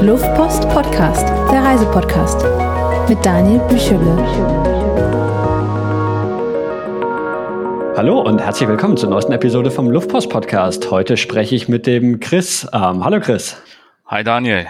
Luftpost Podcast, der Reisepodcast mit Daniel Büchele. Hallo und herzlich willkommen zur neuesten Episode vom Luftpost Podcast. Heute spreche ich mit dem Chris. Ähm, hallo Chris. Hi Daniel.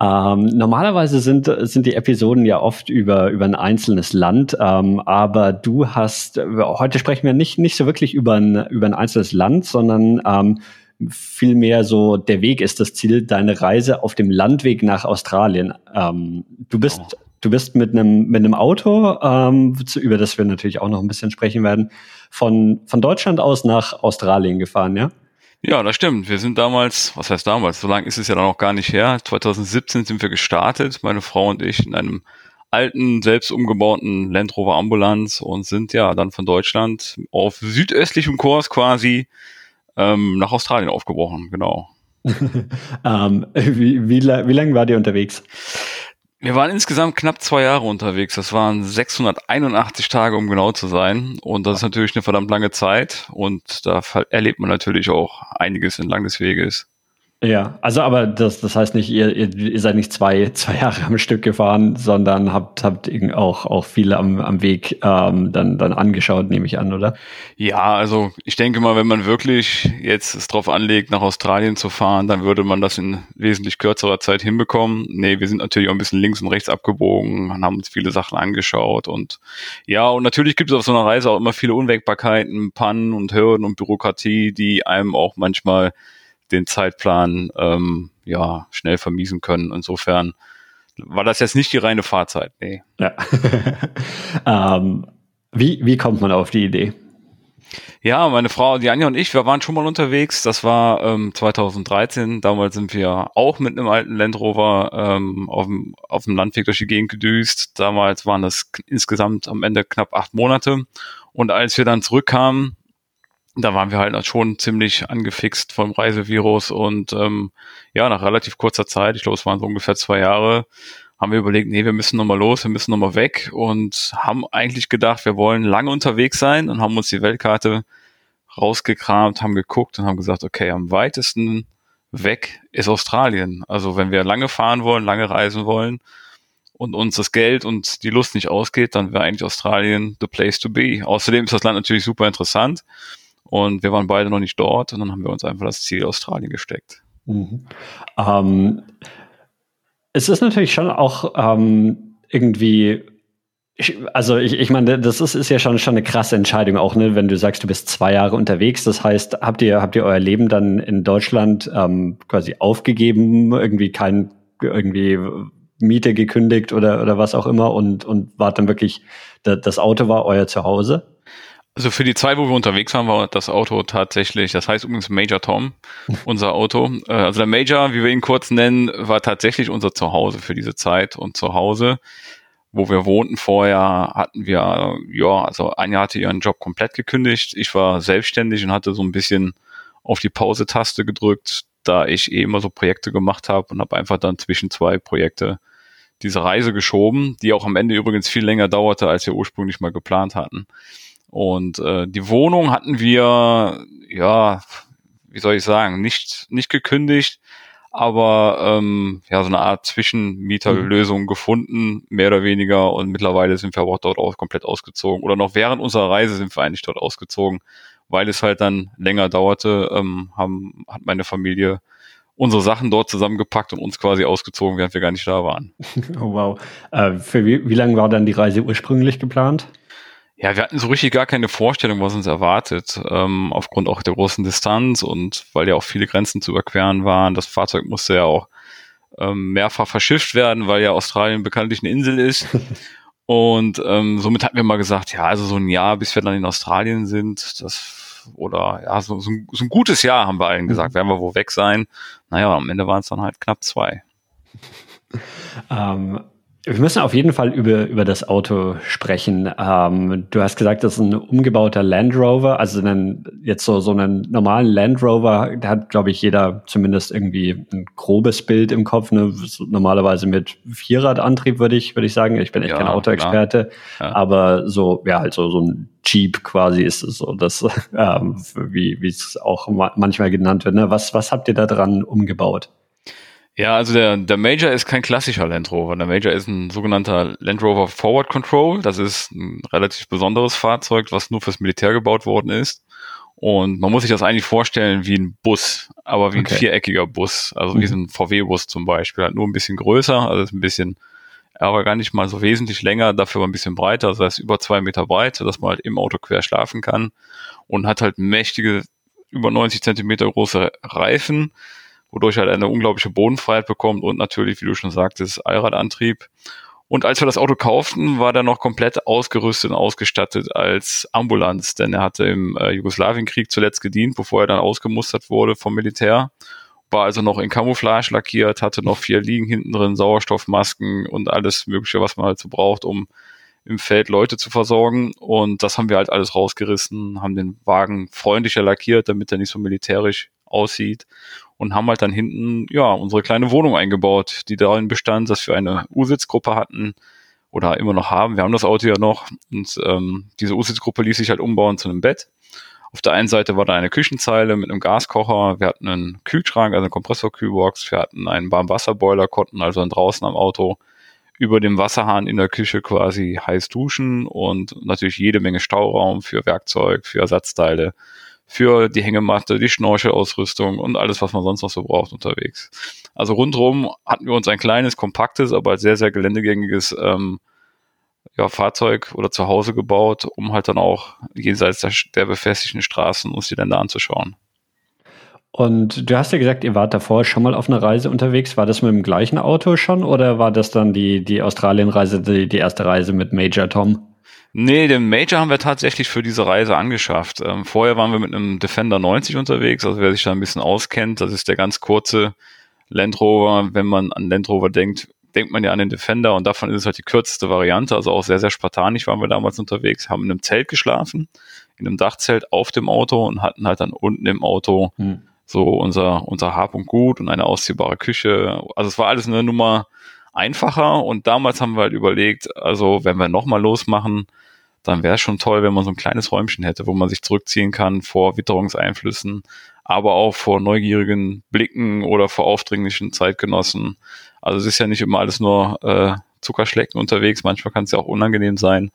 Ähm, normalerweise sind, sind die Episoden ja oft über, über ein einzelnes Land, ähm, aber du hast, heute sprechen wir nicht, nicht so wirklich über ein, über ein einzelnes Land, sondern ähm, vielmehr so, der Weg ist das Ziel, deine Reise auf dem Landweg nach Australien. Ähm, du bist, oh. du bist mit einem, mit einem Auto, ähm, über das wir natürlich auch noch ein bisschen sprechen werden, von, von Deutschland aus nach Australien gefahren, ja? Ja, das stimmt. Wir sind damals, was heißt damals? So lange ist es ja dann noch gar nicht her. 2017 sind wir gestartet, meine Frau und ich, in einem alten, selbst umgebauten Land Rover Ambulanz und sind ja dann von Deutschland auf südöstlichem Kurs quasi ähm, nach Australien aufgebrochen, genau. ähm, wie, wie, wie lange war ihr unterwegs? Wir waren insgesamt knapp zwei Jahre unterwegs. Das waren 681 Tage, um genau zu sein. Und das ist natürlich eine verdammt lange Zeit. Und da erlebt man natürlich auch einiges entlang des Weges. Ja, also aber das, das heißt nicht, ihr, ihr seid nicht zwei, zwei Jahre am Stück gefahren, sondern habt, habt auch, auch viele am, am Weg ähm, dann, dann angeschaut, nehme ich an, oder? Ja, also ich denke mal, wenn man wirklich jetzt es drauf anlegt, nach Australien zu fahren, dann würde man das in wesentlich kürzerer Zeit hinbekommen. Nee, wir sind natürlich auch ein bisschen links und rechts abgebogen haben uns viele Sachen angeschaut und ja, und natürlich gibt es auf so einer Reise auch immer viele Unwägbarkeiten, Pannen und Hürden und Bürokratie, die einem auch manchmal den Zeitplan ähm, ja schnell vermiesen können. Insofern war das jetzt nicht die reine Fahrzeit. Nee. Ja. ähm, wie, wie kommt man auf die Idee? Ja, meine Frau, die Anja und ich, wir waren schon mal unterwegs. Das war ähm, 2013. Damals sind wir auch mit einem alten Land Rover ähm, auf, dem, auf dem Landweg durch die Gegend gedüst. Damals waren das insgesamt am Ende knapp acht Monate. Und als wir dann zurückkamen, da waren wir halt schon ziemlich angefixt vom Reisevirus und ähm, ja, nach relativ kurzer Zeit, ich glaube, es waren so ungefähr zwei Jahre, haben wir überlegt, nee, wir müssen nochmal los, wir müssen nochmal weg und haben eigentlich gedacht, wir wollen lange unterwegs sein und haben uns die Weltkarte rausgekramt, haben geguckt und haben gesagt, okay, am weitesten weg ist Australien. Also wenn wir lange fahren wollen, lange reisen wollen und uns das Geld und die Lust nicht ausgeht, dann wäre eigentlich Australien the place to be. Außerdem ist das Land natürlich super interessant. Und wir waren beide noch nicht dort und dann haben wir uns einfach das Ziel Australien gesteckt. Mhm. Ähm, es ist natürlich schon auch ähm, irgendwie also ich, ich meine, das ist, ist ja schon, schon eine krasse Entscheidung auch, ne, wenn du sagst, du bist zwei Jahre unterwegs. Das heißt, habt ihr, habt ihr euer Leben dann in Deutschland ähm, quasi aufgegeben, irgendwie kein, irgendwie Miete gekündigt oder, oder was auch immer und, und wart dann wirklich, das Auto war euer Zuhause? Also für die Zeit, wo wir unterwegs waren, war das Auto tatsächlich, das heißt übrigens Major Tom, unser Auto. Äh, also der Major, wie wir ihn kurz nennen, war tatsächlich unser Zuhause für diese Zeit. Und zu Hause, wo wir wohnten vorher, hatten wir, ja, also Anja hatte ihren Job komplett gekündigt. Ich war selbstständig und hatte so ein bisschen auf die Pause-Taste gedrückt, da ich eh immer so Projekte gemacht habe und habe einfach dann zwischen zwei Projekte diese Reise geschoben, die auch am Ende übrigens viel länger dauerte, als wir ursprünglich mal geplant hatten. Und äh, die Wohnung hatten wir, ja, wie soll ich sagen, nicht, nicht gekündigt, aber ähm, ja, so eine Art Zwischenmieterlösung mhm. gefunden, mehr oder weniger. Und mittlerweile sind wir aber auch dort auch komplett ausgezogen. Oder noch während unserer Reise sind wir eigentlich dort ausgezogen, weil es halt dann länger dauerte, ähm, haben, hat meine Familie unsere Sachen dort zusammengepackt und uns quasi ausgezogen, während wir gar nicht da waren. Oh wow. Äh, für wie, wie lange war dann die Reise ursprünglich geplant? Ja, wir hatten so richtig gar keine Vorstellung, was uns erwartet, ähm, aufgrund auch der großen Distanz und weil ja auch viele Grenzen zu überqueren waren. Das Fahrzeug musste ja auch ähm, mehrfach verschifft werden, weil ja Australien bekanntlich eine Insel ist. und ähm, somit hatten wir mal gesagt, ja, also so ein Jahr, bis wir dann in Australien sind, das oder ja, so, so, ein, so ein gutes Jahr haben wir allen gesagt, mhm. werden wir wo weg sein. Naja, am Ende waren es dann halt knapp zwei. Ähm, wir müssen auf jeden Fall über, über das Auto sprechen. Ähm, du hast gesagt, das ist ein umgebauter Land Rover, also einen, jetzt so, so einen normalen Land Rover, da hat, glaube ich, jeder zumindest irgendwie ein grobes Bild im Kopf. Ne? Normalerweise mit Vierradantrieb würde ich, würde ich sagen. Ich bin echt ja, kein Autoexperte, ja. aber so, ja, halt so, so ein Jeep quasi ist es so, das, ähm, wie, wie es auch manchmal genannt wird. Ne? Was, was habt ihr da dran umgebaut? Ja, also der, der Major ist kein klassischer Land Rover. Der Major ist ein sogenannter Land Rover Forward Control. Das ist ein relativ besonderes Fahrzeug, was nur fürs Militär gebaut worden ist. Und man muss sich das eigentlich vorstellen wie ein Bus, aber wie okay. ein viereckiger Bus. Also mhm. wie so ein VW-Bus zum Beispiel. Halt nur ein bisschen größer, also ist ein bisschen, aber gar nicht mal so wesentlich länger, dafür ein bisschen breiter. Das heißt über zwei Meter breit, sodass man halt im Auto quer schlafen kann. Und hat halt mächtige, über 90 Zentimeter große Reifen wodurch halt eine unglaubliche Bodenfreiheit bekommt und natürlich, wie du schon sagtest, Allradantrieb. Und als wir das Auto kauften, war der noch komplett ausgerüstet und ausgestattet als Ambulanz, denn er hatte im äh, Jugoslawienkrieg zuletzt gedient, bevor er dann ausgemustert wurde vom Militär. War also noch in Camouflage lackiert, hatte noch vier Liegen hinten drin, Sauerstoffmasken und alles Mögliche, was man halt so braucht, um im Feld Leute zu versorgen. Und das haben wir halt alles rausgerissen, haben den Wagen freundlicher lackiert, damit er nicht so militärisch aussieht und haben halt dann hinten ja unsere kleine Wohnung eingebaut, die darin bestand, dass wir eine U-Sitzgruppe hatten oder immer noch haben. Wir haben das Auto ja noch und ähm, diese U-Sitzgruppe ließ sich halt umbauen zu einem Bett. Auf der einen Seite war da eine Küchenzeile mit einem Gaskocher, wir hatten einen Kühlschrank, also eine Kompressorkühlbox, wir hatten einen Warmwasserboiler, konnten also dann draußen am Auto über dem Wasserhahn in der Küche quasi heiß duschen und natürlich jede Menge Stauraum für Werkzeug, für Ersatzteile, für die Hängematte, die Schnorchelausrüstung und alles, was man sonst noch so braucht unterwegs. Also rundherum hatten wir uns ein kleines, kompaktes, aber sehr, sehr geländegängiges ähm, ja, Fahrzeug oder Zuhause gebaut, um halt dann auch jenseits der, der befestigten Straßen uns die Länder anzuschauen. Und du hast ja gesagt, ihr wart davor schon mal auf einer Reise unterwegs. War das mit dem gleichen Auto schon oder war das dann die, die Australien-Reise, die, die erste Reise mit Major Tom? Nee, den Major haben wir tatsächlich für diese Reise angeschafft. Ähm, vorher waren wir mit einem Defender 90 unterwegs, also wer sich da ein bisschen auskennt, das ist der ganz kurze Land Rover. Wenn man an Land Rover denkt, denkt man ja an den Defender und davon ist es halt die kürzeste Variante, also auch sehr, sehr spartanisch waren wir damals unterwegs, haben in einem Zelt geschlafen, in einem Dachzelt auf dem Auto und hatten halt dann unten im Auto hm. so unser, unser Hab und Gut und eine ausziehbare Küche. Also es war alles eine Nummer einfacher und damals haben wir halt überlegt, also wenn wir nochmal losmachen, dann wäre es schon toll, wenn man so ein kleines Räumchen hätte, wo man sich zurückziehen kann vor Witterungseinflüssen, aber auch vor neugierigen Blicken oder vor aufdringlichen Zeitgenossen. Also es ist ja nicht immer alles nur äh, Zuckerschlecken unterwegs, manchmal kann es ja auch unangenehm sein.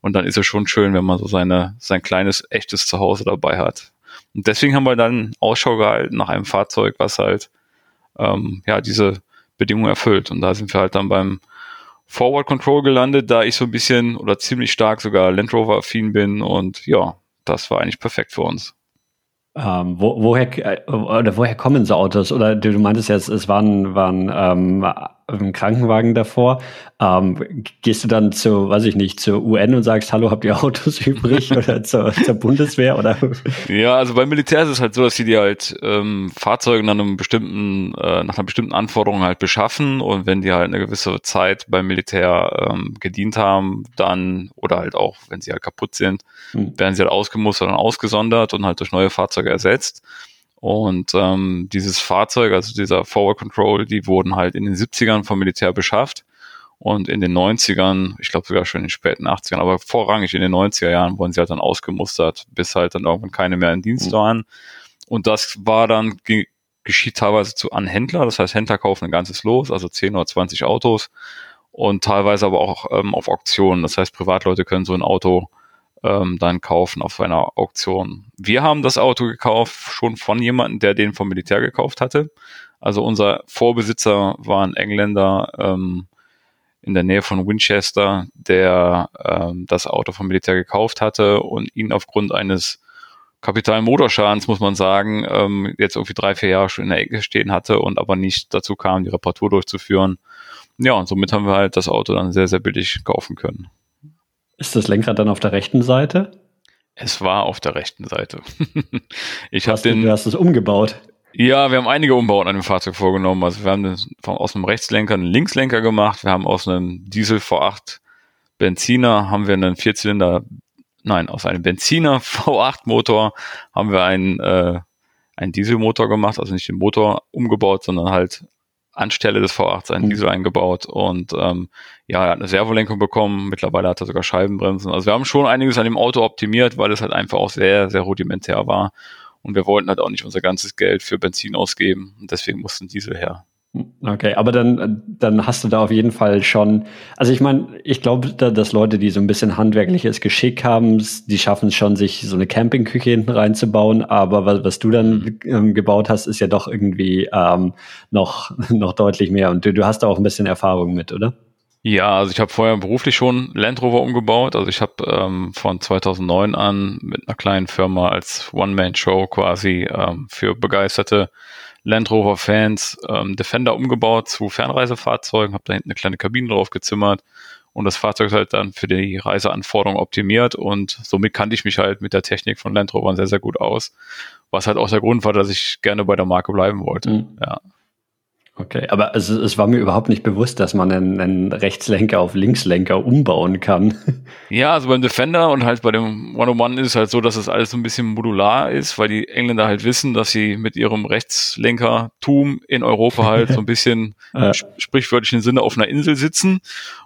Und dann ist es schon schön, wenn man so seine, sein kleines, echtes Zuhause dabei hat. Und deswegen haben wir dann Ausschau gehalten nach einem Fahrzeug, was halt ähm, ja diese Bedingungen erfüllt. Und da sind wir halt dann beim Forward Control gelandet, da ich so ein bisschen oder ziemlich stark sogar Land Rover affin bin und ja, das war eigentlich perfekt für uns. Ähm, wo, woher, äh, oder woher kommen so Autos? Oder du, du meintest ja, es, waren, waren ähm, ein Krankenwagen davor. Ähm, gehst du dann zu, weiß ich nicht, zur UN und sagst, hallo, habt ihr Autos übrig oder zur, zur Bundeswehr? Oder? Ja, also beim Militär ist es halt so, dass sie dir halt ähm, Fahrzeuge nach einem bestimmten, äh, nach einer bestimmten Anforderung halt beschaffen und wenn die halt eine gewisse Zeit beim Militär ähm, gedient haben, dann oder halt auch, wenn sie halt kaputt sind, hm. werden sie halt ausgemustert und ausgesondert und halt durch neue Fahrzeuge ersetzt. Und ähm, dieses Fahrzeug, also dieser Forward Control, die wurden halt in den 70ern vom Militär beschafft. Und in den 90ern, ich glaube sogar schon in den späten 80ern, aber vorrangig in den 90er Jahren wurden sie halt dann ausgemustert, bis halt dann irgendwann keine mehr in Dienst mhm. waren. Und das war dann, geschieht teilweise zu an Händler, das heißt Händler kaufen ein ganzes Los, also 10 oder 20 Autos und teilweise aber auch ähm, auf Auktionen. Das heißt, Privatleute können so ein Auto ähm, dann kaufen auf einer Auktion. Wir haben das Auto gekauft schon von jemandem, der den vom Militär gekauft hatte. Also unser Vorbesitzer war ein Engländer ähm, in der Nähe von Winchester, der ähm, das Auto vom Militär gekauft hatte und ihn aufgrund eines kapitalen Motorschadens, muss man sagen, ähm, jetzt irgendwie drei, vier Jahre schon in der Ecke stehen hatte und aber nicht dazu kam, die Reparatur durchzuführen. Ja, und somit haben wir halt das Auto dann sehr, sehr billig kaufen können. Ist das Lenkrad dann auf der rechten Seite? Es war auf der rechten Seite. ich habe den. Du hast es umgebaut. Ja, wir haben einige Umbauten an dem Fahrzeug vorgenommen. Also wir haben das von, aus einem Rechtslenker einen Linkslenker gemacht. Wir haben aus einem Diesel V8 Benziner haben wir einen Vierzylinder, nein, aus einem Benziner V8 Motor haben wir einen, äh, einen Dieselmotor gemacht, also nicht den Motor umgebaut, sondern halt anstelle des V8 einen mhm. Diesel eingebaut und ähm, ja, er hat eine Servolenkung bekommen. Mittlerweile hat er sogar Scheibenbremsen. Also wir haben schon einiges an dem Auto optimiert, weil es halt einfach auch sehr, sehr rudimentär war. Und wir wollten halt auch nicht unser ganzes Geld für Benzin ausgeben. Und deswegen mussten Diesel her. Okay, aber dann, dann hast du da auf jeden Fall schon, also ich meine, ich glaube, da, dass Leute, die so ein bisschen handwerkliches Geschick haben, die schaffen es schon, sich so eine Campingküche hinten reinzubauen, aber was, was du dann ähm, gebaut hast, ist ja doch irgendwie ähm, noch, noch deutlich mehr und du, du hast da auch ein bisschen Erfahrung mit, oder? Ja, also ich habe vorher beruflich schon Land Rover umgebaut. Also ich habe ähm, von 2009 an mit einer kleinen Firma als One-Man-Show quasi ähm, für begeisterte Land Rover-Fans ähm, Defender umgebaut zu Fernreisefahrzeugen, habe da hinten eine kleine Kabine drauf gezimmert und das Fahrzeug halt dann für die Reiseanforderungen optimiert und somit kannte ich mich halt mit der Technik von Land Rover sehr, sehr gut aus, was halt auch der Grund war, dass ich gerne bei der Marke bleiben wollte. Mhm. Ja. Okay, aber es, es war mir überhaupt nicht bewusst, dass man einen, einen Rechtslenker auf Linkslenker umbauen kann. Ja, also beim Defender und halt bei dem 101 ist es halt so, dass es alles so ein bisschen modular ist, weil die Engländer halt wissen, dass sie mit ihrem Rechtslenkertum in Europa halt so ein bisschen ja. sprichwörtlichen Sinne auf einer Insel sitzen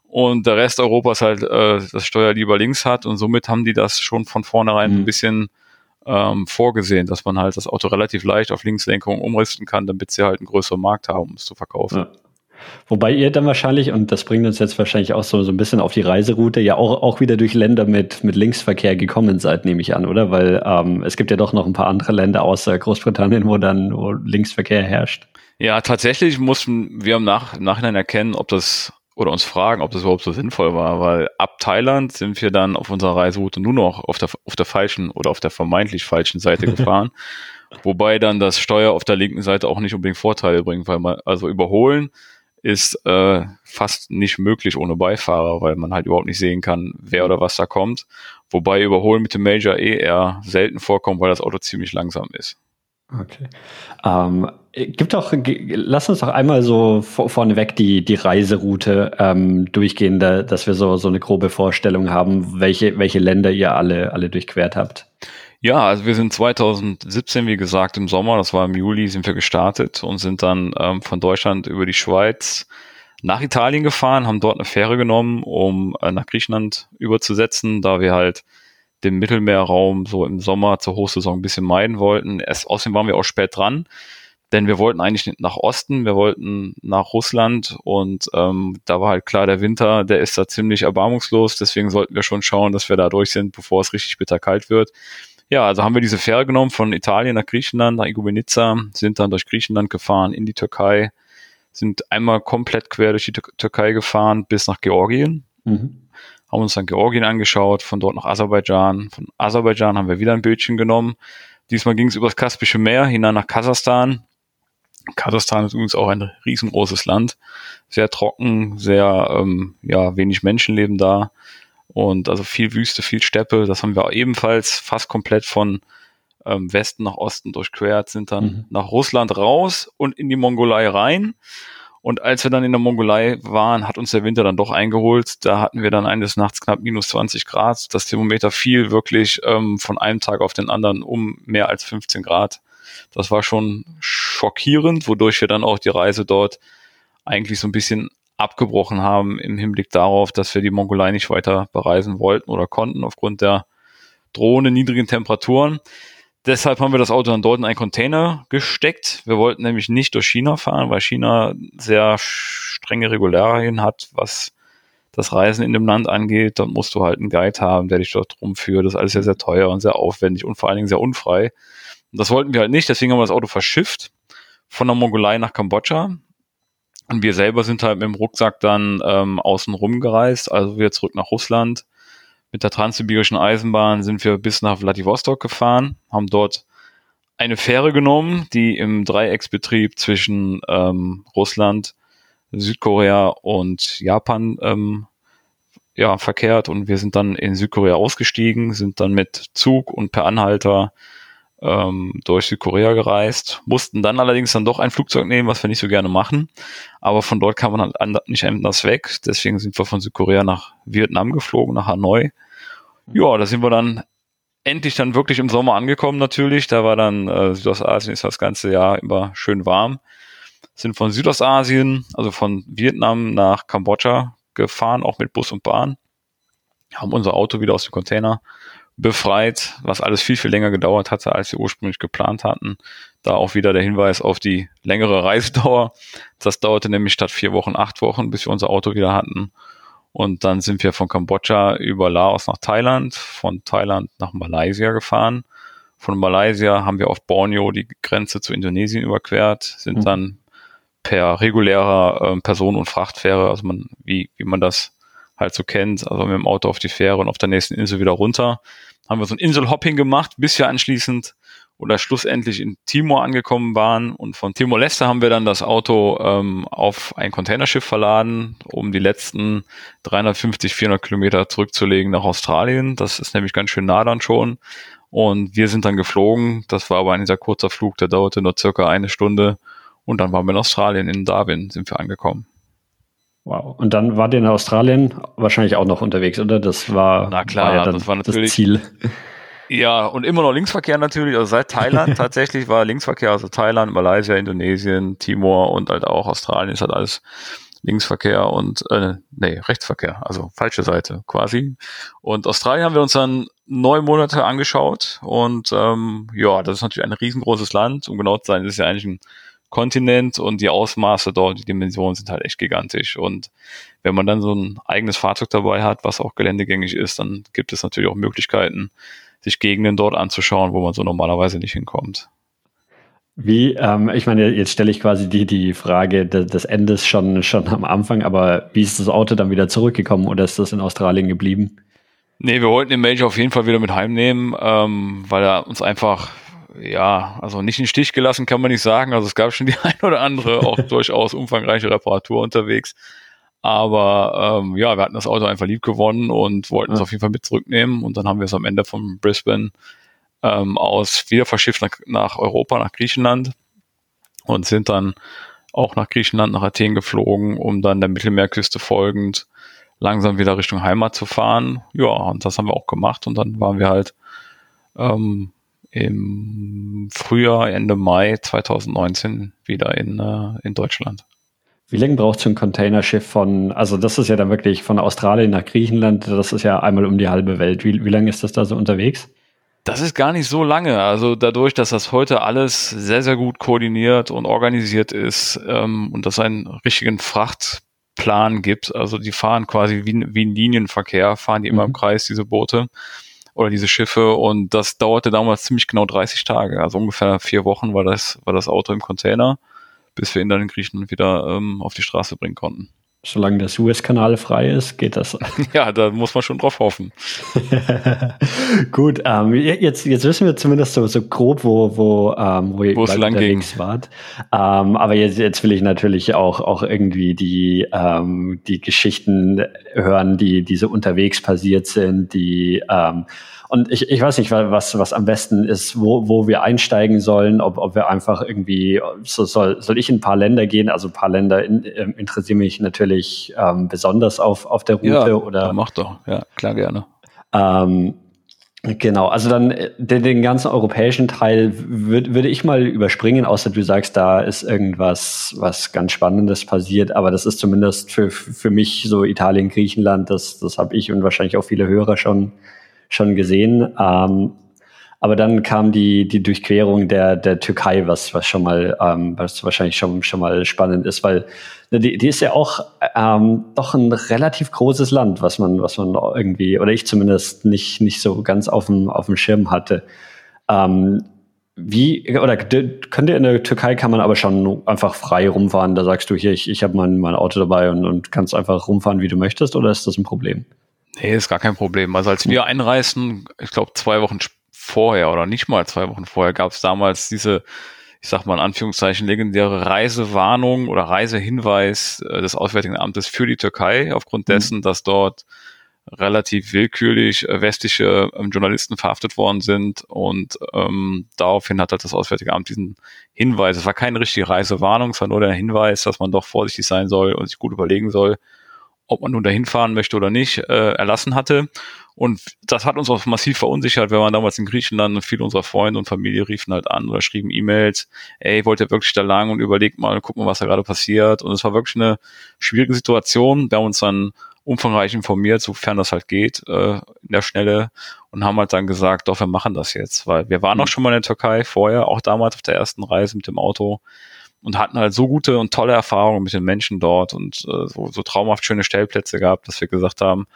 und der Rest Europas halt äh, das Steuer lieber links hat und somit haben die das schon von vornherein mhm. ein bisschen ähm, vorgesehen, dass man halt das Auto relativ leicht auf Linkslenkung umrüsten kann, damit sie halt einen größeren Markt haben, um es zu verkaufen. Ja. Wobei ihr dann wahrscheinlich, und das bringt uns jetzt wahrscheinlich auch so, so ein bisschen auf die Reiseroute, ja auch, auch wieder durch Länder mit, mit Linksverkehr gekommen seid, nehme ich an, oder? Weil ähm, es gibt ja doch noch ein paar andere Länder außer Großbritannien, wo dann wo Linksverkehr herrscht. Ja, tatsächlich mussten wir im, Nach im Nachhinein erkennen, ob das oder uns fragen, ob das überhaupt so sinnvoll war, weil ab Thailand sind wir dann auf unserer Reiseroute nur noch auf der, auf der falschen oder auf der vermeintlich falschen Seite gefahren. Wobei dann das Steuer auf der linken Seite auch nicht unbedingt Vorteile bringt, weil man, also überholen ist äh, fast nicht möglich ohne Beifahrer, weil man halt überhaupt nicht sehen kann, wer oder was da kommt. Wobei überholen mit dem Major eh eher selten vorkommt, weil das Auto ziemlich langsam ist. Okay. Ähm, gibt doch, lass uns doch einmal so vorneweg die, die Reiseroute ähm, durchgehen, da, dass wir so, so eine grobe Vorstellung haben, welche, welche Länder ihr alle, alle durchquert habt. Ja, also wir sind 2017, wie gesagt, im Sommer, das war im Juli, sind wir gestartet und sind dann ähm, von Deutschland über die Schweiz nach Italien gefahren, haben dort eine Fähre genommen, um äh, nach Griechenland überzusetzen, da wir halt den Mittelmeerraum so im Sommer zur Hochsaison ein bisschen meiden wollten. Erst, außerdem waren wir auch spät dran, denn wir wollten eigentlich nach Osten, wir wollten nach Russland und ähm, da war halt klar, der Winter, der ist da ziemlich erbarmungslos, deswegen sollten wir schon schauen, dass wir da durch sind, bevor es richtig bitterkalt wird. Ja, also haben wir diese Fähre genommen von Italien nach Griechenland, nach Igoubenica, sind dann durch Griechenland gefahren in die Türkei, sind einmal komplett quer durch die Türkei gefahren bis nach Georgien. Mhm haben uns dann Georgien angeschaut, von dort nach Aserbaidschan. Von Aserbaidschan haben wir wieder ein Bildchen genommen. Diesmal ging es über das Kaspische Meer hinein nach Kasachstan. Kasachstan ist übrigens auch ein riesengroßes Land, sehr trocken, sehr ähm, ja wenig Menschen leben da und also viel Wüste, viel Steppe. Das haben wir ebenfalls fast komplett von ähm, Westen nach Osten durchquert, sind dann mhm. nach Russland raus und in die Mongolei rein und als wir dann in der Mongolei waren, hat uns der Winter dann doch eingeholt. Da hatten wir dann eines Nachts knapp minus 20 Grad. Das Thermometer fiel wirklich ähm, von einem Tag auf den anderen um mehr als 15 Grad. Das war schon schockierend, wodurch wir dann auch die Reise dort eigentlich so ein bisschen abgebrochen haben im Hinblick darauf, dass wir die Mongolei nicht weiter bereisen wollten oder konnten aufgrund der drohenden niedrigen Temperaturen. Deshalb haben wir das Auto dann dort in einen Container gesteckt. Wir wollten nämlich nicht durch China fahren, weil China sehr strenge Regularien hat, was das Reisen in dem Land angeht. Dann musst du halt einen Guide haben, der dich dort rumführt. Das ist alles sehr, sehr teuer und sehr aufwendig und vor allen Dingen sehr unfrei. Und das wollten wir halt nicht, deswegen haben wir das Auto verschifft von der Mongolei nach Kambodscha. Und wir selber sind halt mit dem Rucksack dann ähm, außen rum gereist, also wieder zurück nach Russland mit der Transsibirischen Eisenbahn sind wir bis nach Vladivostok gefahren, haben dort eine Fähre genommen, die im Dreiecksbetrieb zwischen ähm, Russland, Südkorea und Japan ähm, ja, verkehrt. Und wir sind dann in Südkorea ausgestiegen, sind dann mit Zug und per Anhalter ähm, durch Südkorea gereist, mussten dann allerdings dann doch ein Flugzeug nehmen, was wir nicht so gerne machen, aber von dort kam man halt nicht anders weg, deswegen sind wir von Südkorea nach Vietnam geflogen, nach Hanoi. Ja, da sind wir dann endlich dann wirklich im Sommer angekommen natürlich, da war dann äh, Südostasien ist das ganze Jahr immer schön warm, sind von Südostasien, also von Vietnam nach Kambodscha gefahren, auch mit Bus und Bahn, haben unser Auto wieder aus dem Container befreit, was alles viel, viel länger gedauert hatte, als wir ursprünglich geplant hatten. Da auch wieder der Hinweis auf die längere Reisedauer. Das dauerte nämlich statt vier Wochen acht Wochen, bis wir unser Auto wieder hatten. Und dann sind wir von Kambodscha über Laos nach Thailand, von Thailand nach Malaysia gefahren. Von Malaysia haben wir auf Borneo die Grenze zu Indonesien überquert, sind mhm. dann per regulärer äh, Personen- und Frachtfähre, also man, wie, wie man das halt so kennt, also mit dem Auto auf die Fähre und auf der nächsten Insel wieder runter. Haben wir so ein Inselhopping gemacht, bis wir anschließend oder schlussendlich in Timor angekommen waren. Und von Timor-Leste haben wir dann das Auto ähm, auf ein Containerschiff verladen, um die letzten 350, 400 Kilometer zurückzulegen nach Australien. Das ist nämlich ganz schön nah dann schon. Und wir sind dann geflogen. Das war aber ein sehr kurzer Flug, der dauerte nur circa eine Stunde. Und dann waren wir in Australien, in Darwin sind wir angekommen. Wow. Und dann wart ihr in Australien wahrscheinlich auch noch unterwegs, oder? Das war, Na klar, war ja das war natürlich das Ziel. Ja, und immer noch Linksverkehr natürlich. Also seit Thailand tatsächlich war Linksverkehr, also Thailand, Malaysia, Indonesien, Timor und halt auch Australien ist halt alles Linksverkehr und äh, nee, Rechtsverkehr, also falsche Seite quasi. Und Australien haben wir uns dann neun Monate angeschaut und ähm, ja, das ist natürlich ein riesengroßes Land. Um genau zu sein, ist ja eigentlich ein Kontinent und die Ausmaße dort, die Dimensionen sind halt echt gigantisch. Und wenn man dann so ein eigenes Fahrzeug dabei hat, was auch geländegängig ist, dann gibt es natürlich auch Möglichkeiten, sich Gegenden dort anzuschauen, wo man so normalerweise nicht hinkommt. Wie, ähm, ich meine, jetzt stelle ich quasi die, die Frage des, des Endes schon, schon am Anfang, aber wie ist das Auto dann wieder zurückgekommen oder ist das in Australien geblieben? Nee, wir wollten den Major auf jeden Fall wieder mit heimnehmen, ähm, weil er uns einfach, ja, also nicht in den Stich gelassen kann man nicht sagen. Also es gab schon die ein oder andere auch durchaus umfangreiche Reparatur unterwegs. Aber ähm, ja, wir hatten das Auto einfach lieb gewonnen und wollten ja. es auf jeden Fall mit zurücknehmen. Und dann haben wir es am Ende von Brisbane ähm, aus wieder verschifft nach, nach Europa, nach Griechenland und sind dann auch nach Griechenland, nach Athen geflogen, um dann der Mittelmeerküste folgend langsam wieder Richtung Heimat zu fahren. Ja, und das haben wir auch gemacht. Und dann waren wir halt ähm, im Frühjahr, Ende Mai 2019 wieder in, äh, in Deutschland. Wie lange braucht so ein Containerschiff von, also das ist ja dann wirklich von Australien nach Griechenland, das ist ja einmal um die halbe Welt. Wie, wie lange ist das da so unterwegs? Das ist gar nicht so lange. Also dadurch, dass das heute alles sehr, sehr gut koordiniert und organisiert ist ähm, und dass einen richtigen Frachtplan gibt, also die fahren quasi wie, wie ein Linienverkehr, fahren die immer mhm. im Kreis, diese Boote oder diese Schiffe und das dauerte damals ziemlich genau 30 Tage, also ungefähr vier Wochen war das, war das Auto im Container bis wir ihn dann in Griechenland wieder ähm, auf die Straße bringen konnten. Solange der Suezkanal frei ist, geht das. ja, da muss man schon drauf hoffen. Gut, ähm, jetzt, jetzt wissen wir zumindest so, so grob, wo, wo, ähm, wo ihr wo es lang ging. wart. Ähm, aber jetzt, jetzt will ich natürlich auch, auch irgendwie die, ähm, die Geschichten hören, die, die so unterwegs passiert sind, die ähm, und ich, ich weiß nicht, was, was am besten ist, wo, wo wir einsteigen sollen, ob, ob wir einfach irgendwie, so soll, soll ich in ein paar Länder gehen? Also ein paar Länder in, ähm, interessieren mich natürlich ähm, besonders auf, auf der Route. Ja, oder, mach doch, ja, klar gerne. Ähm, Genau, also dann äh, den, den ganzen europäischen Teil würd, würde ich mal überspringen, außer du sagst, da ist irgendwas, was ganz Spannendes passiert. Aber das ist zumindest für, für mich so Italien, Griechenland, das, das habe ich und wahrscheinlich auch viele Hörer schon schon gesehen. Ähm, aber dann kam die, die Durchquerung der, der Türkei, was, was schon mal, ähm, was wahrscheinlich schon, schon mal spannend ist, weil ne, die, die ist ja auch ähm, doch ein relativ großes Land, was man, was man irgendwie, oder ich zumindest nicht, nicht so ganz auf dem, auf dem Schirm hatte. Ähm, wie, oder könnt ihr in der Türkei kann man aber schon einfach frei rumfahren, da sagst du hier, ich, ich habe mein, mein Auto dabei und, und kannst einfach rumfahren, wie du möchtest, oder ist das ein Problem? Nee, ist gar kein Problem. Also als wir einreisten, ich glaube zwei Wochen vorher oder nicht mal zwei Wochen vorher, gab es damals diese, ich sag mal in Anführungszeichen, legendäre Reisewarnung oder Reisehinweis äh, des Auswärtigen Amtes für die Türkei, aufgrund mhm. dessen, dass dort relativ willkürlich äh, westliche ähm, Journalisten verhaftet worden sind und ähm, daraufhin hat halt das Auswärtige Amt diesen Hinweis, es war keine richtige Reisewarnung, es war nur der Hinweis, dass man doch vorsichtig sein soll und sich gut überlegen soll, ob man nun dahin fahren möchte oder nicht, äh, erlassen hatte. Und das hat uns auch massiv verunsichert. Wir waren damals in Griechenland und viele unserer Freunde und Familie riefen halt an oder schrieben E-Mails, ey, wollt ihr wirklich da lang und überlegt mal, gucken mal, was da gerade passiert. Und es war wirklich eine schwierige Situation. Wir haben uns dann umfangreich informiert, sofern das halt geht, äh, in der Schnelle und haben halt dann gesagt, doch, wir machen das jetzt, weil wir waren auch schon mal in der Türkei vorher, auch damals auf der ersten Reise mit dem Auto und hatten halt so gute und tolle Erfahrungen mit den Menschen dort und äh, so, so traumhaft schöne Stellplätze gehabt, dass wir gesagt haben,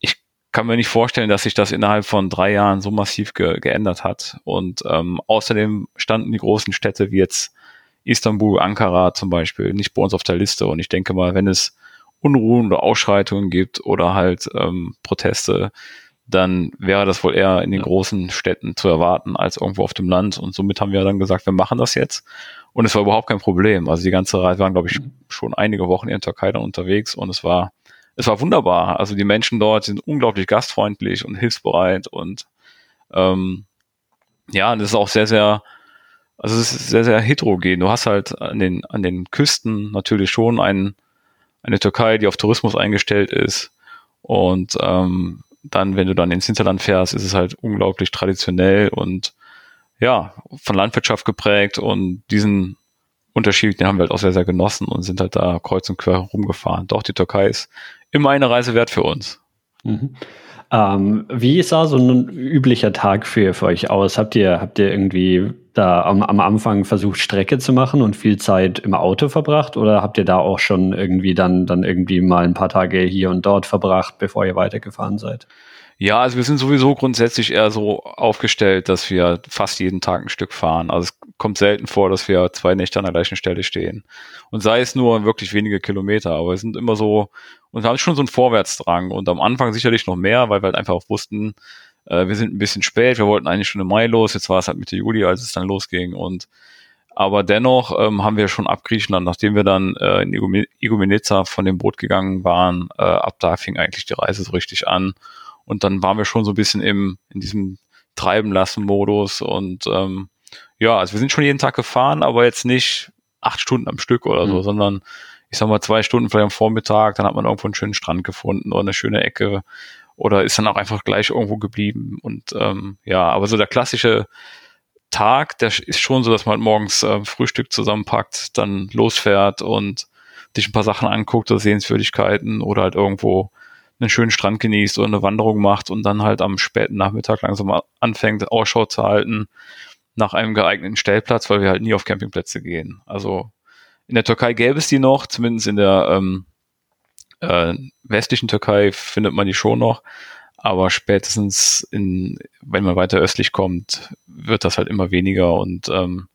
ich kann mir nicht vorstellen, dass sich das innerhalb von drei Jahren so massiv ge geändert hat. Und ähm, außerdem standen die großen Städte wie jetzt Istanbul, Ankara zum Beispiel nicht bei uns auf der Liste. Und ich denke mal, wenn es Unruhen oder Ausschreitungen gibt oder halt ähm, Proteste, dann wäre das wohl eher in den großen Städten zu erwarten als irgendwo auf dem Land. Und somit haben wir dann gesagt, wir machen das jetzt. Und es war überhaupt kein Problem. Also die ganze Reise waren, glaube ich, schon einige Wochen in der Türkei dann unterwegs und es war, es war wunderbar. Also die Menschen dort sind unglaublich gastfreundlich und hilfsbereit und ähm, ja, das ist auch sehr, sehr, also es ist sehr, sehr heterogen. Du hast halt an den, an den Küsten natürlich schon ein, eine Türkei, die auf Tourismus eingestellt ist. Und ähm, dann, wenn du dann ins Hinterland fährst, ist es halt unglaublich traditionell und ja, von Landwirtschaft geprägt und diesen Unterschied, den haben wir halt auch sehr, sehr genossen und sind halt da kreuz und quer rumgefahren. Doch, die Türkei ist immer eine Reise wert für uns. Mhm. Ähm, wie sah so ein üblicher Tag für, für euch aus? Habt ihr, habt ihr irgendwie da am, am Anfang versucht, Strecke zu machen und viel Zeit im Auto verbracht? Oder habt ihr da auch schon irgendwie dann, dann irgendwie mal ein paar Tage hier und dort verbracht, bevor ihr weitergefahren seid? Ja, also wir sind sowieso grundsätzlich eher so aufgestellt, dass wir fast jeden Tag ein Stück fahren. Also es kommt selten vor, dass wir zwei Nächte an der gleichen Stelle stehen. Und sei es nur wirklich wenige Kilometer, aber wir sind immer so, und haben schon so einen Vorwärtsdrang. Und am Anfang sicherlich noch mehr, weil wir halt einfach auch wussten, äh, wir sind ein bisschen spät, wir wollten eigentlich schon im Mai los, jetzt war es halt Mitte Juli, als es dann losging. Und aber dennoch ähm, haben wir schon ab Griechenland, nachdem wir dann äh, in Igoumenitsa von dem Boot gegangen waren, äh, ab da fing eigentlich die Reise so richtig an. Und dann waren wir schon so ein bisschen im, in diesem Treiben lassen Modus und ähm, ja, also wir sind schon jeden Tag gefahren, aber jetzt nicht acht Stunden am Stück oder so, mhm. sondern ich sag mal zwei Stunden vielleicht am Vormittag, dann hat man irgendwo einen schönen Strand gefunden oder eine schöne Ecke oder ist dann auch einfach gleich irgendwo geblieben und ähm, ja, aber so der klassische Tag, der ist schon so, dass man halt morgens äh, Frühstück zusammenpackt, dann losfährt und sich ein paar Sachen anguckt oder Sehenswürdigkeiten oder halt irgendwo einen schönen Strand genießt oder eine Wanderung macht und dann halt am späten Nachmittag langsam anfängt, Ausschau zu halten nach einem geeigneten Stellplatz, weil wir halt nie auf Campingplätze gehen. Also in der Türkei gäbe es die noch, zumindest in der ähm, äh, westlichen Türkei findet man die schon noch, aber spätestens in, wenn man weiter östlich kommt, wird das halt immer weniger und ähm,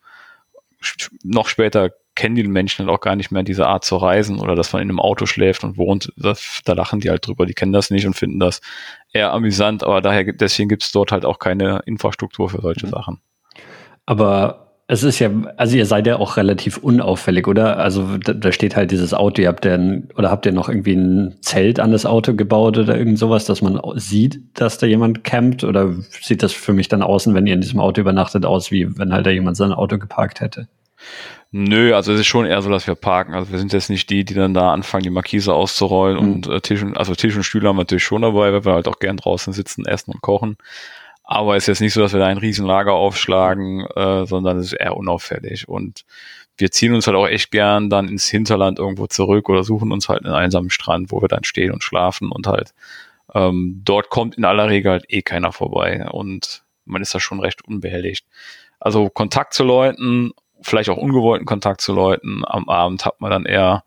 noch später kennen die Menschen halt auch gar nicht mehr diese Art zu reisen oder dass man in einem Auto schläft und wohnt. Das, da lachen die halt drüber, die kennen das nicht und finden das eher amüsant, aber daher deswegen gibt es dort halt auch keine Infrastruktur für solche mhm. Sachen. Aber es ist ja, also ihr seid ja auch relativ unauffällig, oder? Also da, da steht halt dieses Auto, ihr habt ja oder habt ihr noch irgendwie ein Zelt an das Auto gebaut oder irgend sowas, dass man sieht, dass da jemand campt? Oder sieht das für mich dann außen, wenn ihr in diesem Auto übernachtet, aus, wie wenn halt da jemand sein Auto geparkt hätte? Nö, also es ist schon eher so, dass wir parken. Also wir sind jetzt nicht die, die dann da anfangen, die Markise auszurollen mhm. und äh, Tisch und, also Tisch und Stühle haben wir natürlich schon dabei, weil wir halt auch gern draußen sitzen, essen und kochen. Aber es ist jetzt nicht so, dass wir da ein Riesenlager aufschlagen, äh, sondern es ist eher unauffällig. Und wir ziehen uns halt auch echt gern dann ins Hinterland irgendwo zurück oder suchen uns halt einen einsamen Strand, wo wir dann stehen und schlafen und halt ähm, dort kommt in aller Regel halt eh keiner vorbei und man ist da schon recht unbehelligt. Also Kontakt zu Leuten vielleicht auch ungewollten Kontakt zu Leuten. Am Abend hat man dann eher,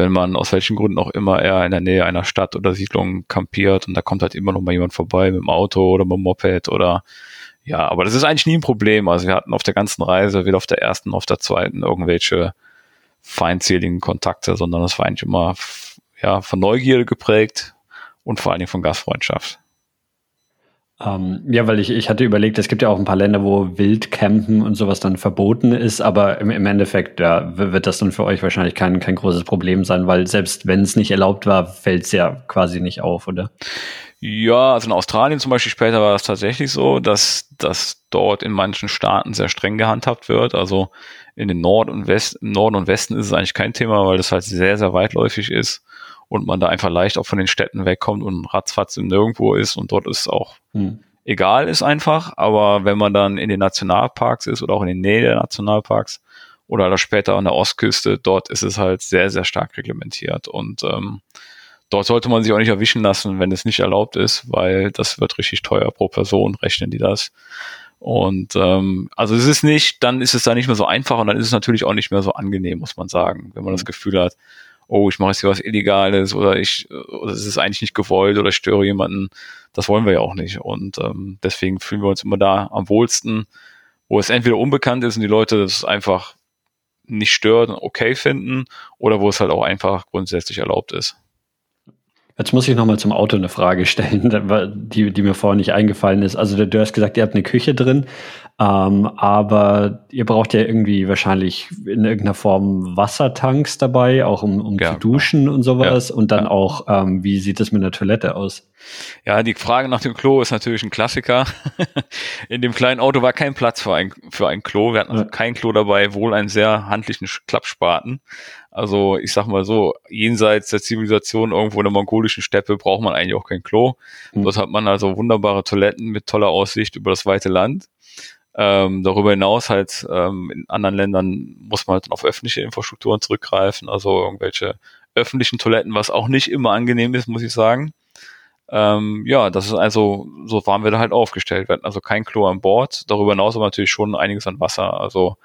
wenn man aus welchen Gründen auch immer eher in der Nähe einer Stadt oder Siedlung kampiert und da kommt halt immer noch mal jemand vorbei mit dem Auto oder mit dem Moped oder ja, aber das ist eigentlich nie ein Problem. Also wir hatten auf der ganzen Reise, weder auf der ersten noch auf der zweiten, irgendwelche feindseligen Kontakte, sondern es war eigentlich immer ja, von Neugierde geprägt und vor allen Dingen von Gastfreundschaft. Ähm, ja, weil ich, ich hatte überlegt, es gibt ja auch ein paar Länder, wo Wildcampen und sowas dann verboten ist, aber im, im Endeffekt ja, wird das dann für euch wahrscheinlich kein, kein großes Problem sein, weil selbst wenn es nicht erlaubt war, fällt es ja quasi nicht auf, oder? Ja, also in Australien zum Beispiel später war es tatsächlich so, dass das dort in manchen Staaten sehr streng gehandhabt wird. Also in den Nord und West, Norden und Westen ist es eigentlich kein Thema, weil das halt sehr, sehr weitläufig ist und man da einfach leicht auch von den Städten wegkommt und ratzfatz im Nirgendwo ist und dort ist auch hm. egal ist einfach, aber wenn man dann in den Nationalparks ist oder auch in der Nähe der Nationalparks oder später an der Ostküste, dort ist es halt sehr, sehr stark reglementiert und ähm, dort sollte man sich auch nicht erwischen lassen, wenn es nicht erlaubt ist, weil das wird richtig teuer pro Person, rechnen die das. Und ähm, also es ist nicht, dann ist es da nicht mehr so einfach und dann ist es natürlich auch nicht mehr so angenehm, muss man sagen, wenn man das mhm. Gefühl hat, oh, ich mache jetzt hier was Illegales oder ich, oder es ist eigentlich nicht gewollt oder störe jemanden. Das wollen wir ja auch nicht. Und ähm, deswegen fühlen wir uns immer da am wohlsten, wo es entweder unbekannt ist und die Leute das einfach nicht stört und okay finden oder wo es halt auch einfach grundsätzlich erlaubt ist. Jetzt muss ich nochmal zum Auto eine Frage stellen, die, die mir vorher nicht eingefallen ist. Also du hast gesagt, ihr habt eine Küche drin, ähm, aber ihr braucht ja irgendwie wahrscheinlich in irgendeiner Form Wassertanks dabei, auch um, um ja, zu duschen und sowas. Ja, und dann ja. auch, ähm, wie sieht es mit einer Toilette aus? Ja, die Frage nach dem Klo ist natürlich ein Klassiker. In dem kleinen Auto war kein Platz für ein, für ein Klo. Wir hatten also kein Klo dabei, wohl einen sehr handlichen Klappspaten. Also ich sag mal so, jenseits der Zivilisation irgendwo in der mongolischen Steppe braucht man eigentlich auch kein Klo. Mhm. Dort hat man also wunderbare Toiletten mit toller Aussicht über das weite Land. Ähm, darüber hinaus halt ähm, in anderen Ländern muss man halt auf öffentliche Infrastrukturen zurückgreifen, also irgendwelche öffentlichen Toiletten, was auch nicht immer angenehm ist, muss ich sagen. Ähm, ja, das ist also, so waren wir da halt aufgestellt. Wir hatten also kein Klo an Bord. Darüber hinaus aber natürlich schon einiges an Wasser. Also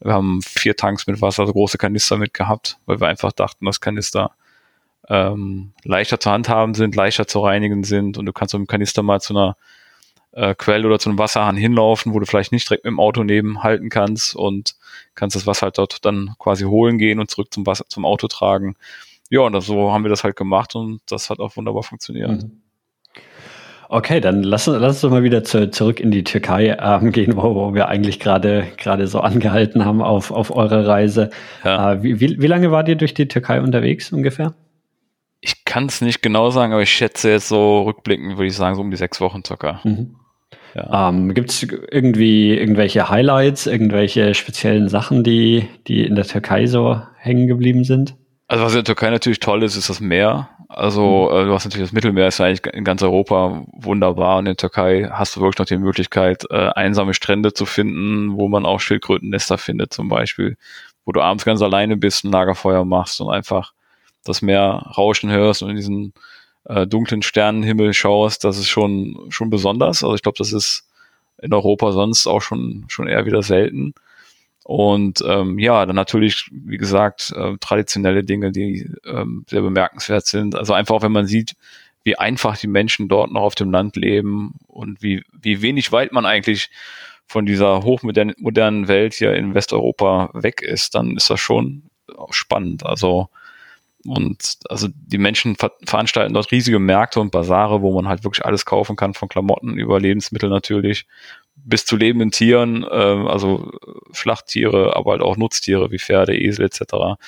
wir haben vier Tanks mit Wasser, also große Kanister mit gehabt, weil wir einfach dachten, dass Kanister ähm, leichter zu handhaben sind, leichter zu reinigen sind und du kannst mit dem Kanister mal zu einer äh, Quelle oder zu einem Wasserhahn hinlaufen, wo du vielleicht nicht direkt mit dem Auto neben halten kannst und kannst das Wasser halt dort dann quasi holen gehen und zurück zum Wasser, zum Auto tragen. Ja, und so haben wir das halt gemacht und das hat auch wunderbar funktioniert. Mhm. Okay, dann lass, lass uns doch mal wieder zu, zurück in die Türkei ähm, gehen, wo, wo wir eigentlich gerade gerade so angehalten haben auf, auf eure Reise. Ja. Äh, wie, wie, wie lange wart ihr durch die Türkei unterwegs ungefähr? Ich kann es nicht genau sagen, aber ich schätze jetzt so rückblickend, würde ich sagen, so um die sechs Wochen circa. Mhm. Ja. Ähm, Gibt es irgendwie irgendwelche Highlights, irgendwelche speziellen Sachen, die, die in der Türkei so hängen geblieben sind? Also was in der Türkei natürlich toll ist, ist das Meer. Also mhm. äh, du hast natürlich das Mittelmeer, ist eigentlich in ganz Europa wunderbar. Und in der Türkei hast du wirklich noch die Möglichkeit, äh, einsame Strände zu finden, wo man auch Schildkrötennester findet zum Beispiel, wo du abends ganz alleine bist, ein Lagerfeuer machst und einfach das Meer rauschen hörst und in diesen äh, dunklen Sternenhimmel schaust. Das ist schon schon besonders. Also ich glaube, das ist in Europa sonst auch schon schon eher wieder selten. Und ähm, ja, dann natürlich, wie gesagt, äh, traditionelle Dinge, die ähm, sehr bemerkenswert sind. Also einfach auch, wenn man sieht, wie einfach die Menschen dort noch auf dem Land leben und wie, wie wenig weit man eigentlich von dieser hochmodernen modernen Welt hier in Westeuropa weg ist, dann ist das schon spannend. Also und also die Menschen ver veranstalten dort riesige Märkte und Basare, wo man halt wirklich alles kaufen kann, von Klamotten über Lebensmittel natürlich bis zu lebenden Tieren, äh, also Schlachttiere, aber halt auch Nutztiere wie Pferde, Esel etc.,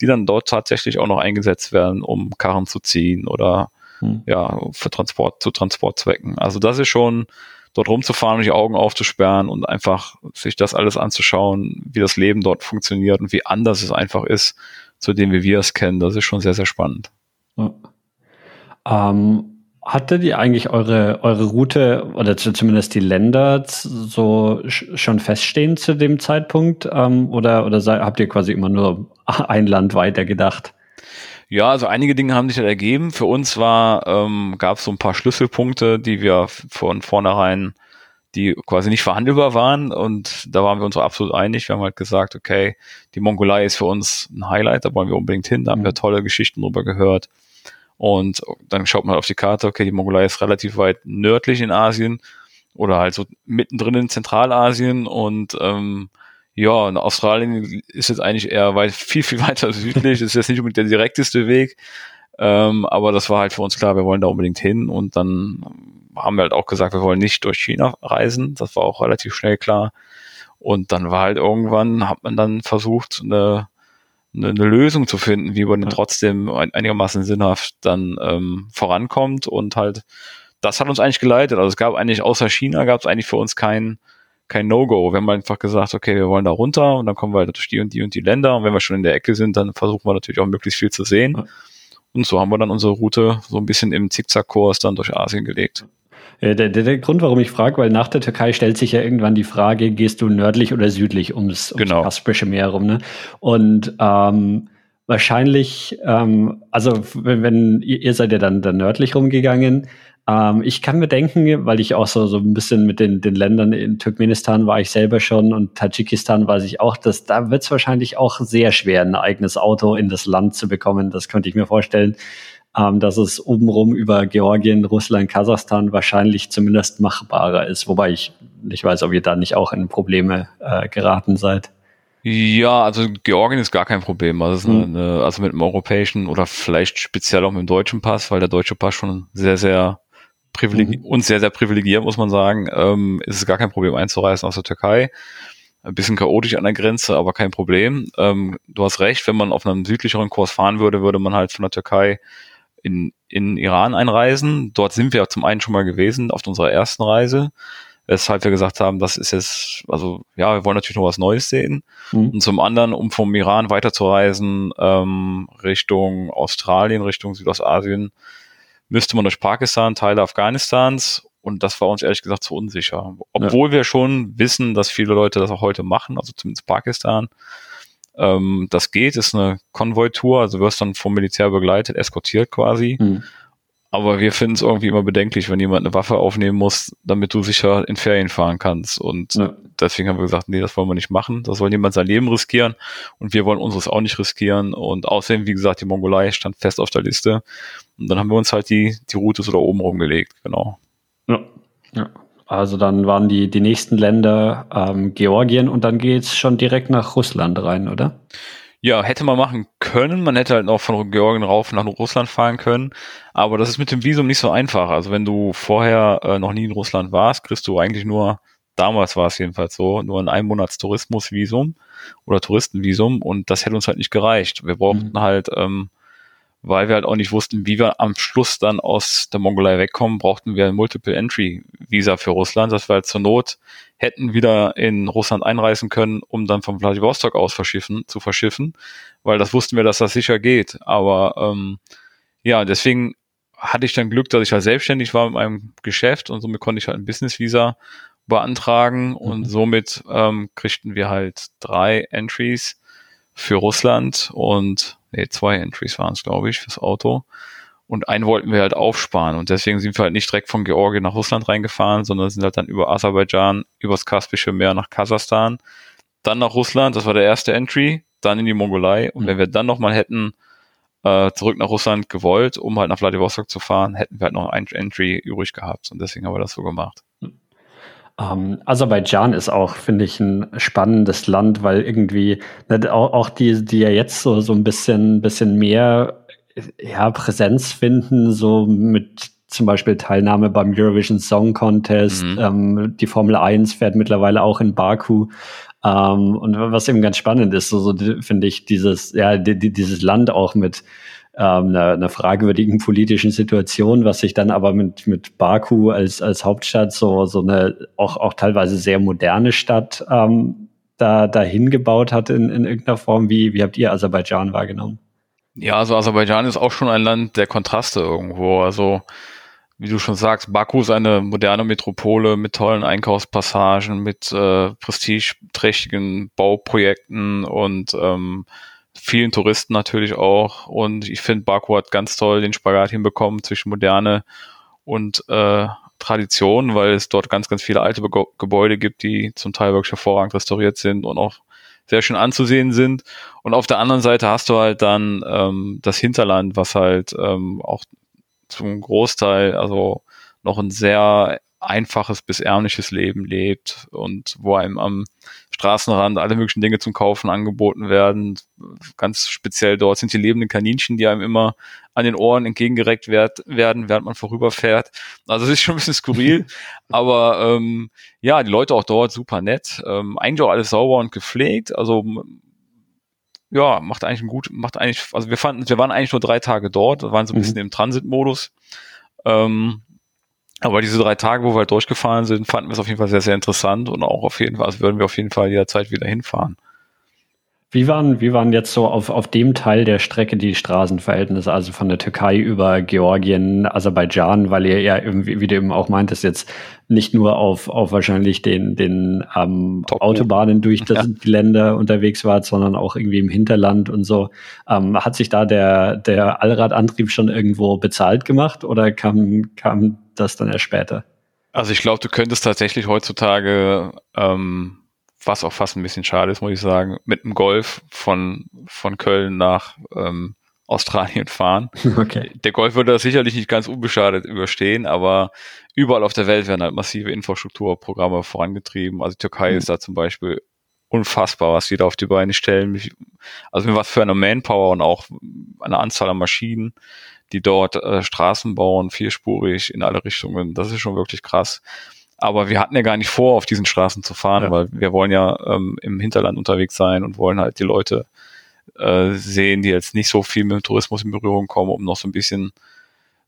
die dann dort tatsächlich auch noch eingesetzt werden, um Karren zu ziehen oder hm. ja, für Transport, zu Transportzwecken. Also das ist schon, dort rumzufahren und die Augen aufzusperren und einfach sich das alles anzuschauen, wie das Leben dort funktioniert und wie anders es einfach ist, zu dem wie wir es kennen. Das ist schon sehr, sehr spannend. Ja. Ähm, Hattet ihr eigentlich eure, eure Route oder zumindest die Länder so schon feststehen zu dem Zeitpunkt? Ähm, oder oder habt ihr quasi immer nur ein Land weiter gedacht? Ja, also einige Dinge haben sich halt ergeben. Für uns war, ähm, gab es so ein paar Schlüsselpunkte, die wir von vornherein, die quasi nicht verhandelbar waren. Und da waren wir uns absolut einig. Wir haben halt gesagt, okay, die Mongolei ist für uns ein Highlight, da wollen wir unbedingt hin. Da haben wir tolle Geschichten drüber gehört. Und dann schaut man auf die Karte, okay, die Mongolei ist relativ weit nördlich in Asien oder halt so mittendrin in Zentralasien und ähm, ja, in Australien ist jetzt eigentlich eher weit, viel, viel weiter südlich. Das ist jetzt nicht unbedingt der direkteste Weg. Ähm, aber das war halt für uns klar, wir wollen da unbedingt hin. Und dann haben wir halt auch gesagt, wir wollen nicht durch China reisen. Das war auch relativ schnell klar. Und dann war halt irgendwann, hat man dann versucht, eine eine, eine Lösung zu finden, wie man trotzdem einigermaßen sinnhaft dann ähm, vorankommt und halt das hat uns eigentlich geleitet. Also es gab eigentlich außer China gab es eigentlich für uns kein kein No-Go. Wir haben einfach gesagt, okay, wir wollen da runter und dann kommen wir halt durch die und die und die Länder und wenn wir schon in der Ecke sind, dann versuchen wir natürlich auch möglichst viel zu sehen. Und so haben wir dann unsere Route so ein bisschen im Zickzackkurs dann durch Asien gelegt. Äh, der, der, der Grund, warum ich frage, weil nach der Türkei stellt sich ja irgendwann die Frage, gehst du nördlich oder südlich ums, ums genau. Kaspische Meer rum? Ne? Und ähm, wahrscheinlich, ähm, also wenn, wenn ihr, ihr seid ja dann, dann nördlich rumgegangen, ähm, ich kann mir denken, weil ich auch so, so ein bisschen mit den, den Ländern in Turkmenistan war ich selber schon und Tadschikistan weiß ich auch, dass da wird es wahrscheinlich auch sehr schwer, ein eigenes Auto in das Land zu bekommen. Das könnte ich mir vorstellen, ähm, dass es obenrum über Georgien, Russland, Kasachstan wahrscheinlich zumindest machbarer ist, wobei ich nicht weiß, ob ihr da nicht auch in Probleme äh, geraten seid. Ja, also Georgien ist gar kein Problem. Also, mhm. eine, also mit dem europäischen oder vielleicht speziell auch mit dem deutschen Pass, weil der deutsche Pass schon sehr, sehr privilegiert, mhm. uns sehr, sehr privilegiert, muss man sagen, ähm, ist es gar kein Problem einzureisen aus der Türkei. Ein bisschen chaotisch an der Grenze, aber kein Problem. Ähm, du hast recht, wenn man auf einem südlicheren Kurs fahren würde, würde man halt von der Türkei in, in Iran einreisen. Dort sind wir zum einen schon mal gewesen auf unserer ersten Reise, weshalb wir gesagt haben, das ist jetzt, also ja, wir wollen natürlich noch was Neues sehen. Mhm. Und zum anderen, um vom Iran weiterzureisen ähm, Richtung Australien, Richtung Südostasien, müsste man durch Pakistan, Teile Afghanistans und das war uns ehrlich gesagt zu unsicher. Obwohl ja. wir schon wissen, dass viele Leute das auch heute machen, also zumindest Pakistan. Ähm, das geht, ist eine Konvoi-Tour, also wirst dann vom Militär begleitet, eskortiert quasi. Mhm. Aber wir finden es irgendwie immer bedenklich, wenn jemand eine Waffe aufnehmen muss, damit du sicher in Ferien fahren kannst. Und ja. deswegen haben wir gesagt, nee, das wollen wir nicht machen. Das soll niemand sein Leben riskieren. Und wir wollen unseres auch nicht riskieren. Und außerdem, wie gesagt, die Mongolei stand fest auf der Liste. Und dann haben wir uns halt die, die Route so da oben rumgelegt, genau. Ja. ja. Also dann waren die, die nächsten Länder ähm, Georgien und dann geht's schon direkt nach Russland rein, oder? Ja, hätte man machen können. Man hätte halt noch von Georgien rauf nach Russland fahren können. Aber das ist mit dem Visum nicht so einfach. Also wenn du vorher äh, noch nie in Russland warst, kriegst du eigentlich nur, damals war es jedenfalls so, nur ein Einmonats Tourismusvisum oder Touristenvisum und das hätte uns halt nicht gereicht. Wir brauchten mhm. halt ähm, weil wir halt auch nicht wussten, wie wir am Schluss dann aus der Mongolei wegkommen, brauchten wir ein Multiple Entry Visa für Russland, dass wir halt zur Not hätten wieder in Russland einreisen können, um dann von Vladivostok aus verschiffen, zu verschiffen, weil das wussten wir, dass das sicher geht. Aber ähm, ja, deswegen hatte ich dann Glück, dass ich halt selbstständig war mit meinem Geschäft und somit konnte ich halt ein Business Visa beantragen mhm. und somit ähm, kriegten wir halt drei Entries für Russland und nee, zwei Entries waren es, glaube ich, fürs Auto. Und einen wollten wir halt aufsparen. Und deswegen sind wir halt nicht direkt von Georgien nach Russland reingefahren, sondern sind halt dann über Aserbaidschan, übers Kaspische Meer nach Kasachstan, dann nach Russland, das war der erste Entry, dann in die Mongolei. Und mhm. wenn wir dann nochmal hätten äh, zurück nach Russland gewollt, um halt nach Vladivostok zu fahren, hätten wir halt noch ein Entry übrig gehabt. Und deswegen haben wir das so gemacht. Ähm, Aserbaidschan ist auch, finde ich, ein spannendes Land, weil irgendwie ne, auch, auch, die, die ja jetzt so, so ein bisschen, bisschen mehr ja, Präsenz finden, so mit zum Beispiel Teilnahme beim Eurovision Song Contest. Mhm. Ähm, die Formel 1 fährt mittlerweile auch in Baku. Ähm, und was eben ganz spannend ist, so, so finde ich, dieses, ja, die, die, dieses Land auch mit ähm, einer, einer fragwürdigen politischen Situation, was sich dann aber mit, mit Baku als, als Hauptstadt so, so eine auch, auch teilweise sehr moderne Stadt ähm, da dahin gebaut hat in, in irgendeiner Form. Wie, wie habt ihr Aserbaidschan wahrgenommen? Ja, also Aserbaidschan ist auch schon ein Land der Kontraste irgendwo. Also wie du schon sagst, Baku ist eine moderne Metropole mit tollen Einkaufspassagen, mit äh, prestigeträchtigen Bauprojekten und ähm, vielen Touristen natürlich auch. Und ich finde, Baku hat ganz toll den Spagat hinbekommen zwischen Moderne und äh, Tradition, weil es dort ganz, ganz viele alte Be Gebäude gibt, die zum Teil wirklich hervorragend restauriert sind und auch sehr schön anzusehen sind. Und auf der anderen Seite hast du halt dann ähm, das Hinterland, was halt ähm, auch zum Großteil, also noch ein sehr einfaches bis ärmliches Leben lebt und wo einem am Straßenrand alle möglichen Dinge zum Kaufen angeboten werden. Ganz speziell dort sind die lebenden Kaninchen, die einem immer an den Ohren entgegengereckt werd, werden, während man vorüberfährt. Also es ist schon ein bisschen skurril, aber ähm, ja, die Leute auch dort super nett. Ähm, eigentlich auch alles sauber und gepflegt. Also ja, macht eigentlich ein gut, macht eigentlich, also wir fanden, wir waren eigentlich nur drei Tage dort, waren so ein mhm. bisschen im Transitmodus. Ähm, aber diese drei Tage, wo wir halt durchgefahren sind, fanden wir es auf jeden Fall sehr, sehr interessant und auch auf jeden Fall, also würden wir auf jeden Fall jederzeit wieder hinfahren. Wie waren, wie waren jetzt so auf, auf dem Teil der Strecke die Straßenverhältnisse, also von der Türkei über Georgien, Aserbaidschan, weil ihr ja irgendwie, wie du eben auch meintest, jetzt nicht nur auf, auf wahrscheinlich den, den ähm, Autobahnen durch das ja. Länder unterwegs wart, sondern auch irgendwie im Hinterland und so. Ähm, hat sich da der, der Allradantrieb schon irgendwo bezahlt gemacht oder kam, kam das dann erst später? Also ich glaube, du könntest tatsächlich heutzutage ähm, was auch fast ein bisschen schade ist, muss ich sagen, mit dem Golf von, von Köln nach ähm, Australien fahren. Okay. Der Golf würde das sicherlich nicht ganz unbeschadet überstehen, aber überall auf der Welt werden halt massive Infrastrukturprogramme vorangetrieben. Also Türkei mhm. ist da zum Beispiel unfassbar, was die da auf die Beine stellen. Also mit was für eine Manpower und auch eine Anzahl an Maschinen, die dort äh, Straßen bauen, vierspurig in alle Richtungen. Das ist schon wirklich krass. Aber wir hatten ja gar nicht vor, auf diesen Straßen zu fahren, ja. weil wir wollen ja ähm, im Hinterland unterwegs sein und wollen halt die Leute äh, sehen, die jetzt nicht so viel mit dem Tourismus in Berührung kommen, um noch so ein bisschen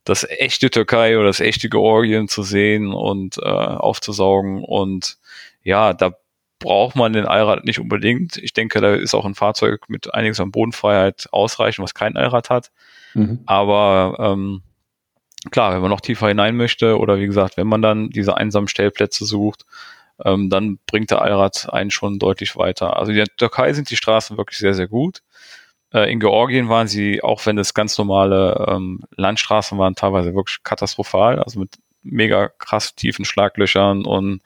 das echte Türkei oder das echte Georgien zu sehen und äh, aufzusaugen. Und ja, da braucht man den Allrad nicht unbedingt. Ich denke, da ist auch ein Fahrzeug mit einiges an Bodenfreiheit ausreichend, was kein Allrad hat. Mhm. Aber ähm, klar, wenn man noch tiefer hinein möchte oder wie gesagt, wenn man dann diese einsamen Stellplätze sucht, ähm, dann bringt der Allrad einen schon deutlich weiter. Also in der Türkei sind die Straßen wirklich sehr, sehr gut. Äh, in Georgien waren sie, auch wenn es ganz normale ähm, Landstraßen waren, teilweise wirklich katastrophal, also mit mega krass tiefen Schlaglöchern und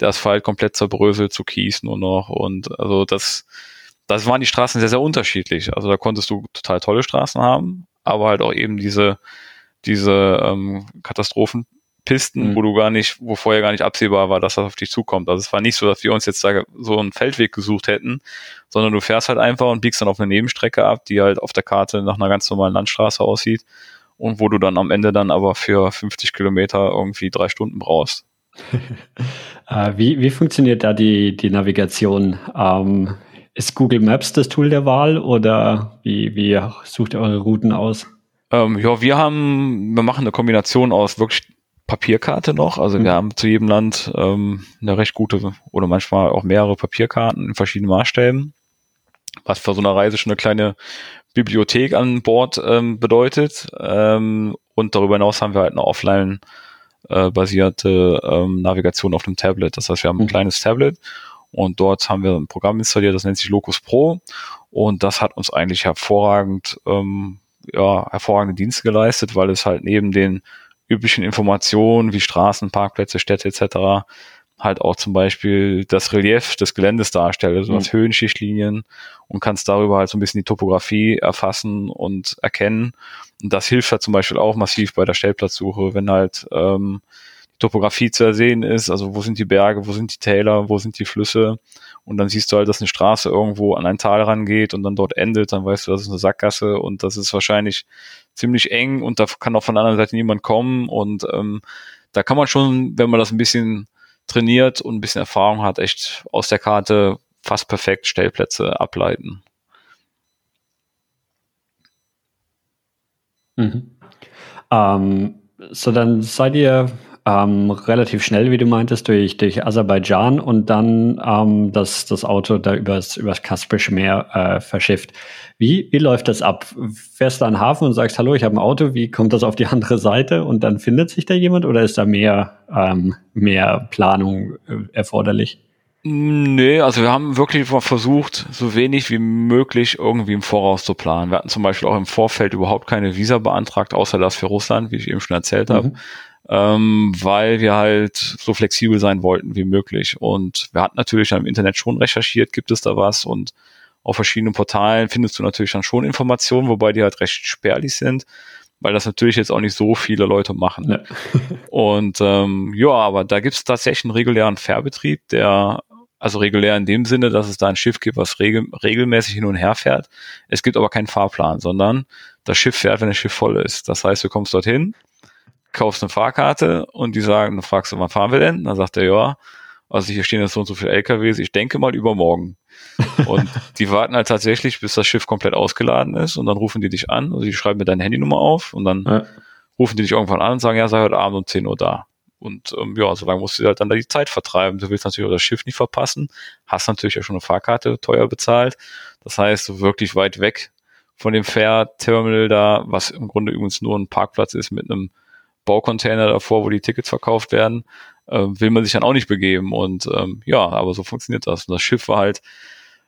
der Asphalt komplett zerbröselt zu Kies nur noch und also das, das waren die Straßen sehr, sehr unterschiedlich. Also da konntest du total tolle Straßen haben, aber halt auch eben diese diese ähm, Katastrophenpisten, mhm. wo du gar nicht, wo vorher gar nicht absehbar war, dass das auf dich zukommt. Also es war nicht so, dass wir uns jetzt da so einen Feldweg gesucht hätten, sondern du fährst halt einfach und biegst dann auf eine Nebenstrecke ab, die halt auf der Karte nach einer ganz normalen Landstraße aussieht und wo du dann am Ende dann aber für 50 Kilometer irgendwie drei Stunden brauchst. äh, wie, wie funktioniert da die, die Navigation? Ähm, ist Google Maps das Tool der Wahl oder wie, wie sucht ihr eure Routen aus? Ähm, ja, wir haben, wir machen eine Kombination aus wirklich Papierkarte noch. Also mhm. wir haben zu jedem Land ähm, eine recht gute oder manchmal auch mehrere Papierkarten in verschiedenen Maßstäben, was für so eine Reise schon eine kleine Bibliothek an Bord ähm, bedeutet. Ähm, und darüber hinaus haben wir halt eine offline äh, basierte ähm, Navigation auf einem Tablet. Das heißt, wir haben ein mhm. kleines Tablet und dort haben wir ein Programm installiert, das nennt sich Locus Pro und das hat uns eigentlich hervorragend ähm, ja, hervorragende Dienste geleistet, weil es halt neben den üblichen Informationen wie Straßen, Parkplätze, Städte etc. halt auch zum Beispiel das Relief des Geländes darstellt, also mhm. als Höhenschichtlinien und kannst darüber halt so ein bisschen die Topografie erfassen und erkennen. Und das hilft halt zum Beispiel auch massiv bei der Stellplatzsuche, wenn halt ähm, Topografie zu ersehen ist, also wo sind die Berge, wo sind die Täler, wo sind die Flüsse und dann siehst du halt, dass eine Straße irgendwo an ein Tal rangeht und dann dort endet, dann weißt du, das ist eine Sackgasse und das ist wahrscheinlich ziemlich eng und da kann auch von der anderen Seite niemand kommen und ähm, da kann man schon, wenn man das ein bisschen trainiert und ein bisschen Erfahrung hat, echt aus der Karte fast perfekt Stellplätze ableiten. Mhm. Ähm, so, dann seid ihr ähm, relativ schnell, wie du meintest, durch, durch Aserbaidschan und dann ähm, das, das Auto da übers, übers Kaspische Meer äh, verschifft. Wie, wie läuft das ab? Fährst du an den Hafen und sagst, hallo, ich habe ein Auto, wie kommt das auf die andere Seite und dann findet sich da jemand oder ist da mehr, ähm, mehr Planung äh, erforderlich? Nee, also wir haben wirklich versucht, so wenig wie möglich irgendwie im Voraus zu planen. Wir hatten zum Beispiel auch im Vorfeld überhaupt keine Visa beantragt, außer das für Russland, wie ich eben schon erzählt mhm. habe ähm, weil wir halt so flexibel sein wollten wie möglich. Und wir hatten natürlich im Internet schon recherchiert, gibt es da was und auf verschiedenen Portalen findest du natürlich dann schon Informationen, wobei die halt recht spärlich sind, weil das natürlich jetzt auch nicht so viele Leute machen. Ja. und ähm, ja, aber da gibt es tatsächlich einen regulären Fährbetrieb, der also regulär in dem Sinne, dass es da ein Schiff gibt, was regel, regelmäßig hin und her fährt. Es gibt aber keinen Fahrplan, sondern das Schiff fährt, wenn das Schiff voll ist. Das heißt, du kommst dorthin, kaufst eine Fahrkarte und die sagen, dann fragst du, wann fahren wir denn? Dann sagt er, ja, also hier stehen jetzt so und so viele LKWs, ich denke mal übermorgen. und die warten halt tatsächlich, bis das Schiff komplett ausgeladen ist und dann rufen die dich an, also die schreiben mir deine Handynummer auf und dann ja. rufen die dich irgendwann an und sagen, ja, sei heute Abend um 10 Uhr da. Und ähm, ja, so lange musst du halt dann da die Zeit vertreiben. Du willst natürlich auch das Schiff nicht verpassen, hast natürlich ja schon eine Fahrkarte teuer bezahlt. Das heißt, so wirklich weit weg von dem Fair-Terminal da, was im Grunde übrigens nur ein Parkplatz ist mit einem Baucontainer davor, wo die Tickets verkauft werden, äh, will man sich dann auch nicht begeben. Und ähm, ja, aber so funktioniert das. Und das Schiff war halt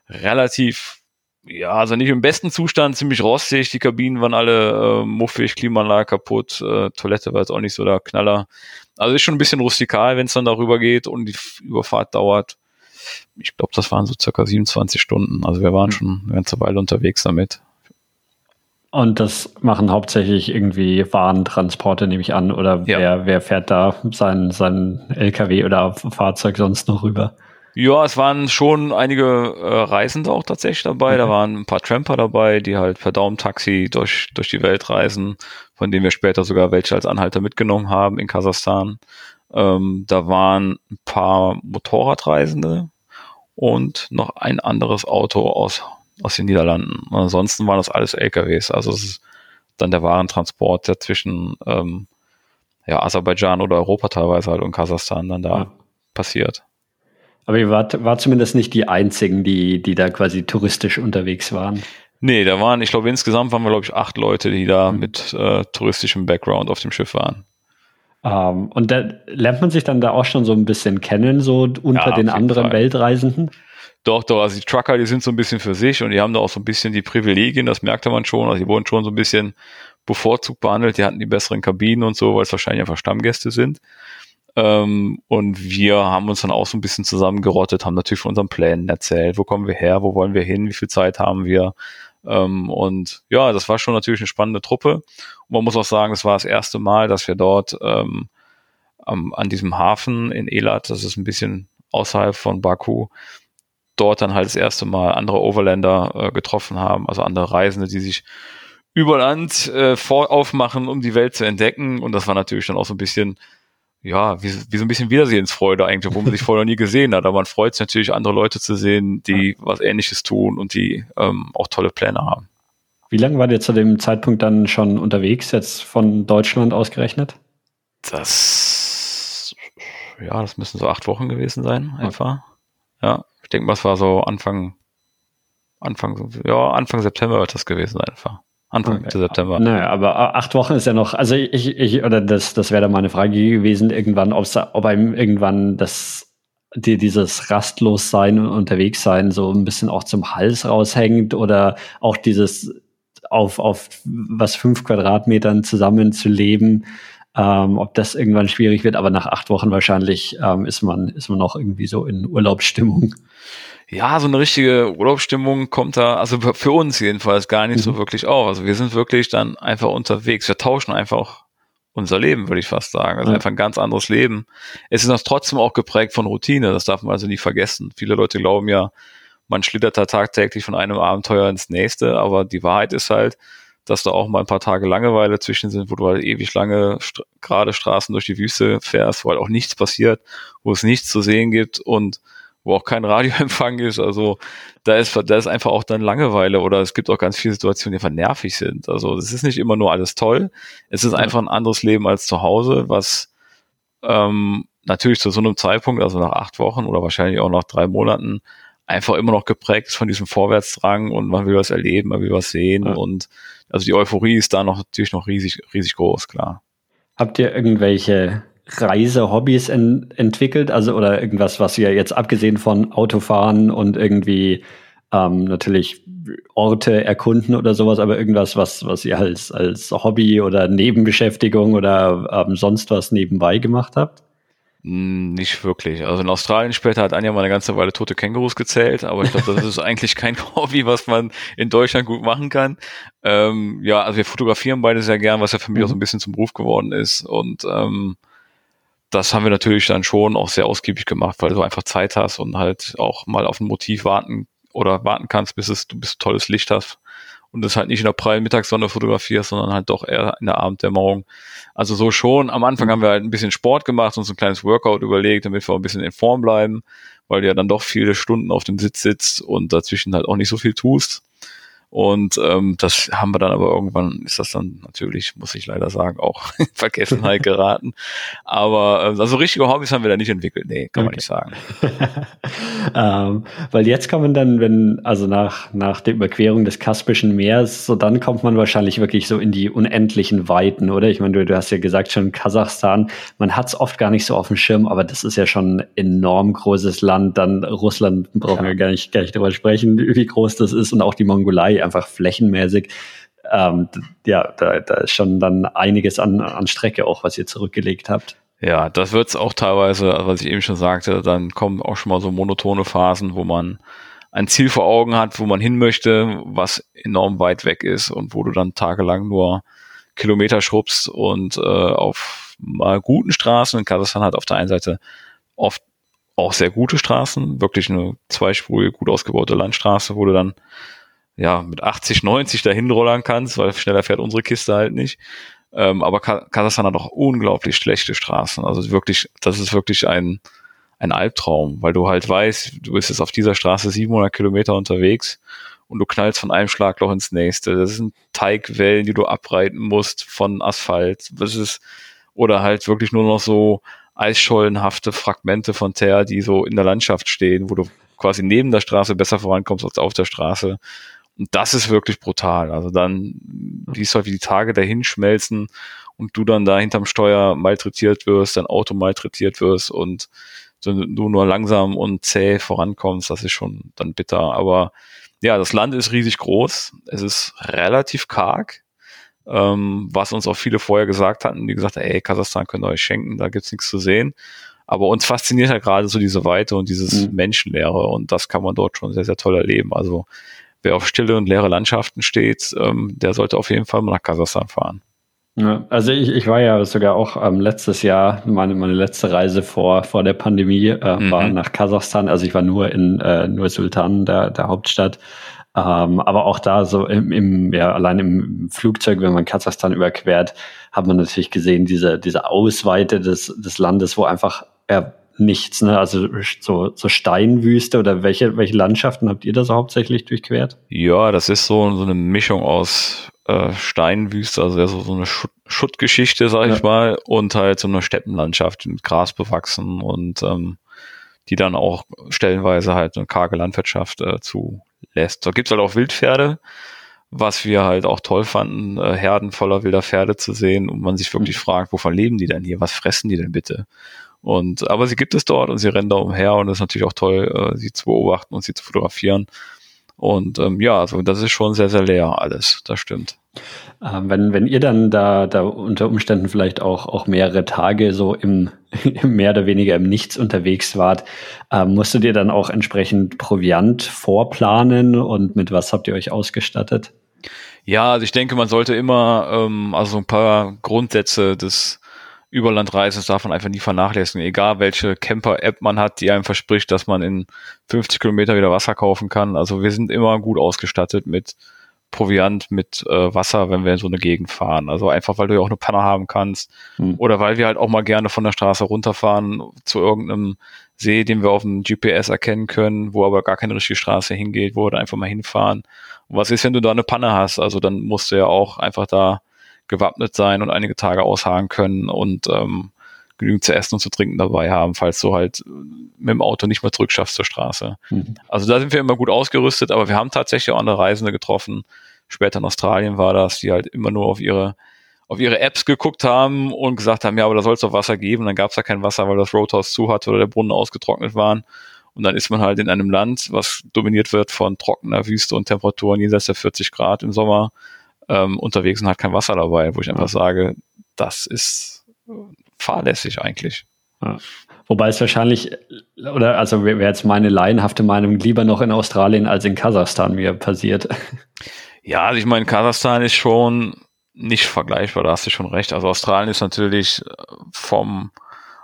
relativ, ja, also nicht im besten Zustand, ziemlich rostig. Die Kabinen waren alle äh, muffig, Klimaanlage kaputt, äh, Toilette war jetzt auch nicht so der Knaller. Also ist schon ein bisschen rustikal, wenn es dann darüber geht und die Überfahrt dauert. Ich glaube, das waren so circa 27 Stunden. Also wir waren hm. schon eine ganze Weile unterwegs damit. Und das machen hauptsächlich irgendwie Warentransporte, nehme ich an. Oder ja. wer, wer fährt da sein, sein LKW oder Fahrzeug sonst noch rüber? Ja, es waren schon einige äh, Reisende auch tatsächlich dabei. Mhm. Da waren ein paar Tramper dabei, die halt per Daumentaxi durch, durch die Welt reisen, von denen wir später sogar welche als Anhalter mitgenommen haben in Kasachstan. Ähm, da waren ein paar Motorradreisende und noch ein anderes Auto aus aus den Niederlanden. Und ansonsten waren das alles LKWs. Also es ist dann der Warentransport, der zwischen ähm, ja, Aserbaidschan oder Europa teilweise halt und Kasachstan dann da ja. passiert. Aber ihr wart, war zumindest nicht die einzigen, die, die da quasi touristisch unterwegs waren. Nee, da waren, ich glaube, insgesamt waren wir, glaube ich, acht Leute, die da mhm. mit äh, touristischem Background auf dem Schiff waren. Um, ähm, und da lernt man sich dann da auch schon so ein bisschen kennen, so unter ja, den anderen Fall. Weltreisenden? Doch, doch, also die Trucker, die sind so ein bisschen für sich und die haben da auch so ein bisschen die Privilegien, das merkte man schon. Also die wurden schon so ein bisschen bevorzugt behandelt, die hatten die besseren Kabinen und so, weil es wahrscheinlich einfach Stammgäste sind. Ähm, und wir haben uns dann auch so ein bisschen zusammengerottet, haben natürlich von unseren Plänen erzählt, wo kommen wir her, wo wollen wir hin, wie viel Zeit haben wir. Ähm, und ja, das war schon natürlich eine spannende Truppe. Und man muss auch sagen, es war das erste Mal, dass wir dort ähm, am, an diesem Hafen in Elat, das ist ein bisschen außerhalb von Baku, dort dann halt das erste Mal andere Overlander äh, getroffen haben, also andere Reisende, die sich über Land äh, vor aufmachen, um die Welt zu entdecken. Und das war natürlich dann auch so ein bisschen, ja, wie, wie so ein bisschen Wiedersehensfreude eigentlich, wo man sich vorher noch nie gesehen hat. Aber man freut sich natürlich, andere Leute zu sehen, die was Ähnliches tun und die ähm, auch tolle Pläne haben. Wie lange war ihr zu dem Zeitpunkt dann schon unterwegs, jetzt von Deutschland ausgerechnet? Das, ja, das müssen so acht Wochen gewesen sein, einfach. Ja. Ich denke mal, es war so Anfang, Anfang, ja, Anfang September wird das gewesen einfach. Anfang okay. September. Naja, aber acht Wochen ist ja noch, also ich, ich oder das, das wäre dann meine Frage gewesen, irgendwann, ob's, ob einem irgendwann das, die, dieses Rastlossein und Unterwegssein so ein bisschen auch zum Hals raushängt oder auch dieses auf, auf was fünf Quadratmetern zusammenzuleben, ähm, ob das irgendwann schwierig wird, aber nach acht Wochen wahrscheinlich ähm, ist man, ist man noch irgendwie so in Urlaubsstimmung. Ja, so eine richtige Urlaubsstimmung kommt da, also für uns jedenfalls gar nicht mhm. so wirklich auf. Also wir sind wirklich dann einfach unterwegs. Wir tauschen einfach unser Leben, würde ich fast sagen. Also ja. einfach ein ganz anderes Leben. Es ist auch trotzdem auch geprägt von Routine. Das darf man also nie vergessen. Viele Leute glauben ja, man schlittert da tagtäglich von einem Abenteuer ins nächste, aber die Wahrheit ist halt, dass da auch mal ein paar Tage Langeweile zwischen sind, wo du halt ewig lange st gerade Straßen durch die Wüste fährst, wo halt auch nichts passiert, wo es nichts zu sehen gibt und wo auch kein Radioempfang ist. Also da ist, da ist einfach auch dann Langeweile oder es gibt auch ganz viele Situationen, die einfach nervig sind. Also es ist nicht immer nur alles toll. Es ist einfach ein anderes Leben als zu Hause, was ähm, natürlich zu so einem Zeitpunkt, also nach acht Wochen oder wahrscheinlich auch nach drei Monaten, einfach immer noch geprägt ist von diesem Vorwärtsdrang und man will was erleben, man will was sehen ja. und also die Euphorie ist da noch natürlich noch riesig, riesig groß, klar. Habt ihr irgendwelche Reisehobbys en entwickelt? Also oder irgendwas, was ihr jetzt abgesehen von Autofahren und irgendwie ähm, natürlich Orte erkunden oder sowas, aber irgendwas, was, was ihr als, als Hobby oder Nebenbeschäftigung oder ähm, sonst was nebenbei gemacht habt? Hm, nicht wirklich. Also in Australien später hat Anja mal eine ganze Weile tote Kängurus gezählt, aber ich glaube, das ist eigentlich kein Hobby, was man in Deutschland gut machen kann. Ähm, ja, also wir fotografieren beide sehr gern, was ja für mich mhm. auch so ein bisschen zum Beruf geworden ist. Und ähm, das haben wir natürlich dann schon auch sehr ausgiebig gemacht, weil du einfach Zeit hast und halt auch mal auf ein Motiv warten oder warten kannst, bis es du bis tolles Licht hast und das halt nicht in der prallen Mittagssonne fotografierst, sondern halt doch eher in der Abenddämmerung. Also so schon. Am Anfang haben wir halt ein bisschen Sport gemacht, uns ein kleines Workout überlegt, damit wir auch ein bisschen in Form bleiben, weil du ja dann doch viele Stunden auf dem Sitz sitzt und dazwischen halt auch nicht so viel tust. Und ähm, das haben wir dann aber irgendwann, ist das dann natürlich, muss ich leider sagen, auch in Vergessenheit geraten. Aber äh, also richtige Hobbys haben wir da nicht entwickelt. Nee, kann okay. man nicht sagen. ähm, weil jetzt kommen dann, wenn, also nach, nach der Überquerung des Kaspischen Meers, so dann kommt man wahrscheinlich wirklich so in die unendlichen Weiten, oder? Ich meine, du, du hast ja gesagt schon Kasachstan, man hat es oft gar nicht so auf dem Schirm, aber das ist ja schon ein enorm großes Land. Dann Russland brauchen ja. wir gar nicht, gar nicht drüber sprechen, wie groß das ist und auch die Mongolei einfach flächenmäßig. Ähm, ja, da, da ist schon dann einiges an, an Strecke auch, was ihr zurückgelegt habt. Ja, das wird's auch teilweise, was ich eben schon sagte, dann kommen auch schon mal so monotone Phasen, wo man ein Ziel vor Augen hat, wo man hin möchte, was enorm weit weg ist und wo du dann tagelang nur Kilometer schrubbst und äh, auf mal guten Straßen in Kasachstan hat auf der einen Seite oft auch sehr gute Straßen, wirklich eine zweispurige, gut ausgebaute Landstraße, wo du dann ja mit 80, 90 dahin rollern kannst, weil schneller fährt unsere Kiste halt nicht. Ähm, aber Kasachstan hat auch unglaublich schlechte Straßen. Also wirklich, das ist wirklich ein, ein Albtraum, weil du halt weißt, du bist jetzt auf dieser Straße 700 Kilometer unterwegs und du knallst von einem Schlagloch ins nächste. Das sind Teigwellen, die du abreiten musst von Asphalt. Das ist, oder halt wirklich nur noch so eisschollenhafte Fragmente von Teer, die so in der Landschaft stehen, wo du quasi neben der Straße besser vorankommst als auf der Straße. Und das ist wirklich brutal. Also dann siehst du halt, wie die Tage dahin schmelzen und du dann da hinterm Steuer malträtiert wirst, dein Auto malträtiert wirst und du nur langsam und zäh vorankommst. Das ist schon dann bitter. Aber ja, das Land ist riesig groß. Es ist relativ karg ähm, was uns auch viele vorher gesagt hatten, die gesagt haben, ey, Kasachstan könnt ihr euch schenken, da gibt's nichts zu sehen. Aber uns fasziniert ja gerade so diese Weite und dieses mhm. Menschenleere und das kann man dort schon sehr, sehr toll erleben. Also wer auf stille und leere Landschaften steht, ähm, der sollte auf jeden Fall mal nach Kasachstan fahren. Ja, also ich, ich war ja sogar auch ähm, letztes Jahr, meine, meine letzte Reise vor, vor der Pandemie äh, mhm. war nach Kasachstan. Also ich war nur in äh, nur Sultan, der, der Hauptstadt. Ähm, aber auch da so im, im, ja, allein im Flugzeug, wenn man Kasachstan überquert, hat man natürlich gesehen, diese, diese Ausweite des, des Landes, wo einfach ja, nichts, ne? Also so, so Steinwüste oder welche, welche Landschaften habt ihr da so hauptsächlich durchquert? Ja, das ist so, so eine Mischung aus äh, Steinwüste, also so, so eine Schutt, Schuttgeschichte, sag ja. ich mal, und halt so eine Steppenlandschaft mit Gras bewachsen und ähm, die dann auch stellenweise halt eine karge Landwirtschaft äh, zu lässt. Da gibt's halt auch Wildpferde, was wir halt auch toll fanden, äh, Herden voller wilder Pferde zu sehen und man sich wirklich mhm. fragt, wovon leben die denn hier? Was fressen die denn bitte? Und aber sie gibt es dort und sie rennen da umher und es ist natürlich auch toll, äh, sie zu beobachten und sie zu fotografieren. Und ähm, ja, also das ist schon sehr, sehr leer alles, das stimmt. Ähm, wenn, wenn ihr dann da, da unter Umständen vielleicht auch, auch mehrere Tage so im, mehr oder weniger im Nichts unterwegs wart, ähm, musstet ihr dann auch entsprechend Proviant vorplanen und mit was habt ihr euch ausgestattet? Ja, also ich denke, man sollte immer ähm, also ein paar Grundsätze des Überlandreisens darf man einfach nie vernachlässigen. Egal welche Camper-App man hat, die einem verspricht, dass man in 50 Kilometer wieder Wasser kaufen kann. Also wir sind immer gut ausgestattet mit Proviant, mit äh, Wasser, wenn wir in so eine Gegend fahren. Also einfach, weil du ja auch eine Panne haben kannst. Hm. Oder weil wir halt auch mal gerne von der Straße runterfahren zu irgendeinem See, den wir auf dem GPS erkennen können, wo aber gar keine richtige Straße hingeht, wo wir da einfach mal hinfahren. Und was ist, wenn du da eine Panne hast? Also dann musst du ja auch einfach da gewappnet sein und einige Tage ausharren können und ähm, genügend zu essen und zu trinken dabei haben, falls du halt mit dem Auto nicht mehr zurückschaffst zur Straße. Mhm. Also da sind wir immer gut ausgerüstet, aber wir haben tatsächlich auch andere Reisende getroffen. Später in Australien war das, die halt immer nur auf ihre auf ihre Apps geguckt haben und gesagt haben, ja, aber da soll es doch Wasser geben. Dann gab es da kein Wasser, weil das Roadhouse zu hatte oder der Brunnen ausgetrocknet waren. Und dann ist man halt in einem Land, was dominiert wird von trockener Wüste und Temperaturen jenseits der 40 Grad im Sommer ähm, unterwegs und hat kein Wasser dabei, wo ich einfach sage, das ist fahrlässig eigentlich. Ja. Wobei es wahrscheinlich, oder also wäre jetzt meine laienhafte Meinung, lieber noch in Australien als in Kasachstan mir passiert. Ja, also ich meine, Kasachstan ist schon nicht vergleichbar, da hast du schon recht. Also Australien ist natürlich vom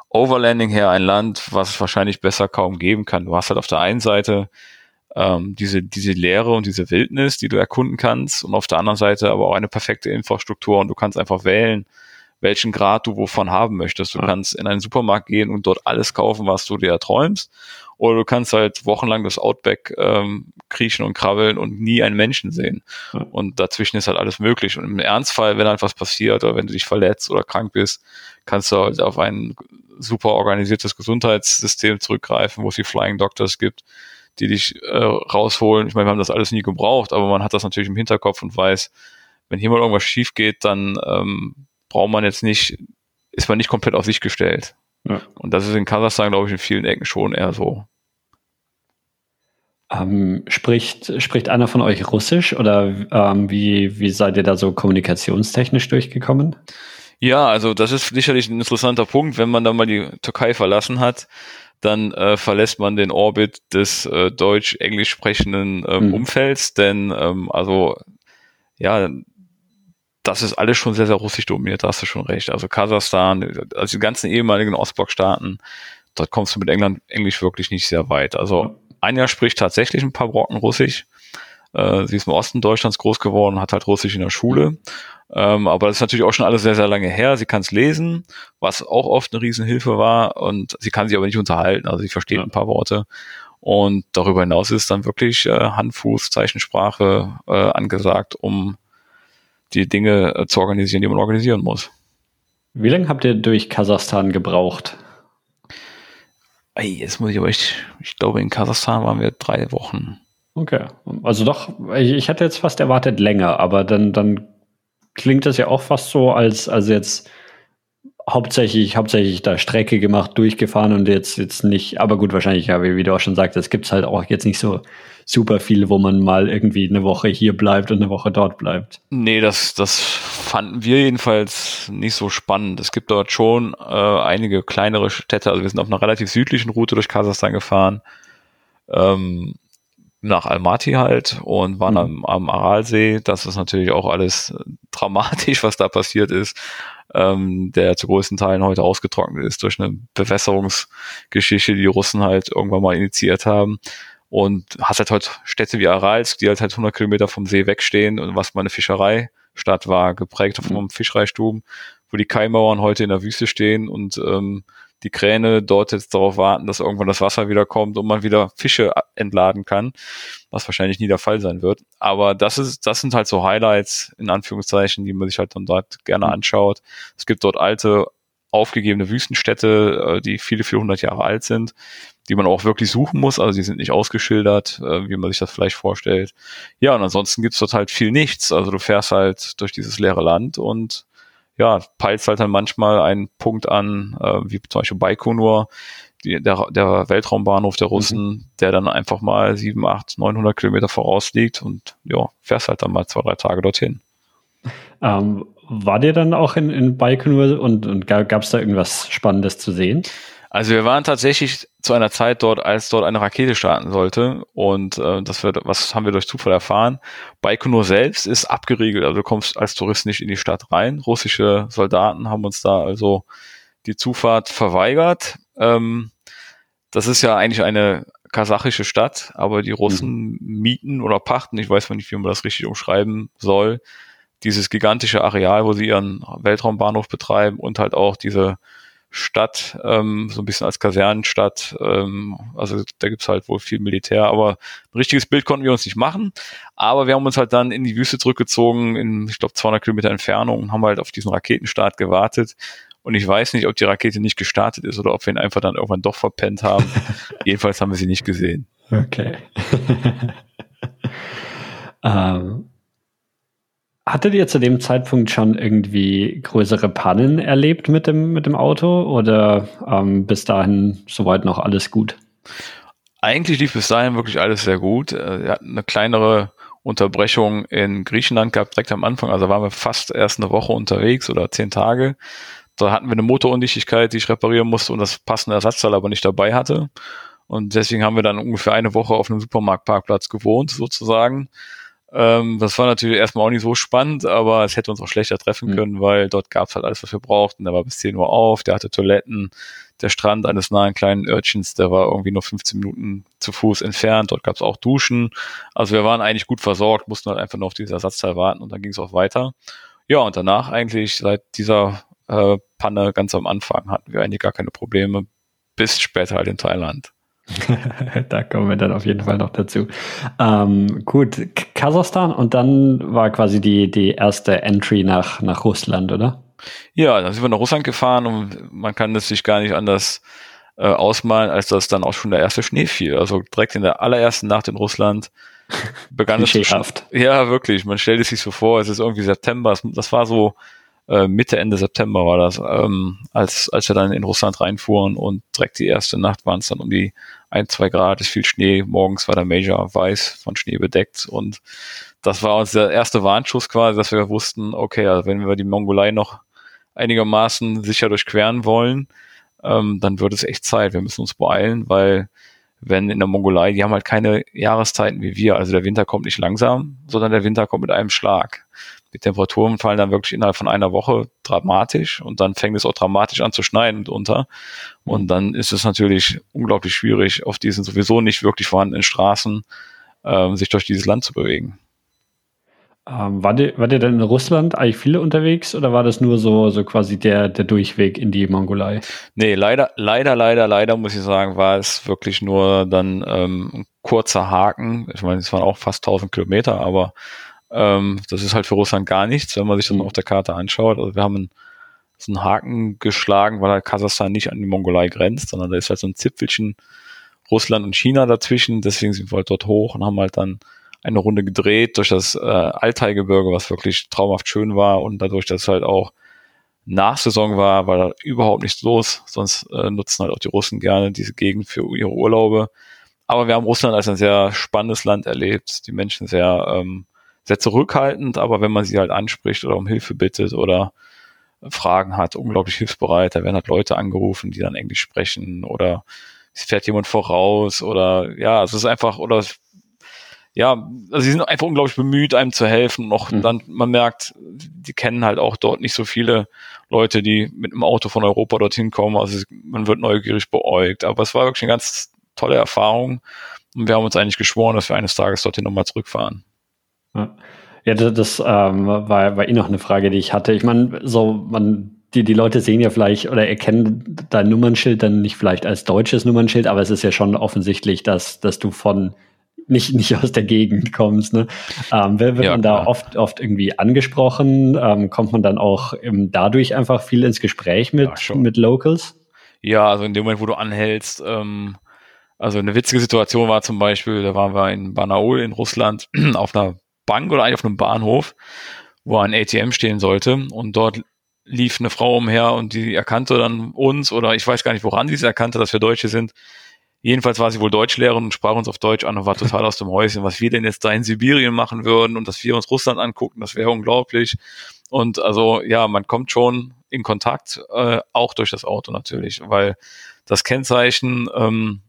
Overlanding her ein Land, was es wahrscheinlich besser kaum geben kann. Du hast halt auf der einen Seite ähm, diese, diese Leere und diese Wildnis, die du erkunden kannst und auf der anderen Seite aber auch eine perfekte Infrastruktur und du kannst einfach wählen, welchen Grad du wovon haben möchtest. Du ja. kannst in einen Supermarkt gehen und dort alles kaufen, was du dir erträumst. Oder du kannst halt wochenlang das Outback ähm, kriechen und krabbeln und nie einen Menschen sehen. Ja. Und dazwischen ist halt alles möglich. Und im Ernstfall, wenn halt was passiert oder wenn du dich verletzt oder krank bist, kannst du halt auf ein super organisiertes Gesundheitssystem zurückgreifen, wo es die Flying Doctors gibt, die dich äh, rausholen. Ich meine, wir haben das alles nie gebraucht, aber man hat das natürlich im Hinterkopf und weiß, wenn hier mal irgendwas schief geht, dann ähm, braucht man jetzt nicht, ist man nicht komplett auf sich gestellt. Ja. Und das ist in Kasachstan, glaube ich, in vielen Ecken schon eher so. Ähm, spricht, spricht einer von euch Russisch oder ähm, wie, wie seid ihr da so kommunikationstechnisch durchgekommen? Ja, also das ist sicherlich ein interessanter Punkt. Wenn man dann mal die Türkei verlassen hat, dann äh, verlässt man den Orbit des äh, deutsch-englisch sprechenden ähm, mhm. Umfelds, denn ähm, also ja, das ist alles schon sehr, sehr russisch dominiert, da hast du schon recht. Also Kasachstan, also die ganzen ehemaligen Ostblock-Staaten, dort kommst du mit England Englisch wirklich nicht sehr weit. Also Anja spricht tatsächlich ein paar Brocken Russisch. Äh, sie ist im Osten Deutschlands groß geworden, hat halt Russisch in der Schule. Ähm, aber das ist natürlich auch schon alles sehr, sehr lange her. Sie kann es lesen, was auch oft eine Riesenhilfe war. Und sie kann sich aber nicht unterhalten. Also sie versteht ja. ein paar Worte. Und darüber hinaus ist dann wirklich äh, Handfuß, Zeichensprache äh, angesagt, um die Dinge äh, zu organisieren, die man organisieren muss. Wie lange habt ihr durch Kasachstan gebraucht? Ey, jetzt muss ich aber echt, ich glaube, in Kasachstan waren wir drei Wochen. Okay. Also doch, ich, ich hatte jetzt fast erwartet länger, aber dann, dann klingt das ja auch fast so, als, als jetzt hauptsächlich, hauptsächlich da Strecke gemacht, durchgefahren und jetzt, jetzt nicht, aber gut, wahrscheinlich, ja, wie, wie du auch schon sagtest, gibt es halt auch jetzt nicht so super viel, wo man mal irgendwie eine Woche hier bleibt und eine Woche dort bleibt. Nee, das, das fanden wir jedenfalls nicht so spannend. Es gibt dort schon äh, einige kleinere Städte, also wir sind auf einer relativ südlichen Route durch Kasachstan gefahren. Ähm, nach Almaty halt und waren mhm. am, am Aralsee. Das ist natürlich auch alles dramatisch, was da passiert ist, ähm, der zu größten Teilen heute ausgetrocknet ist durch eine Bewässerungsgeschichte, die die Russen halt irgendwann mal initiiert haben. Und hast halt heute Städte wie Aralsk, die halt halt 100 Kilometer vom See wegstehen und was mal eine Fischereistadt war, geprägt vom mhm. Fischreichtum, wo die Kaimauern heute in der Wüste stehen und ähm, die Kräne dort jetzt darauf warten, dass irgendwann das Wasser wieder kommt und man wieder Fische entladen kann, was wahrscheinlich nie der Fall sein wird. Aber das ist, das sind halt so Highlights in Anführungszeichen, die man sich halt dann dort gerne mhm. anschaut. Es gibt dort alte aufgegebene Wüstenstädte, äh, die viele, viele hundert Jahre alt sind, die man auch wirklich suchen muss. Also die sind nicht ausgeschildert, äh, wie man sich das vielleicht vorstellt. Ja, und ansonsten gibt's dort halt viel nichts. Also du fährst halt durch dieses leere Land und ja, peilst halt dann manchmal einen Punkt an, äh, wie zum Beispiel Baikonur, die, der, der Weltraumbahnhof der Russen, mhm. der dann einfach mal sieben, acht, 900 Kilometer voraus liegt und ja, fährst halt dann mal zwei, drei Tage dorthin. Ähm, war der dann auch in, in Baikonur und, und gab es da irgendwas Spannendes zu sehen? Also wir waren tatsächlich zu einer Zeit dort, als dort eine Rakete starten sollte und äh, das wird, was haben wir durch Zufall erfahren? Baikonur selbst ist abgeriegelt, also du kommst als Tourist nicht in die Stadt rein. Russische Soldaten haben uns da also die Zufahrt verweigert. Ähm, das ist ja eigentlich eine kasachische Stadt, aber die Russen mhm. mieten oder pachten, ich weiß nicht, wie man das richtig umschreiben soll, dieses gigantische Areal, wo sie ihren Weltraumbahnhof betreiben und halt auch diese Stadt, ähm, so ein bisschen als Kasernenstadt. Ähm, also da gibt's halt wohl viel Militär, aber ein richtiges Bild konnten wir uns nicht machen. Aber wir haben uns halt dann in die Wüste zurückgezogen, in, ich glaube, 200 Kilometer Entfernung und haben halt auf diesen Raketenstart gewartet. Und ich weiß nicht, ob die Rakete nicht gestartet ist oder ob wir ihn einfach dann irgendwann doch verpennt haben. Jedenfalls haben wir sie nicht gesehen. Okay. ähm, Hattet ihr zu dem Zeitpunkt schon irgendwie größere Pannen erlebt mit dem, mit dem Auto oder ähm, bis dahin soweit noch alles gut? Eigentlich lief bis dahin wirklich alles sehr gut. Äh, wir hatten eine kleinere Unterbrechung in Griechenland gehabt, direkt am Anfang. Also waren wir fast erst eine Woche unterwegs oder zehn Tage. Da hatten wir eine Motorundichtigkeit, die ich reparieren musste und das passende Ersatzteil aber nicht dabei hatte. Und deswegen haben wir dann ungefähr eine Woche auf einem Supermarktparkplatz gewohnt, sozusagen. Ähm, das war natürlich erstmal auch nicht so spannend, aber es hätte uns auch schlechter treffen mhm. können, weil dort gab es halt alles, was wir brauchten. Der war bis 10 Uhr auf, der hatte Toiletten, der Strand eines nahen kleinen Örtchens, der war irgendwie nur 15 Minuten zu Fuß entfernt. Dort gab es auch Duschen. Also wir waren eigentlich gut versorgt, mussten halt einfach nur auf dieses Ersatzteil warten und dann ging es auch weiter. Ja, und danach eigentlich seit dieser äh, Panne ganz am Anfang hatten wir eigentlich gar keine Probleme, bis später halt in Thailand. da kommen wir dann auf jeden Fall noch dazu. Ähm, gut, Kasachstan und dann war quasi die, die erste Entry nach, nach Russland, oder? Ja, dann sind wir nach Russland gefahren und man kann es sich gar nicht anders äh, ausmalen, als dass dann auch schon der erste Schnee fiel. Also direkt in der allerersten Nacht in Russland begann es. Ja, wirklich. Man stellt es sich so vor, es ist irgendwie September. Das war so äh, Mitte, Ende September war das, ähm, als, als wir dann in Russland reinfuhren und direkt die erste Nacht waren es dann um die ein, zwei Grad, ist viel Schnee. Morgens war der Major weiß von Schnee bedeckt und das war uns der erste Warnschuss quasi, dass wir wussten, okay, also wenn wir die Mongolei noch einigermaßen sicher durchqueren wollen, ähm, dann wird es echt Zeit. Wir müssen uns beeilen, weil wenn in der Mongolei, die haben halt keine Jahreszeiten wie wir. Also der Winter kommt nicht langsam, sondern der Winter kommt mit einem Schlag. Die Temperaturen fallen dann wirklich innerhalb von einer Woche dramatisch und dann fängt es auch dramatisch an zu schneiden unter. Und dann ist es natürlich unglaublich schwierig, auf diesen sowieso nicht wirklich vorhandenen Straßen äh, sich durch dieses Land zu bewegen. Ähm, war, dir, war dir denn in Russland eigentlich viele unterwegs oder war das nur so, so quasi der, der Durchweg in die Mongolei? Nee, leider, leider, leider, leider muss ich sagen, war es wirklich nur dann ähm, ein kurzer Haken. Ich meine, es waren auch fast 1000 Kilometer, aber ähm, das ist halt für Russland gar nichts, wenn man sich das mhm. auf der Karte anschaut. Also wir haben einen, so einen Haken geschlagen, weil halt Kasachstan nicht an die Mongolei grenzt, sondern da ist halt so ein Zipfelchen Russland und China dazwischen. Deswegen sind wir halt dort hoch und haben halt dann eine Runde gedreht durch das äh, Altaigebirge, was wirklich traumhaft schön war und dadurch, dass es halt auch Nachsaison war, war da überhaupt nichts los. Sonst äh, nutzen halt auch die Russen gerne diese Gegend für ihre Urlaube. Aber wir haben Russland als ein sehr spannendes Land erlebt. Die Menschen sehr, ähm, sehr zurückhaltend, aber wenn man sie halt anspricht oder um Hilfe bittet oder Fragen hat, unglaublich hilfsbereit. Da werden halt Leute angerufen, die dann Englisch sprechen oder es fährt jemand voraus oder ja, es ist einfach, oder ja, also sie sind einfach unglaublich bemüht, einem zu helfen. Noch mhm. dann, man merkt, die kennen halt auch dort nicht so viele Leute, die mit einem Auto von Europa dorthin kommen. Also man wird neugierig beäugt. Aber es war wirklich eine ganz tolle Erfahrung. Und wir haben uns eigentlich geschworen, dass wir eines Tages dorthin nochmal zurückfahren. Ja, ja das, ähm, war, war eh noch eine Frage, die ich hatte. Ich meine, so, man die, die Leute sehen ja vielleicht oder erkennen dein Nummernschild dann nicht vielleicht als deutsches Nummernschild, aber es ist ja schon offensichtlich, dass, dass du von nicht, nicht aus der Gegend kommst. Ne? Ähm, wird ja, man da klar. oft, oft irgendwie angesprochen? Ähm, kommt man dann auch ähm, dadurch einfach viel ins Gespräch mit, ja, mit Locals? Ja, also in dem Moment, wo du anhältst, ähm, also eine witzige Situation war zum Beispiel, da waren wir in Banaul in Russland auf einer Bank oder eigentlich auf einem Bahnhof, wo ein ATM stehen sollte und dort lief eine Frau umher und die erkannte dann uns oder ich weiß gar nicht, woran sie es erkannte, dass wir Deutsche sind Jedenfalls war sie wohl Deutschlehrerin und sprach uns auf Deutsch an und war total aus dem Häuschen, was wir denn jetzt da in Sibirien machen würden und dass wir uns Russland angucken, das wäre unglaublich. Und also ja, man kommt schon in Kontakt, äh, auch durch das Auto natürlich, weil das Kennzeichen ähm,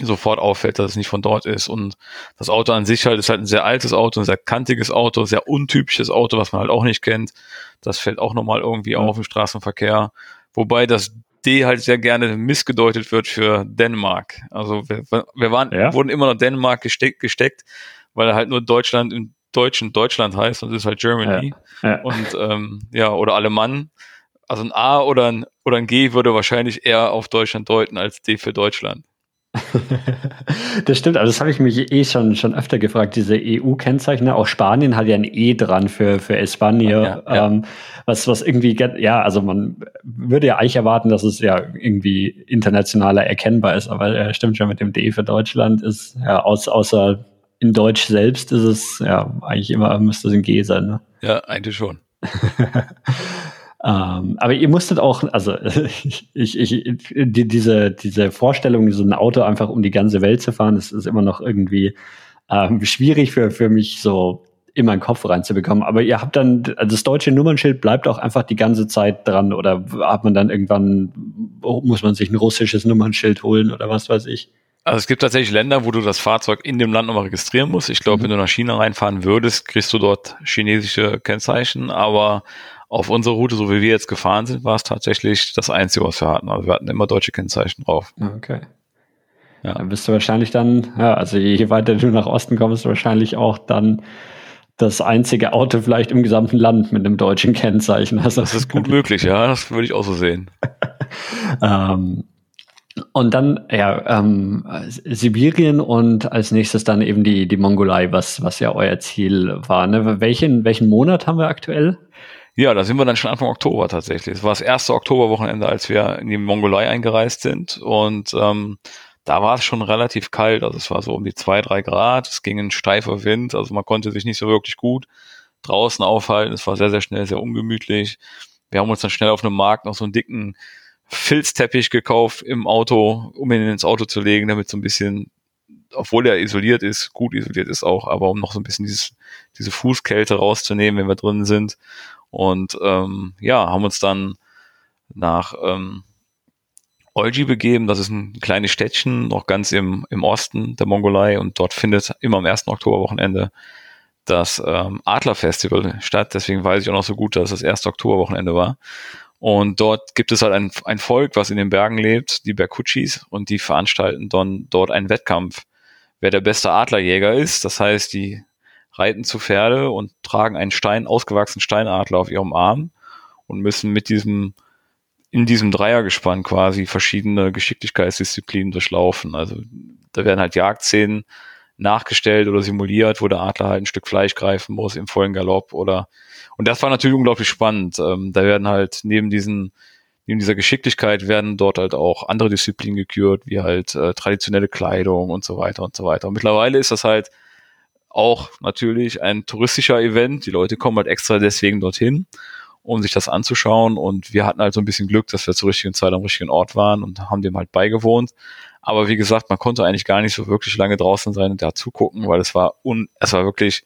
sofort auffällt, dass es nicht von dort ist. Und das Auto an sich halt ist halt ein sehr altes Auto, ein sehr kantiges Auto, sehr untypisches Auto, was man halt auch nicht kennt. Das fällt auch nochmal irgendwie auf im Straßenverkehr. Wobei das D halt sehr gerne missgedeutet wird für Dänemark. Also wir, wir waren, ja? wurden immer noch Dänemark gesteckt, gesteckt, weil halt nur Deutschland im Deutschen Deutschland heißt und das ist halt Germany. Ja. Und ähm, ja, oder Alemann. Also ein A oder ein, oder ein G würde wahrscheinlich eher auf Deutschland deuten als D für Deutschland. das stimmt, also das habe ich mich eh schon, schon öfter gefragt, diese EU-Kennzeichen. Auch Spanien hat ja ein E dran für, für España, ja, ja. Ähm, was, was irgendwie, ja, also man würde ja eigentlich erwarten, dass es ja irgendwie internationaler erkennbar ist, aber er stimmt schon mit dem D für Deutschland ist, ja, aus, außer in Deutsch selbst ist es ja eigentlich immer, müsste es ein G sein. Ne? Ja, eigentlich schon. Ähm, aber ihr musstet auch, also ich, ich, die, diese, diese Vorstellung, so ein Auto einfach um die ganze Welt zu fahren, das ist immer noch irgendwie ähm, schwierig für, für mich so in meinen Kopf reinzubekommen. Aber ihr habt dann, also das deutsche Nummernschild bleibt auch einfach die ganze Zeit dran oder hat man dann irgendwann, muss man sich ein russisches Nummernschild holen oder was weiß ich? Also es gibt tatsächlich Länder, wo du das Fahrzeug in dem Land nochmal registrieren musst. Ich glaube, mhm. wenn du nach China reinfahren würdest, kriegst du dort chinesische Kennzeichen, aber auf unserer Route, so wie wir jetzt gefahren sind, war es tatsächlich das Einzige, was wir hatten. Also wir hatten immer deutsche Kennzeichen drauf. Okay. Ja. Dann bist du wahrscheinlich dann, ja, also je weiter du nach Osten kommst, wahrscheinlich auch dann das einzige Auto vielleicht im gesamten Land mit einem deutschen Kennzeichen. Also, das ist gut möglich, ja, das würde ich auch so sehen. ähm, Und dann, ja, ähm, Sibirien und als nächstes dann eben die, die Mongolei, was, was ja euer Ziel war. Ne? Welchen, welchen Monat haben wir aktuell? Ja, da sind wir dann schon Anfang Oktober tatsächlich. Es war das erste Oktoberwochenende, als wir in die Mongolei eingereist sind. Und ähm, da war es schon relativ kalt. Also es war so um die zwei, drei Grad. Es ging ein steifer Wind. Also man konnte sich nicht so wirklich gut draußen aufhalten. Es war sehr, sehr schnell, sehr ungemütlich. Wir haben uns dann schnell auf einem Markt noch so einen dicken Filzteppich gekauft im Auto, um ihn ins Auto zu legen, damit so ein bisschen, obwohl er isoliert ist, gut isoliert ist auch, aber um noch so ein bisschen dieses, diese Fußkälte rauszunehmen, wenn wir drin sind. Und ähm, ja, haben uns dann nach ähm, Olji begeben. Das ist ein kleines Städtchen, noch ganz im, im Osten der Mongolei. Und dort findet immer am 1. Oktoberwochenende das ähm, Adlerfestival statt. Deswegen weiß ich auch noch so gut, dass das erste Oktoberwochenende war. Und dort gibt es halt ein, ein Volk, was in den Bergen lebt, die Berkutschis, und die veranstalten dann dort einen Wettkampf, wer der beste Adlerjäger ist. Das heißt, die reiten zu Pferde und tragen einen Stein, ausgewachsenen Steinadler auf ihrem Arm und müssen mit diesem, in diesem Dreiergespann quasi verschiedene Geschicklichkeitsdisziplinen durchlaufen. Also da werden halt Jagdszenen nachgestellt oder simuliert, wo der Adler halt ein Stück Fleisch greifen muss im vollen Galopp oder und das war natürlich unglaublich spannend. Ähm, da werden halt neben diesen neben dieser Geschicklichkeit werden dort halt auch andere Disziplinen gekürt, wie halt äh, traditionelle Kleidung und so weiter und so weiter. Und mittlerweile ist das halt auch natürlich ein touristischer Event. Die Leute kommen halt extra deswegen dorthin, um sich das anzuschauen. Und wir hatten halt so ein bisschen Glück, dass wir zur richtigen Zeit am richtigen Ort waren und haben dem halt beigewohnt. Aber wie gesagt, man konnte eigentlich gar nicht so wirklich lange draußen sein und da zugucken, weil es war un, es war wirklich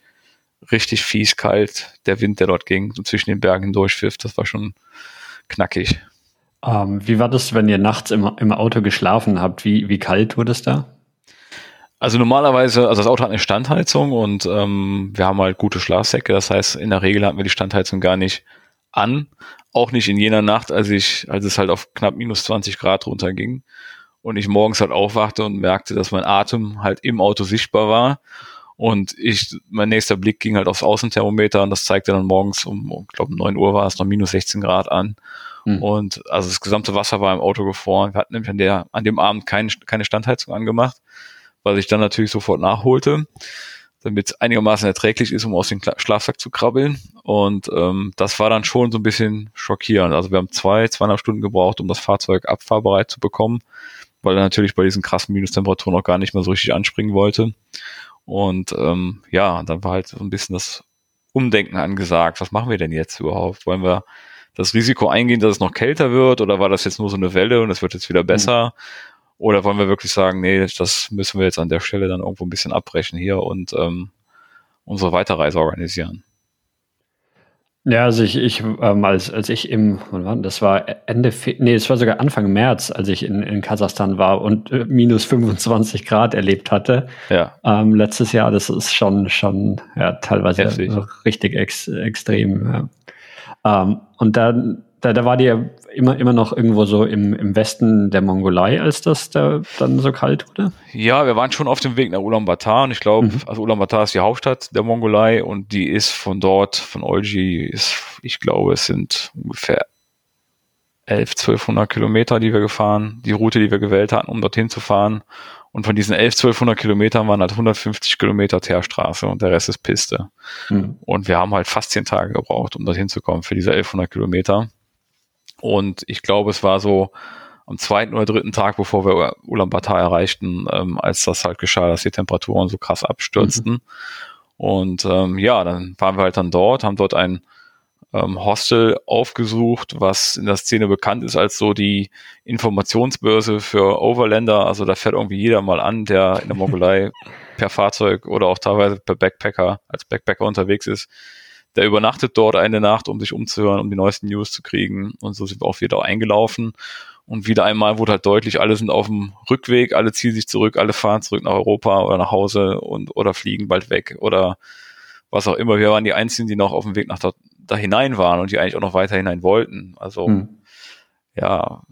richtig fies kalt. Der Wind, der dort ging, so zwischen den Bergen hindurchpfiff, das war schon knackig. Ähm, wie war das, wenn ihr nachts im, im Auto geschlafen habt? Wie, wie kalt wurde es da? Also normalerweise, also das Auto hat eine Standheizung und ähm, wir haben halt gute Schlafsäcke. Das heißt, in der Regel hatten wir die Standheizung gar nicht an. Auch nicht in jener Nacht, als ich, als es halt auf knapp minus 20 Grad runterging und ich morgens halt aufwachte und merkte, dass mein Atem halt im Auto sichtbar war. Und ich, mein nächster Blick ging halt aufs Außenthermometer und das zeigte dann morgens um, ich glaube, 9 Uhr war es noch minus 16 Grad an. Mhm. Und also das gesamte Wasser war im Auto gefroren. Wir hatten nämlich an, der, an dem Abend keine, keine Standheizung angemacht was ich dann natürlich sofort nachholte, damit es einigermaßen erträglich ist, um aus dem Schlafsack zu krabbeln. Und ähm, das war dann schon so ein bisschen schockierend. Also wir haben zwei, zweieinhalb Stunden gebraucht, um das Fahrzeug abfahrbereit zu bekommen, weil er natürlich bei diesen krassen Minustemperaturen noch gar nicht mehr so richtig anspringen wollte. Und ähm, ja, dann war halt so ein bisschen das Umdenken angesagt. Was machen wir denn jetzt überhaupt? Wollen wir das Risiko eingehen, dass es noch kälter wird oder war das jetzt nur so eine Welle und es wird jetzt wieder mhm. besser? Mhm. Oder wollen wir wirklich sagen, nee, das müssen wir jetzt an der Stelle dann irgendwo ein bisschen abbrechen hier und ähm, unsere Weiterreise organisieren? Ja, also ich, ich ähm, als, als ich im, wann war das war Ende, nee, es war sogar Anfang März, als ich in, in Kasachstan war und äh, minus 25 Grad erlebt hatte. Ja. Ähm, letztes Jahr, das ist schon, schon, ja, teilweise Heftig. richtig ex, extrem. Ja. Ähm, und dann, da, da war die immer, immer noch irgendwo so im, im Westen der Mongolei, als das da dann so kalt wurde? Ja, wir waren schon auf dem Weg nach Ulaanbaatar und ich glaube, mhm. also Ulaanbaatar ist die Hauptstadt der Mongolei und die ist von dort, von Olji, ist, ich glaube, es sind ungefähr 11, 1200 Kilometer, die wir gefahren, die Route, die wir gewählt hatten, um dorthin zu fahren. Und von diesen 11, 1200 Kilometern waren halt 150 Kilometer Teerstraße und der Rest ist Piste. Mhm. Und wir haben halt fast zehn Tage gebraucht, um dorthin zu kommen für diese 1100 Kilometer. Und ich glaube, es war so am zweiten oder dritten Tag, bevor wir Ulaanbaatar erreichten, ähm, als das halt geschah, dass die Temperaturen so krass abstürzten. Mhm. Und ähm, ja, dann waren wir halt dann dort, haben dort ein ähm, Hostel aufgesucht, was in der Szene bekannt ist als so die Informationsbörse für Overlander. Also da fährt irgendwie jeder mal an, der in der Mongolei per Fahrzeug oder auch teilweise per Backpacker als Backpacker unterwegs ist der übernachtet dort eine Nacht, um sich umzuhören, um die neuesten News zu kriegen. Und so sind wir auch wieder eingelaufen. Und wieder einmal wurde halt deutlich, alle sind auf dem Rückweg, alle ziehen sich zurück, alle fahren zurück nach Europa oder nach Hause und oder fliegen bald weg oder was auch immer. Wir waren die Einzigen, die noch auf dem Weg nach da, da hinein waren und die eigentlich auch noch weiter hinein wollten. Also hm. ja,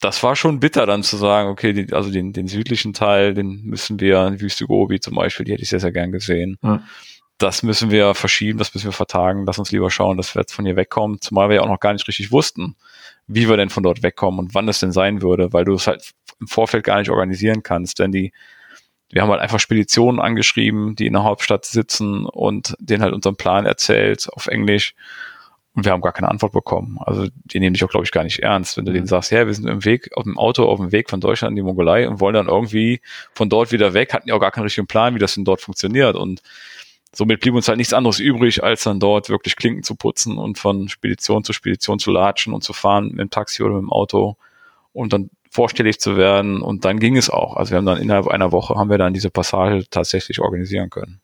das war schon bitter dann zu sagen, okay, die, also den, den südlichen Teil, den müssen wir, Wüste Gobi zum Beispiel, die hätte ich sehr, sehr gern gesehen. Hm das müssen wir verschieben, das müssen wir vertagen, lass uns lieber schauen, dass wir jetzt von hier wegkommen, zumal wir ja auch noch gar nicht richtig wussten, wie wir denn von dort wegkommen und wann es denn sein würde, weil du es halt im Vorfeld gar nicht organisieren kannst, denn die, wir haben halt einfach Speditionen angeschrieben, die in der Hauptstadt sitzen und denen halt unseren Plan erzählt auf Englisch und wir haben gar keine Antwort bekommen. Also die nehmen dich auch, glaube ich, gar nicht ernst, wenn du denen mhm. sagst, ja, wir sind im Weg, auf dem Auto, auf dem Weg von Deutschland in die Mongolei und wollen dann irgendwie von dort wieder weg, hatten ja auch gar keinen richtigen Plan, wie das denn dort funktioniert. Und somit blieb uns halt nichts anderes übrig, als dann dort wirklich Klinken zu putzen und von Spedition zu Spedition zu latschen und zu fahren mit dem Taxi oder mit dem Auto und dann vorstellig zu werden. Und dann ging es auch. Also wir haben dann innerhalb einer Woche haben wir dann diese Passage tatsächlich organisieren können.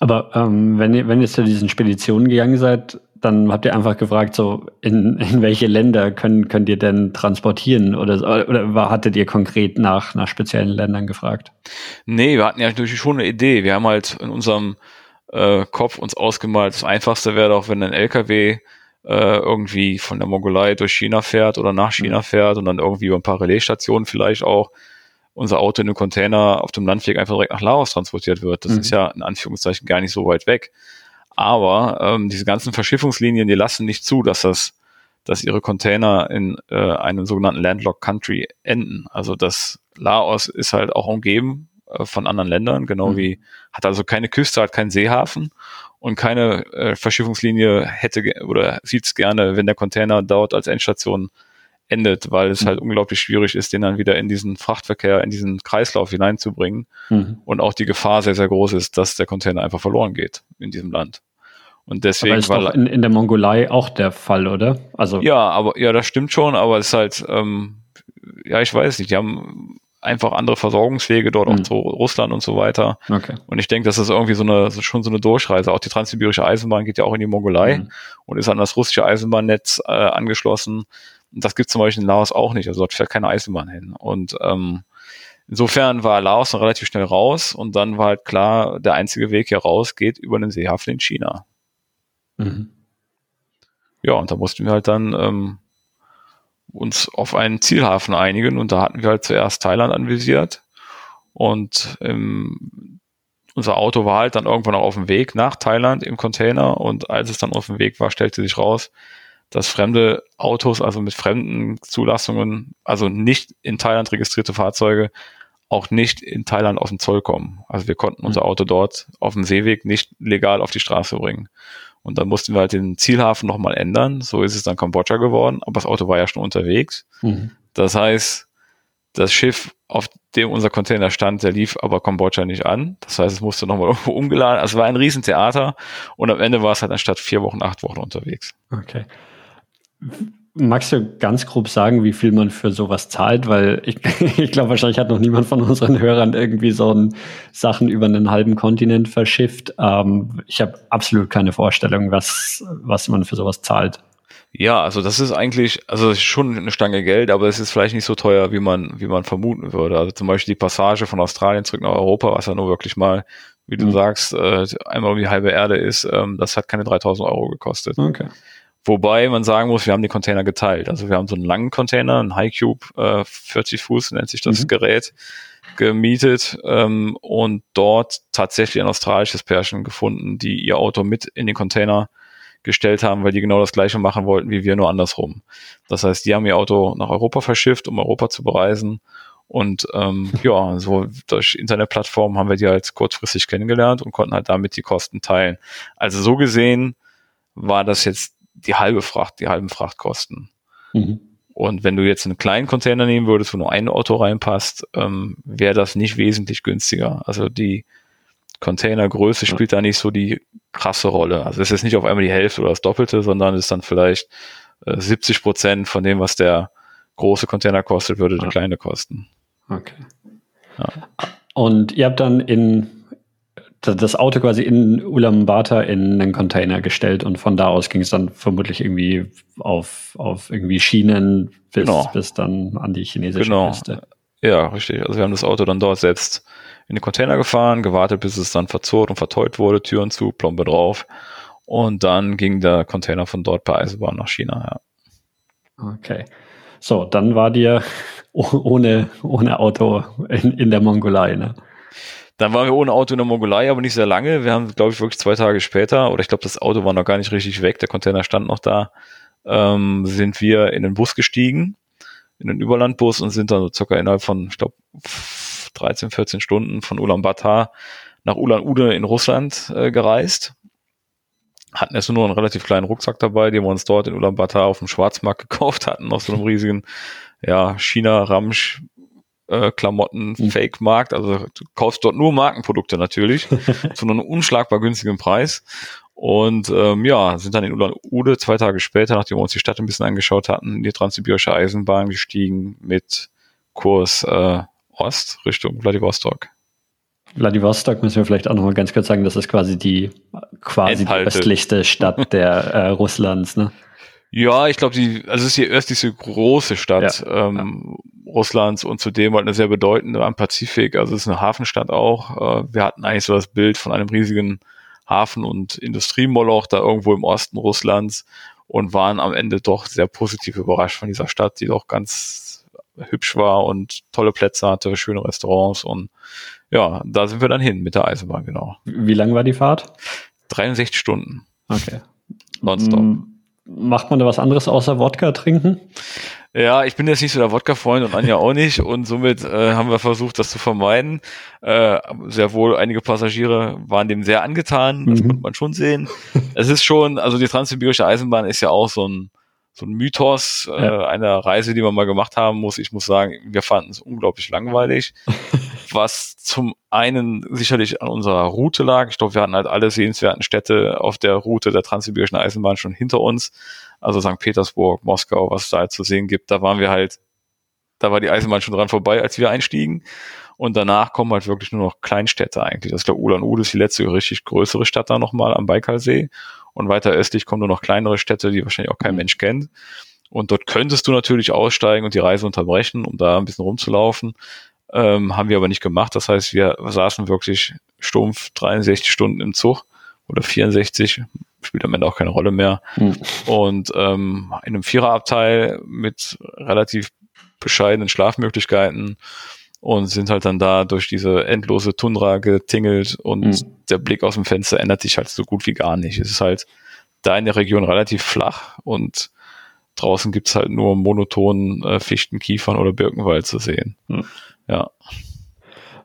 Aber ähm, wenn, ihr, wenn ihr zu diesen Speditionen gegangen seid, dann habt ihr einfach gefragt, so in, in welche Länder können, könnt ihr denn transportieren oder, oder hattet ihr konkret nach, nach speziellen Ländern gefragt? Nee, wir hatten ja natürlich schon eine Idee. Wir haben halt in unserem äh, Kopf uns ausgemalt, das Einfachste wäre doch, wenn ein LKW äh, irgendwie von der Mongolei durch China fährt oder nach China mhm. fährt und dann irgendwie über ein paar Relaisstationen vielleicht auch unser Auto in einem Container auf dem Landweg einfach direkt nach Laos transportiert wird. Das mhm. ist ja in Anführungszeichen gar nicht so weit weg. Aber ähm, diese ganzen Verschiffungslinien, die lassen nicht zu, dass das, dass ihre Container in äh, einem sogenannten Landlocked Country enden. Also das Laos ist halt auch umgeben von anderen Ländern, genau mhm. wie hat also keine Küste, hat keinen Seehafen und keine äh, Verschiffungslinie hätte oder sieht es gerne, wenn der Container dort als Endstation endet, weil es mhm. halt unglaublich schwierig ist, den dann wieder in diesen Frachtverkehr, in diesen Kreislauf hineinzubringen. Mhm. Und auch die Gefahr sehr, sehr groß ist, dass der Container einfach verloren geht in diesem Land. Und deswegen aber ist war in, in der Mongolei auch der Fall, oder? Also ja, aber ja, das stimmt schon, aber es ist halt, ähm, ja, ich weiß nicht, die haben einfach andere Versorgungswege dort mhm. auch zu Russland und so weiter. Okay. Und ich denke, das ist irgendwie so eine schon so eine Durchreise. Auch die transsibirische Eisenbahn geht ja auch in die Mongolei mhm. und ist an das russische Eisenbahnnetz äh, angeschlossen. Und das gibt zum Beispiel in Laos auch nicht. Also dort fährt keine Eisenbahn hin. Und ähm, insofern war Laos dann relativ schnell raus und dann war halt klar, der einzige Weg hier raus geht über den Seehafen in China. Mhm. Ja, und da mussten wir halt dann ähm, uns auf einen Zielhafen einigen und da hatten wir halt zuerst Thailand anvisiert und ähm, unser Auto war halt dann irgendwann auch auf dem Weg nach Thailand im Container und als es dann auf dem Weg war, stellte sich raus, dass fremde Autos, also mit fremden Zulassungen, also nicht in Thailand registrierte Fahrzeuge, auch nicht in Thailand auf den Zoll kommen. Also wir konnten unser mhm. Auto dort auf dem Seeweg nicht legal auf die Straße bringen. Und dann mussten wir halt den Zielhafen nochmal ändern. So ist es dann Kambodscha geworden, aber das Auto war ja schon unterwegs. Mhm. Das heißt, das Schiff, auf dem unser Container stand, der lief aber Kambodscha nicht an. Das heißt, es musste nochmal irgendwo umgeladen. Also es war ein Riesentheater und am Ende war es halt anstatt vier Wochen, acht Wochen unterwegs. Okay. Magst du ganz grob sagen, wie viel man für sowas zahlt? Weil ich, ich glaube, wahrscheinlich hat noch niemand von unseren Hörern irgendwie so ein Sachen über einen halben Kontinent verschifft. Ähm, ich habe absolut keine Vorstellung, was, was man für sowas zahlt. Ja, also das ist eigentlich, also ist schon eine Stange Geld, aber es ist vielleicht nicht so teuer, wie man, wie man vermuten würde. Also zum Beispiel die Passage von Australien zurück nach Europa, was ja nur wirklich mal, wie du mhm. sagst, äh, einmal um die halbe Erde ist, ähm, das hat keine 3000 Euro gekostet. Okay. Wobei man sagen muss, wir haben die Container geteilt. Also wir haben so einen langen Container, einen High Cube, äh, 40 Fuß nennt sich das mhm. Gerät, gemietet ähm, und dort tatsächlich ein australisches Pärchen gefunden, die ihr Auto mit in den Container gestellt haben, weil die genau das gleiche machen wollten wie wir, nur andersrum. Das heißt, die haben ihr Auto nach Europa verschifft, um Europa zu bereisen. Und ähm, ja, so durch Internetplattformen haben wir die halt kurzfristig kennengelernt und konnten halt damit die Kosten teilen. Also so gesehen war das jetzt die halbe Fracht, die halben Frachtkosten. Mhm. Und wenn du jetzt einen kleinen Container nehmen würdest, wo nur ein Auto reinpasst, ähm, wäre das nicht wesentlich günstiger. Also die Containergröße spielt da nicht so die krasse Rolle. Also es ist nicht auf einmal die Hälfte oder das Doppelte, sondern ist dann vielleicht äh, 70 Prozent von dem, was der große Container kostet, würde der kleine kosten. Okay. Ja. Und ihr habt dann in das Auto quasi in Ulaanbaatar in einen Container gestellt und von da aus ging es dann vermutlich irgendwie auf, auf irgendwie Schienen bis, genau. bis dann an die chinesische genau. Küste. Ja, richtig. Also wir haben das Auto dann dort selbst in den Container gefahren, gewartet, bis es dann verzurrt und verteut wurde, Türen zu, Plombe drauf. Und dann ging der Container von dort per Eisenbahn nach China, ja. Okay. So, dann war dir ohne, ohne Auto in, in der Mongolei, ne? Dann waren wir ohne Auto in der Mongolei, aber nicht sehr lange. Wir haben, glaube ich, wirklich zwei Tage später, oder ich glaube, das Auto war noch gar nicht richtig weg, der Container stand noch da, ähm, sind wir in den Bus gestiegen, in den Überlandbus und sind dann so circa innerhalb von, ich glaube, 13, 14 Stunden von Ulaanbaatar nach Ulan-Ude in Russland äh, gereist. Hatten erst nur einen relativ kleinen Rucksack dabei, den wir uns dort in Ulaanbaatar auf dem Schwarzmarkt gekauft hatten, auf so einem riesigen ja, China-Ramsch äh, Klamotten mhm. Also du kaufst dort nur Markenprodukte natürlich zu einem unschlagbar günstigen Preis. Und ähm, ja, sind dann in Ulan-Ude zwei Tage später, nachdem wir uns die Stadt ein bisschen angeschaut hatten, in die Transsibirische Eisenbahn gestiegen mit Kurs äh, Ost Richtung Vladivostok. Vladivostok müssen wir vielleicht auch noch mal ganz kurz sagen, das ist quasi die quasi die östlichste Stadt der äh, Russlands, ne? Ja, ich glaube, die, also es ist die östlichste große Stadt ja, ähm, ja. Russlands und zudem halt eine sehr bedeutende am Pazifik. Also es ist eine Hafenstadt auch. Äh, wir hatten eigentlich so das Bild von einem riesigen Hafen- und Industriemoloch da irgendwo im Osten Russlands und waren am Ende doch sehr positiv überrascht von dieser Stadt, die doch ganz hübsch war und tolle Plätze hatte, schöne Restaurants und ja, da sind wir dann hin mit der Eisenbahn, genau. Wie lang war die Fahrt? 63 Stunden. Okay. Nonstop. Macht man da was anderes außer Wodka trinken? Ja, ich bin jetzt nicht so der Wodka-Freund und Anja auch nicht und somit äh, haben wir versucht, das zu vermeiden. Äh, sehr wohl, einige Passagiere waren dem sehr angetan, das mhm. konnte man schon sehen. es ist schon, also die Transsibirische Eisenbahn ist ja auch so ein so ein Mythos äh, ja. einer Reise, die man mal gemacht haben muss. Ich muss sagen, wir fanden es unglaublich langweilig, was zum einen sicherlich an unserer Route lag. Ich glaube, wir hatten halt alle sehenswerten Städte auf der Route der Transsibirischen Eisenbahn schon hinter uns. Also St. Petersburg, Moskau, was es da halt zu sehen gibt. Da waren wir halt, da war die Eisenbahn schon dran vorbei, als wir einstiegen. Und danach kommen halt wirklich nur noch Kleinstädte eigentlich. Das ist der Ulan-Ude, ist die letzte richtig größere Stadt da nochmal am Baikalsee. Und weiter östlich kommen nur noch kleinere Städte, die wahrscheinlich auch kein mhm. Mensch kennt. Und dort könntest du natürlich aussteigen und die Reise unterbrechen, um da ein bisschen rumzulaufen. Ähm, haben wir aber nicht gemacht. Das heißt, wir saßen wirklich stumpf 63 Stunden im Zug oder 64, spielt am Ende auch keine Rolle mehr. Mhm. Und ähm, in einem Viererabteil mit relativ bescheidenen Schlafmöglichkeiten und sind halt dann da durch diese endlose Tundra getingelt und mhm. der Blick aus dem Fenster ändert sich halt so gut wie gar nicht. Es ist halt da in der Region relativ flach und draußen gibt's halt nur monotonen äh, Fichten, Kiefern oder Birkenwald zu sehen. Mhm. Ja.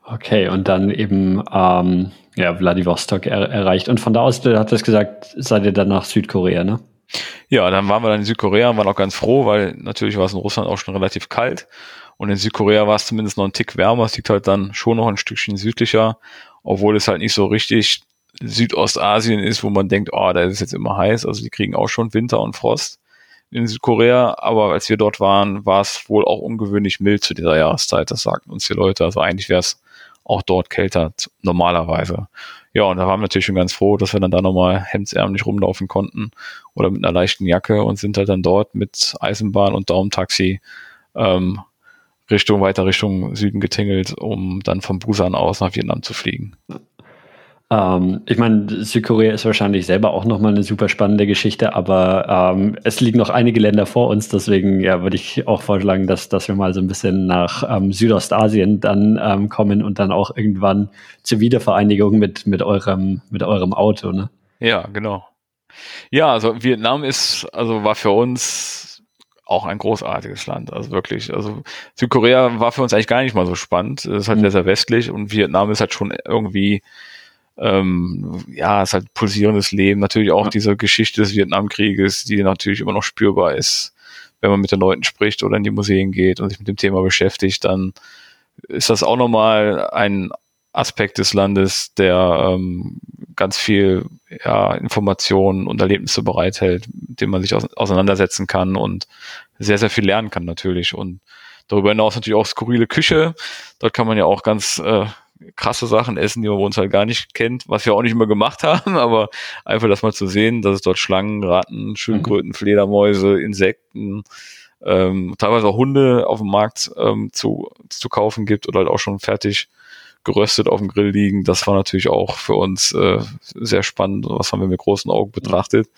Okay, und dann eben ähm, ja, Vladivostok er erreicht. Und von da aus, du hattest gesagt, seid ihr dann nach Südkorea, ne? Ja, dann waren wir dann in Südkorea und waren auch ganz froh, weil natürlich war es in Russland auch schon relativ kalt. Und in Südkorea war es zumindest noch ein Tick wärmer. Es liegt halt dann schon noch ein Stückchen südlicher, obwohl es halt nicht so richtig Südostasien ist, wo man denkt, oh, da ist es jetzt immer heiß. Also die kriegen auch schon Winter und Frost in Südkorea. Aber als wir dort waren, war es wohl auch ungewöhnlich mild zu dieser Jahreszeit. Das sagten uns die Leute. Also eigentlich wäre es auch dort kälter normalerweise. Ja, und da waren wir natürlich schon ganz froh, dass wir dann da nochmal hemdsärmlich rumlaufen konnten oder mit einer leichten Jacke und sind halt dann dort mit Eisenbahn und Daumentaxi ähm, Richtung, weiter Richtung Süden getingelt, um dann von Busan aus nach Vietnam zu fliegen. Ähm, ich meine, Südkorea ist wahrscheinlich selber auch nochmal eine super spannende Geschichte, aber ähm, es liegen noch einige Länder vor uns, deswegen ja, würde ich auch vorschlagen, dass, dass wir mal so ein bisschen nach ähm, Südostasien dann ähm, kommen und dann auch irgendwann zur Wiedervereinigung mit, mit, eurem, mit eurem Auto. Ne? Ja, genau. Ja, also Vietnam ist, also war für uns auch ein großartiges Land. Also wirklich, also Südkorea war für uns eigentlich gar nicht mal so spannend. Es ist halt mhm. sehr, sehr westlich und Vietnam ist halt schon irgendwie, ähm, ja, es ist halt pulsierendes Leben. Natürlich auch ja. diese Geschichte des Vietnamkrieges, die natürlich immer noch spürbar ist. Wenn man mit den Leuten spricht oder in die Museen geht und sich mit dem Thema beschäftigt, dann ist das auch nochmal ein Aspekt des Landes, der ähm, ganz viel ja, Informationen und Erlebnisse bereithält, mit denen man sich auseinandersetzen kann und sehr, sehr viel lernen kann natürlich. Und darüber hinaus natürlich auch skurrile Küche. Dort kann man ja auch ganz äh, krasse Sachen essen, die man bei uns halt gar nicht kennt, was wir auch nicht immer gemacht haben, aber einfach das mal zu sehen, dass es dort Schlangen, Ratten, Schildkröten, mhm. Fledermäuse, Insekten, ähm, teilweise auch Hunde auf dem Markt ähm, zu, zu kaufen gibt oder halt auch schon fertig geröstet auf dem Grill liegen. Das war natürlich auch für uns äh, sehr spannend. Was haben wir mit großen Augen betrachtet.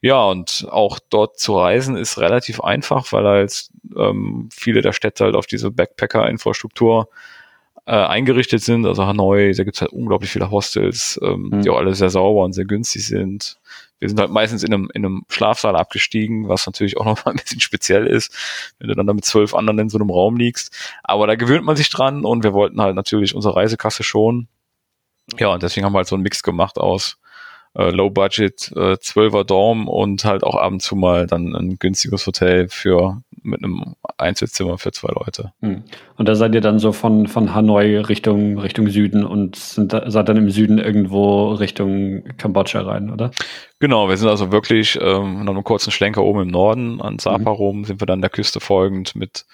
Ja, und auch dort zu reisen ist relativ einfach, weil halt ähm, viele der Städte halt auf diese Backpacker-Infrastruktur äh, eingerichtet sind. Also Hanoi, da gibt es halt unglaublich viele Hostels, ähm, mhm. die auch alle sehr sauber und sehr günstig sind. Wir sind halt meistens in einem, in einem Schlafsaal abgestiegen, was natürlich auch noch mal ein bisschen speziell ist, wenn du dann da mit zwölf anderen in so einem Raum liegst. Aber da gewöhnt man sich dran und wir wollten halt natürlich unsere Reisekasse schon. Ja, und deswegen haben wir halt so einen Mix gemacht aus äh, Low Budget, äh, 12er Dorm und halt auch ab und zu mal dann ein günstiges Hotel für mit einem Einzelzimmer für zwei Leute. Hm. Und da seid ihr dann so von, von Hanoi Richtung, Richtung Süden und sind da, seid dann im Süden irgendwo Richtung Kambodscha rein, oder? Genau, wir sind also wirklich ähm, nach einem kurzen Schlenker oben im Norden an Sapa mhm. rum, sind wir dann der Küste folgend mit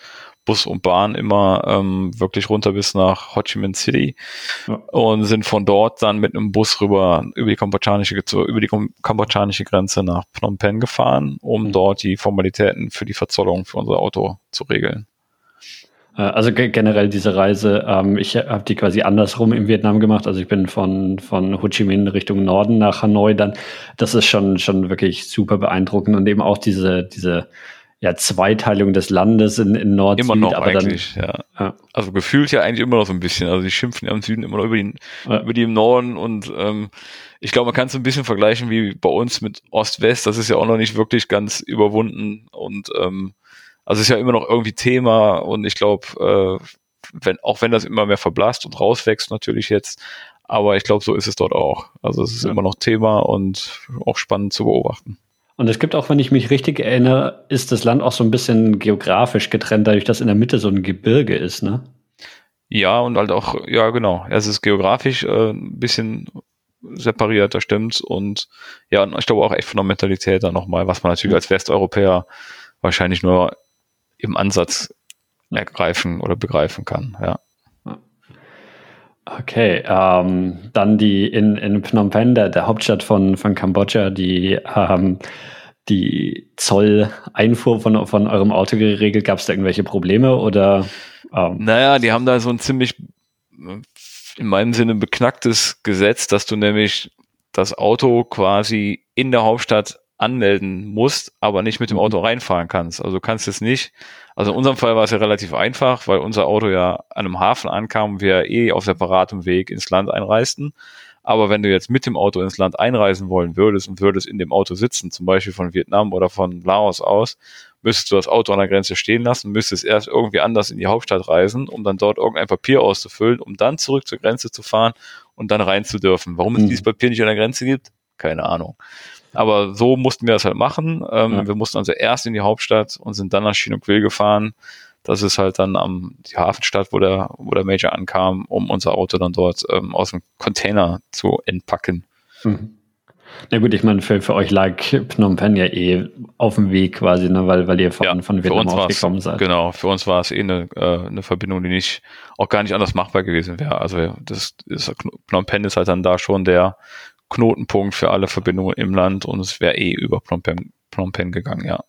Bus und Bahn immer ähm, wirklich runter bis nach Ho Chi Minh City ja. und sind von dort dann mit einem Bus rüber über die kambodschanische, über die kambodschanische Grenze nach Phnom Penh gefahren, um mhm. dort die Formalitäten für die Verzollung für unser Auto zu regeln. Äh, also generell diese Reise, ähm, ich habe die quasi andersrum in Vietnam gemacht. Also ich bin von, von Ho Chi Minh Richtung Norden nach Hanoi dann. Das ist schon, schon wirklich super beeindruckend und eben auch diese, diese ja, Zweiteilung des Landes in, in Nord Immer noch aber eigentlich, dann, ja. ja. Also gefühlt ja eigentlich immer noch so ein bisschen. Also die schimpfen ja im Süden immer noch über die, ja. über die im Norden und ähm, ich glaube, man kann es ein bisschen vergleichen wie bei uns mit Ost-West. Das ist ja auch noch nicht wirklich ganz überwunden und ähm, also ist ja immer noch irgendwie Thema und ich glaube, äh, wenn, auch wenn das immer mehr verblasst und rauswächst natürlich jetzt, aber ich glaube, so ist es dort auch. Also es ist ja. immer noch Thema und auch spannend zu beobachten. Und es gibt auch, wenn ich mich richtig erinnere, ist das Land auch so ein bisschen geografisch getrennt, dadurch, dass in der Mitte so ein Gebirge ist, ne? Ja, und halt auch, ja, genau. Es ist geografisch äh, ein bisschen separiert, das stimmt. Und ja, und ich glaube auch echt von der Mentalität dann nochmal, was man natürlich als Westeuropäer wahrscheinlich nur im Ansatz ergreifen oder begreifen kann, ja. Okay, ähm, dann die in, in Phnom Penh, der, der Hauptstadt von, von Kambodscha, die ähm, die Zolleinfuhr von, von eurem Auto geregelt. Gab es da irgendwelche Probleme oder? Ähm? Naja, die haben da so ein ziemlich in meinem Sinne beknacktes Gesetz, dass du nämlich das Auto quasi in der Hauptstadt anmelden musst, aber nicht mit dem mhm. Auto reinfahren kannst. Also du kannst es nicht. Also in unserem Fall war es ja relativ einfach, weil unser Auto ja an einem Hafen ankam und wir eh auf separatem Weg ins Land einreisten. Aber wenn du jetzt mit dem Auto ins Land einreisen wollen würdest und würdest in dem Auto sitzen, zum Beispiel von Vietnam oder von Laos aus, müsstest du das Auto an der Grenze stehen lassen, müsstest erst irgendwie anders in die Hauptstadt reisen, um dann dort irgendein Papier auszufüllen, um dann zurück zur Grenze zu fahren und dann rein zu dürfen. Warum es mhm. dieses Papier nicht an der Grenze gibt? Keine Ahnung. Aber so mussten wir das halt machen. Ähm, ja. Wir mussten also erst in die Hauptstadt und sind dann nach Chinook-Will gefahren. Das ist halt dann am die Hafenstadt, wo der, wo der Major ankam, um unser Auto dann dort ähm, aus dem Container zu entpacken. Mhm. Na gut, ich meine, für, für euch lag Phnom Penh ja eh auf dem Weg quasi, ne, weil, weil ihr von, ja, von Vietnam ausgekommen seid. Genau, für uns war es eh eine, äh, eine Verbindung, die nicht, auch gar nicht anders machbar gewesen wäre. Also das ist, Phnom Penh ist halt dann da schon der Knotenpunkt für alle Verbindungen im Land und es wäre eh über Phnom Penh, Phnom Penh gegangen, ja.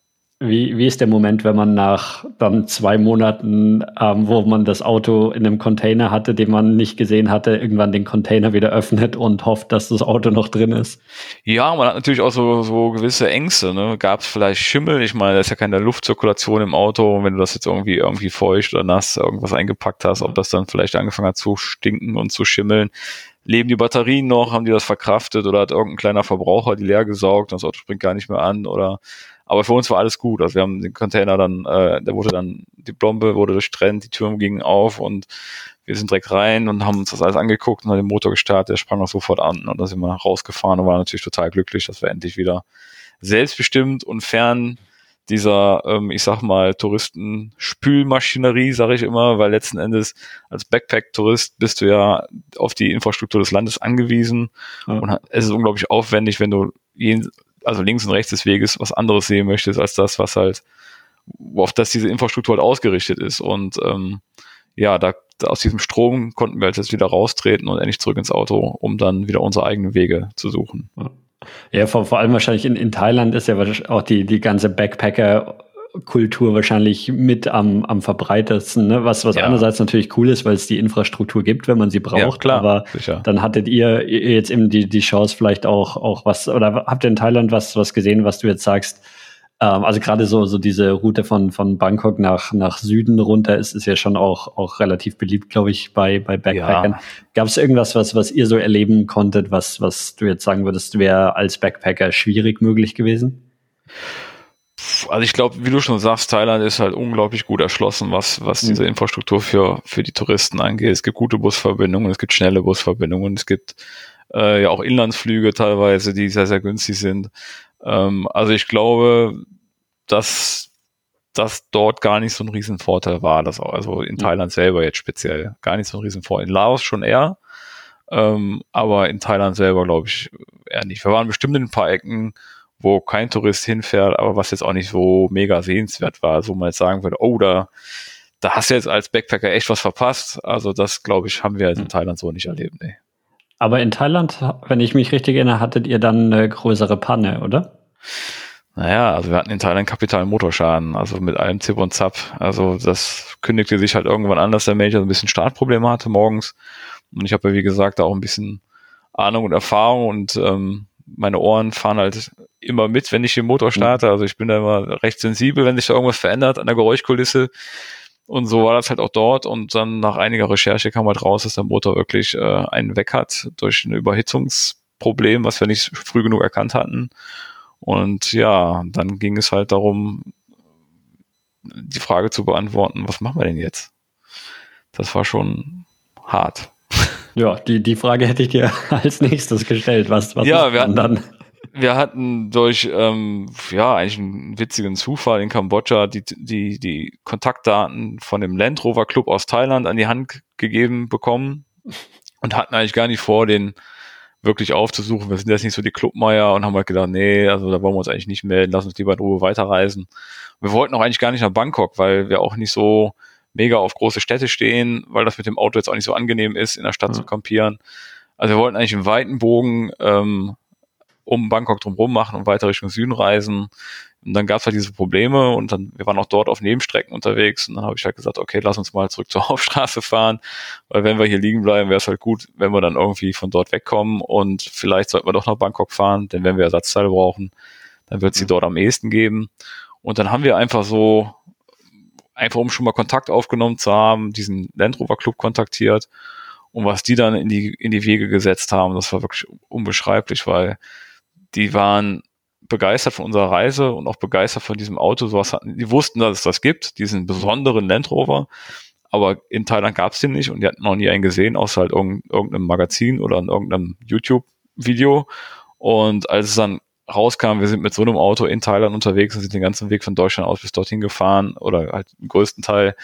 Wie, wie ist der Moment, wenn man nach dann zwei Monaten, ähm, wo man das Auto in einem Container hatte, den man nicht gesehen hatte, irgendwann den Container wieder öffnet und hofft, dass das Auto noch drin ist? Ja, man hat natürlich auch so, so gewisse Ängste. Ne? Gab es vielleicht Schimmel? Ich meine, da ist ja keine Luftzirkulation im Auto. Und wenn du das jetzt irgendwie irgendwie feucht oder nass irgendwas eingepackt hast, ob das dann vielleicht angefangen hat zu stinken und zu schimmeln leben die Batterien noch, haben die das verkraftet? Oder hat irgendein kleiner Verbraucher die leer gesaugt und das Auto springt gar nicht mehr an? Oder aber für uns war alles gut. Also wir haben den Container dann, äh, der wurde dann, die Blombe wurde durchtrennt, die Türen gingen auf und wir sind direkt rein und haben uns das alles angeguckt und haben den Motor gestartet, der sprang auch sofort an und dann sind wir rausgefahren und waren natürlich total glücklich, dass wir endlich wieder selbstbestimmt und fern dieser, ähm, ich sag mal, Touristenspülmaschinerie, sage ich immer, weil letzten Endes als Backpack-Tourist bist du ja auf die Infrastruktur des Landes angewiesen ja. und es ist unglaublich aufwendig, wenn du jeden, also links und rechts des Weges was anderes sehen möchtest als das, was halt, auf das diese Infrastruktur halt ausgerichtet ist und ähm, ja, da, da aus diesem Strom konnten wir halt jetzt wieder raustreten und endlich zurück ins Auto, um dann wieder unsere eigenen Wege zu suchen. Ja. Ja, vor, vor allem wahrscheinlich in, in Thailand ist ja auch die, die ganze Backpacker Kultur wahrscheinlich mit am, am verbreitetsten, ne? was, was ja. einerseits natürlich cool ist, weil es die Infrastruktur gibt, wenn man sie braucht. Ja, klar, aber sicher. dann hattet ihr jetzt eben die, die Chance vielleicht auch, auch was, oder habt ihr in Thailand was, was gesehen, was du jetzt sagst, Ähm, also gerade so, so diese Route von, von Bangkok nach, nach Süden runter ist, ist ja schon auch, auch relativ beliebt, glaube ich, bei, bei Backpackern. Ja. Gab es irgendwas, was, was ihr so erleben konntet, was, was du jetzt sagen würdest, wäre als Backpacker schwierig möglich gewesen? Also ich glaube, wie du schon sagst, Thailand ist halt unglaublich gut erschlossen, was, was mhm. diese Infrastruktur für, für die Touristen angeht. Es gibt gute Busverbindungen, es gibt schnelle Busverbindungen, es gibt äh, ja auch Inlandsflüge teilweise, die sehr, sehr günstig sind. Ähm, also ich glaube, dass das dort gar nicht so ein Riesenvorteil war, das auch, also in Thailand selber jetzt speziell, gar nicht so ein Riesenvorteil. In Laos schon eher, ähm, aber in Thailand selber glaube ich eher nicht. Wir waren bestimmt in ein paar Ecken, wo kein Tourist hinfährt, aber was jetzt auch nicht so mega sehenswert war, so man jetzt sagen würde, oh, da, da hast du jetzt als Backpacker echt was verpasst. Also das, glaube ich, haben wir jetzt in hm. Thailand so nicht erlebt, nee. Aber in Thailand, wenn ich mich richtig erinnere, hattet ihr dann eine größere Panne, oder? Naja, also wir hatten in Thailand kapitalen Motorschaden, also mit allem Zip und Zap. Also das kündigte sich halt irgendwann an, dass der so ein bisschen Startprobleme hatte morgens. Und ich habe ja, wie gesagt, da auch ein bisschen Ahnung und Erfahrung und ähm, meine Ohren fahren halt immer mit, wenn ich den Motor starte. Also ich bin da immer recht sensibel, wenn sich da irgendwas verändert an der Geräuschkulisse. Und so war das halt auch dort. Und dann nach einiger Recherche kam halt raus, dass der Motor wirklich äh, einen weg hat durch ein Überhitzungsproblem, was wir nicht früh genug erkannt hatten. Und ja, dann ging es halt darum, die Frage zu beantworten, was machen wir denn jetzt? Das war schon hart. Ja, die, die Frage hätte ich dir als nächstes gestellt. Was, was ja, wir hatten, dann? Wir hatten durch ähm, ja eigentlich einen witzigen Zufall in Kambodscha die, die, die Kontaktdaten von dem Land Rover Club aus Thailand an die Hand gegeben bekommen und hatten eigentlich gar nicht vor, den wirklich aufzusuchen. Wir sind jetzt nicht so die Clubmeier und haben halt gedacht, nee, also da wollen wir uns eigentlich nicht melden, lass uns lieber in Ruhe weiterreisen. Wir wollten auch eigentlich gar nicht nach Bangkok, weil wir auch nicht so mega auf große Städte stehen, weil das mit dem Auto jetzt auch nicht so angenehm ist, in der Stadt ja. zu kampieren. Also wir wollten eigentlich im weiten Bogen ähm, um Bangkok drumherum machen und weiter Richtung Süden reisen. Und dann gab es halt diese Probleme und dann, wir waren auch dort auf Nebenstrecken unterwegs und dann habe ich halt gesagt, okay, lass uns mal zurück zur Hauptstraße fahren, weil wenn wir hier liegen bleiben, wäre es halt gut, wenn wir dann irgendwie von dort wegkommen und vielleicht sollten wir doch nach Bangkok fahren, denn wenn wir Ersatzteile brauchen, dann wird sie mhm. dort am ehesten geben. Und dann haben wir einfach so, einfach um schon mal Kontakt aufgenommen zu haben, diesen Land Rover Club kontaktiert und was die dann in die, in die Wege gesetzt haben, das war wirklich unbeschreiblich, weil die waren begeistert von unserer Reise und auch begeistert von diesem Auto. Sowas hatten, die wussten, dass es das gibt, diesen besonderen Land Rover. Aber in Thailand gab es den nicht und die hatten noch nie einen gesehen, außer halt irgendeinem Magazin oder in irgendeinem YouTube-Video. Und als es dann rauskam, wir sind mit so einem Auto in Thailand unterwegs und sind den ganzen Weg von Deutschland aus bis dorthin gefahren oder halt im größten Teil,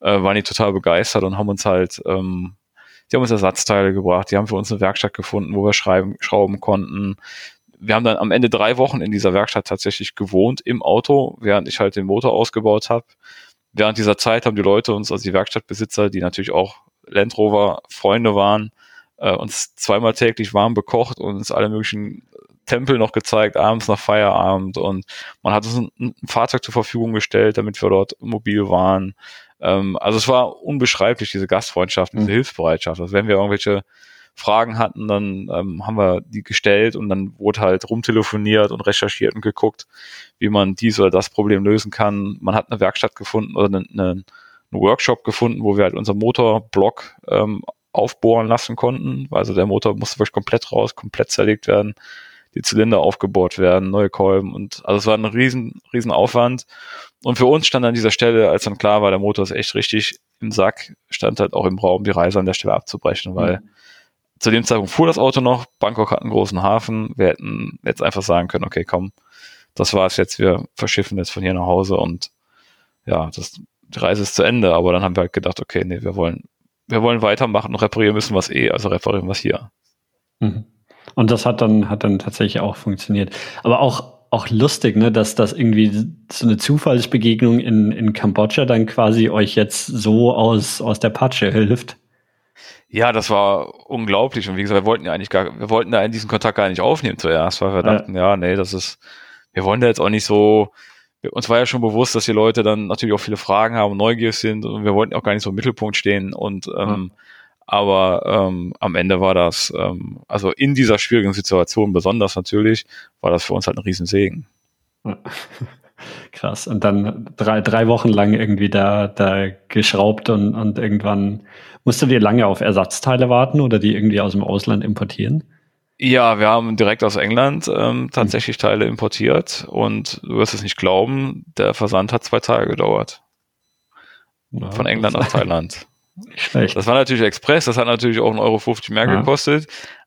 äh, waren die total begeistert und haben uns halt, ähm, die haben uns Ersatzteile gebracht, die haben für uns eine Werkstatt gefunden, wo wir schreiben, schrauben konnten wir haben dann am Ende drei Wochen in dieser Werkstatt tatsächlich gewohnt im Auto, während ich halt den Motor ausgebaut habe. Während dieser Zeit haben die Leute uns, also die Werkstattbesitzer, die natürlich auch Land Rover Freunde waren, äh, uns zweimal täglich warm bekocht und uns alle möglichen Tempel noch gezeigt, abends nach Feierabend und man hat uns ein, ein Fahrzeug zur Verfügung gestellt, damit wir dort mobil waren. Ähm, also es war unbeschreiblich, diese Gastfreundschaft, diese mhm. Hilfsbereitschaft. Also wenn wir irgendwelche Fragen hatten, dann ähm, haben wir die gestellt und dann wurde halt rumtelefoniert und recherchiert und geguckt, wie man dies oder das Problem lösen kann. Man hat eine Werkstatt gefunden oder einen eine, eine Workshop gefunden, wo wir halt unser Motorblock ähm, aufbohren lassen konnten. Also der Motor musste wirklich komplett raus, komplett zerlegt werden, die Zylinder aufgebohrt werden, neue Kolben und also es war ein riesen, riesen Aufwand. Und für uns stand an dieser Stelle, als dann klar war, der Motor ist echt richtig im Sack, stand halt auch im Raum, die Reise an der Stelle abzubrechen, weil mhm zu dem Zeitpunkt fuhr das Auto noch, Bangkok hat einen großen Hafen, wir hätten jetzt einfach sagen können, okay, komm, das war's jetzt, wir verschiffen jetzt von hier nach Hause und ja, das, die Reise ist zu Ende, aber dann haben wir halt gedacht, okay, nee, wir wollen, wir wollen weitermachen und reparieren müssen was eh, also reparieren es hier. Mhm. Und das hat dann, hat dann tatsächlich auch funktioniert. Aber auch, auch lustig, ne, dass das irgendwie so eine Zufallsbegegnung in, in Kambodscha dann quasi euch jetzt so aus, aus der Patsche hilft. Ja, das war unglaublich. Und wie gesagt, wir wollten ja eigentlich gar, wir wollten da in diesen Kontakt gar nicht aufnehmen zuerst, weil wir dachten, ja, nee, das ist, wir wollen da jetzt auch nicht so, uns war ja schon bewusst, dass die Leute dann natürlich auch viele Fragen haben und neugierig sind und wir wollten auch gar nicht so im Mittelpunkt stehen und ähm, aber ähm, am Ende war das, ähm, also in dieser schwierigen Situation besonders natürlich, war das für uns halt ein Riesensegen. Krass. Und dann drei, drei Wochen lang irgendwie da, da geschraubt und, und irgendwann musst du dir lange auf Ersatzteile warten oder die irgendwie aus dem Ausland importieren? Ja, wir haben direkt aus England ähm, tatsächlich Teile importiert und du wirst es nicht glauben, der Versand hat zwei Tage gedauert. Ja, Von England nach Thailand. Schlecht. Das war natürlich Express, das hat natürlich auch 1,50 Euro mehr ja. gekostet.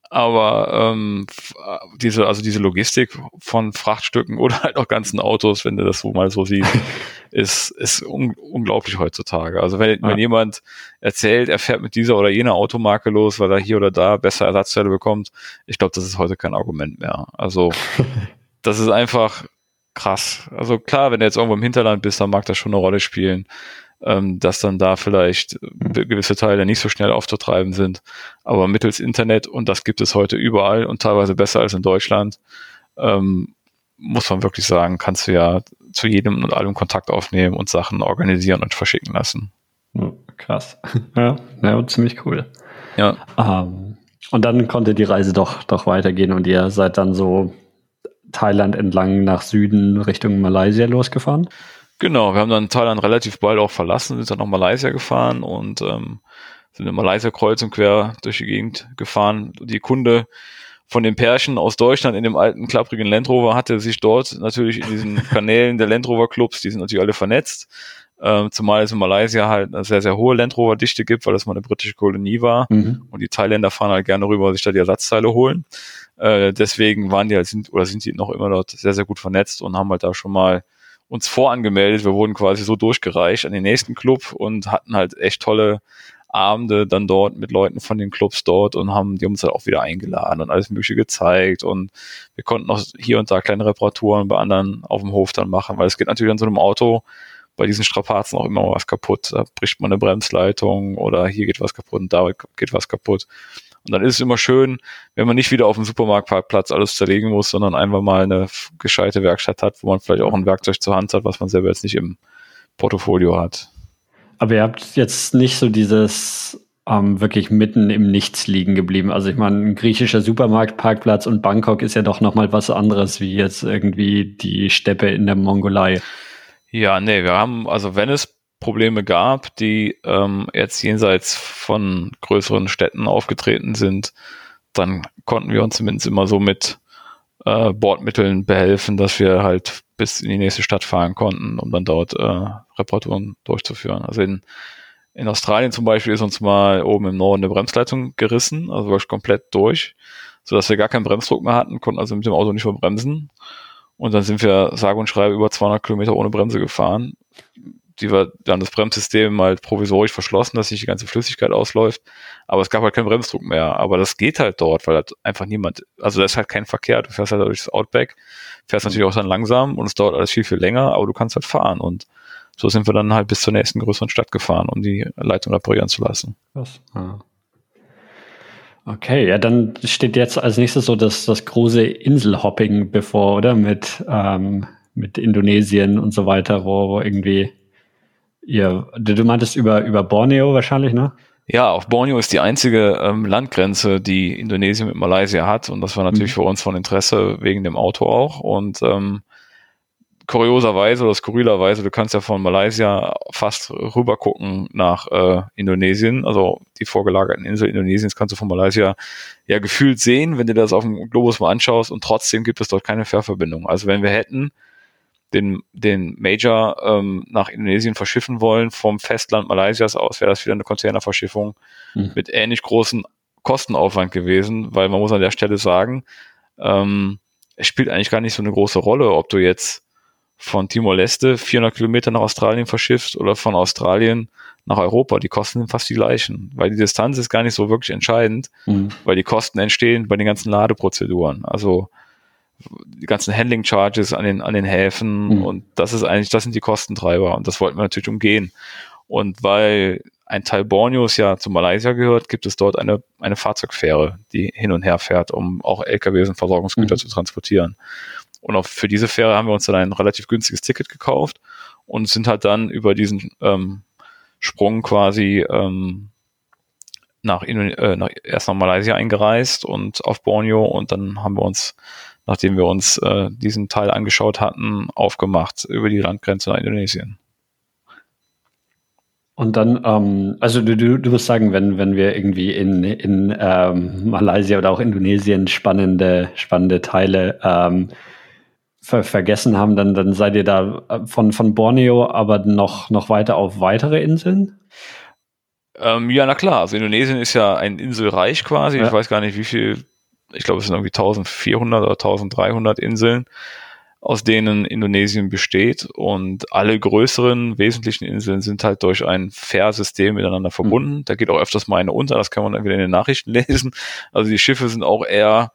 Aber ähm, diese, also diese Logistik von Frachtstücken oder halt auch ganzen Autos, wenn du das so mal so siehst, ist, ist un unglaublich heutzutage. Also wenn, ja. wenn jemand erzählt, er fährt mit dieser oder jener Automarke los, weil er hier oder da besser Ersatzteile bekommt, ich glaube, das ist heute kein Argument mehr. Also das ist einfach krass. Also klar, wenn du jetzt irgendwo im Hinterland bist, dann mag das schon eine Rolle spielen ähm, dass dann da vielleicht gewisse Teile nicht so schnell aufzutreiben sind. Aber mittels Internet, und das gibt es heute überall und teilweise besser als in Deutschland, ähm, muss man wirklich sagen, kannst du ja zu jedem und allem Kontakt aufnehmen und Sachen organisieren und verschicken lassen. krass. Ja, ja, ziemlich cool. Ja. Ähm, und dann konnte die Reise doch, doch weitergehen und ihr seid dann so Thailand entlang nach Süden Richtung Malaysia losgefahren? Genau, wir haben dann Thailand relativ bald auch verlassen, sind dann nach Malaysia gefahren und ähm, sind in Malaysia kreuz und quer durch die Gegend gefahren. Die Kunde von den Pärchen aus Deutschland in dem alten klapprigen Land Rover hatte sich dort natürlich in diesen Kanälen der Land Rover Clubs, die sind natürlich alle vernetzt, ähm, zumal es in Malaysia halt eine sehr, sehr hohe Land Rover Dichte gibt, weil das mal eine britische Kolonie war mhm. und die Thailänder fahren halt gerne rüber, sich da die Ersatzteile holen. Äh, deswegen waren die halt, sind, oder sind die noch immer dort sehr, sehr gut vernetzt und haben halt da schon mal uns vorangemeldet. Wir wurden quasi so durchgereicht an den nächsten Club und hatten halt echt tolle Abende dann dort mit Leuten von den Clubs dort und haben die uns halt auch wieder eingeladen und alles Mögliche gezeigt und wir konnten auch hier und da kleine Reparaturen bei anderen auf dem Hof dann machen, weil es geht natürlich an so einem Auto bei diesen Strapazen auch immer was kaputt. Da bricht man eine Bremsleitung oder hier geht was kaputt und da geht was kaputt. Und dann ist es immer schön, wenn man nicht wieder auf dem Supermarktparkplatz alles zerlegen muss, sondern einfach mal eine gescheite Werkstatt hat, wo man vielleicht auch ein Werkzeug zur Hand hat, was man selber jetzt nicht im Portfolio hat. Aber ihr habt jetzt nicht so dieses ähm, wirklich mitten im Nichts liegen geblieben. Also ich meine, ein griechischer Supermarktparkplatz und Bangkok ist ja doch nochmal was anderes wie jetzt irgendwie die Steppe in der Mongolei. Ja, nee, wir haben, also wenn es Probleme gab, die ähm, jetzt jenseits von größeren Städten aufgetreten sind, dann konnten wir uns zumindest immer so mit äh, Bordmitteln behelfen, dass wir halt bis in die nächste Stadt fahren konnten, um dann dort äh, Reparaturen durchzuführen. Also in, in Australien zum Beispiel ist uns mal oben im Norden eine Bremsleitung gerissen, also wirklich komplett durch, sodass wir gar keinen Bremsdruck mehr hatten, konnten also mit dem Auto nicht mehr bremsen. Und dann sind wir sage und schreibe über 200 Kilometer ohne Bremse gefahren die wir dann das Bremssystem halt provisorisch verschlossen, dass sich die ganze Flüssigkeit ausläuft. Aber es gab halt keinen Bremsdruck mehr. Aber das geht halt dort, weil halt einfach niemand, also da ist halt kein Verkehr. Du fährst halt durchs Outback, fährst natürlich auch dann langsam und es dauert alles viel, viel länger, aber du kannst halt fahren. Und so sind wir dann halt bis zur nächsten größeren Stadt gefahren, um die Leitung reparieren zu lassen. Was? Ah. Okay, ja, dann steht jetzt als nächstes so das, das große Inselhopping bevor, oder? Mit, ähm, mit Indonesien und so weiter, wo, wo irgendwie Ihr, du meintest über, über Borneo wahrscheinlich, ne? Ja, auf Borneo ist die einzige ähm, Landgrenze, die Indonesien mit Malaysia hat. Und das war natürlich mhm. für uns von Interesse wegen dem Auto auch. Und ähm, kurioserweise oder skurrilerweise, du kannst ja von Malaysia fast rüber gucken nach äh, Indonesien. Also die vorgelagerten Inseln Indonesiens kannst du von Malaysia ja gefühlt sehen, wenn du das auf dem Globus mal anschaust. Und trotzdem gibt es dort keine Fährverbindung. Also wenn wir hätten, den, den Major ähm, nach Indonesien verschiffen wollen vom Festland Malaysias aus, wäre das wieder eine Containerverschiffung mhm. mit ähnlich großen Kostenaufwand gewesen, weil man muss an der Stelle sagen, ähm, es spielt eigentlich gar nicht so eine große Rolle, ob du jetzt von Timor-Leste 400 Kilometer nach Australien verschiffst oder von Australien nach Europa. Die Kosten sind fast die gleichen, weil die Distanz ist gar nicht so wirklich entscheidend, mhm. weil die Kosten entstehen bei den ganzen Ladeprozeduren. Also die ganzen Handling Charges an den, an den Häfen mhm. und das ist eigentlich, das sind die Kostentreiber und das wollten wir natürlich umgehen. Und weil ein Teil Borneos ja zu Malaysia gehört, gibt es dort eine, eine Fahrzeugfähre, die hin und her fährt, um auch LKWs und Versorgungsgüter mhm. zu transportieren. Und auch für diese Fähre haben wir uns dann ein relativ günstiges Ticket gekauft und sind halt dann über diesen ähm, Sprung quasi ähm, nach, äh, nach, erst nach Malaysia eingereist und auf Borneo und dann haben wir uns nachdem wir uns äh, diesen Teil angeschaut hatten, aufgemacht über die Landgrenze nach Indonesien. Und dann, ähm, also du, du, du wirst sagen, wenn, wenn wir irgendwie in, in ähm, Malaysia oder auch Indonesien spannende, spannende Teile ähm, ver vergessen haben, dann, dann seid ihr da äh, von, von Borneo aber noch, noch weiter auf weitere Inseln? Ähm, ja, na klar. Also Indonesien ist ja ein Inselreich quasi. Ja. Ich weiß gar nicht, wie viel. Ich glaube, es sind irgendwie 1400 oder 1300 Inseln aus denen Indonesien besteht. Und alle größeren wesentlichen Inseln sind halt durch ein Fährsystem miteinander verbunden. Mhm. Da geht auch öfters mal eine unter, das kann man dann wieder in den Nachrichten lesen. Also die Schiffe sind auch eher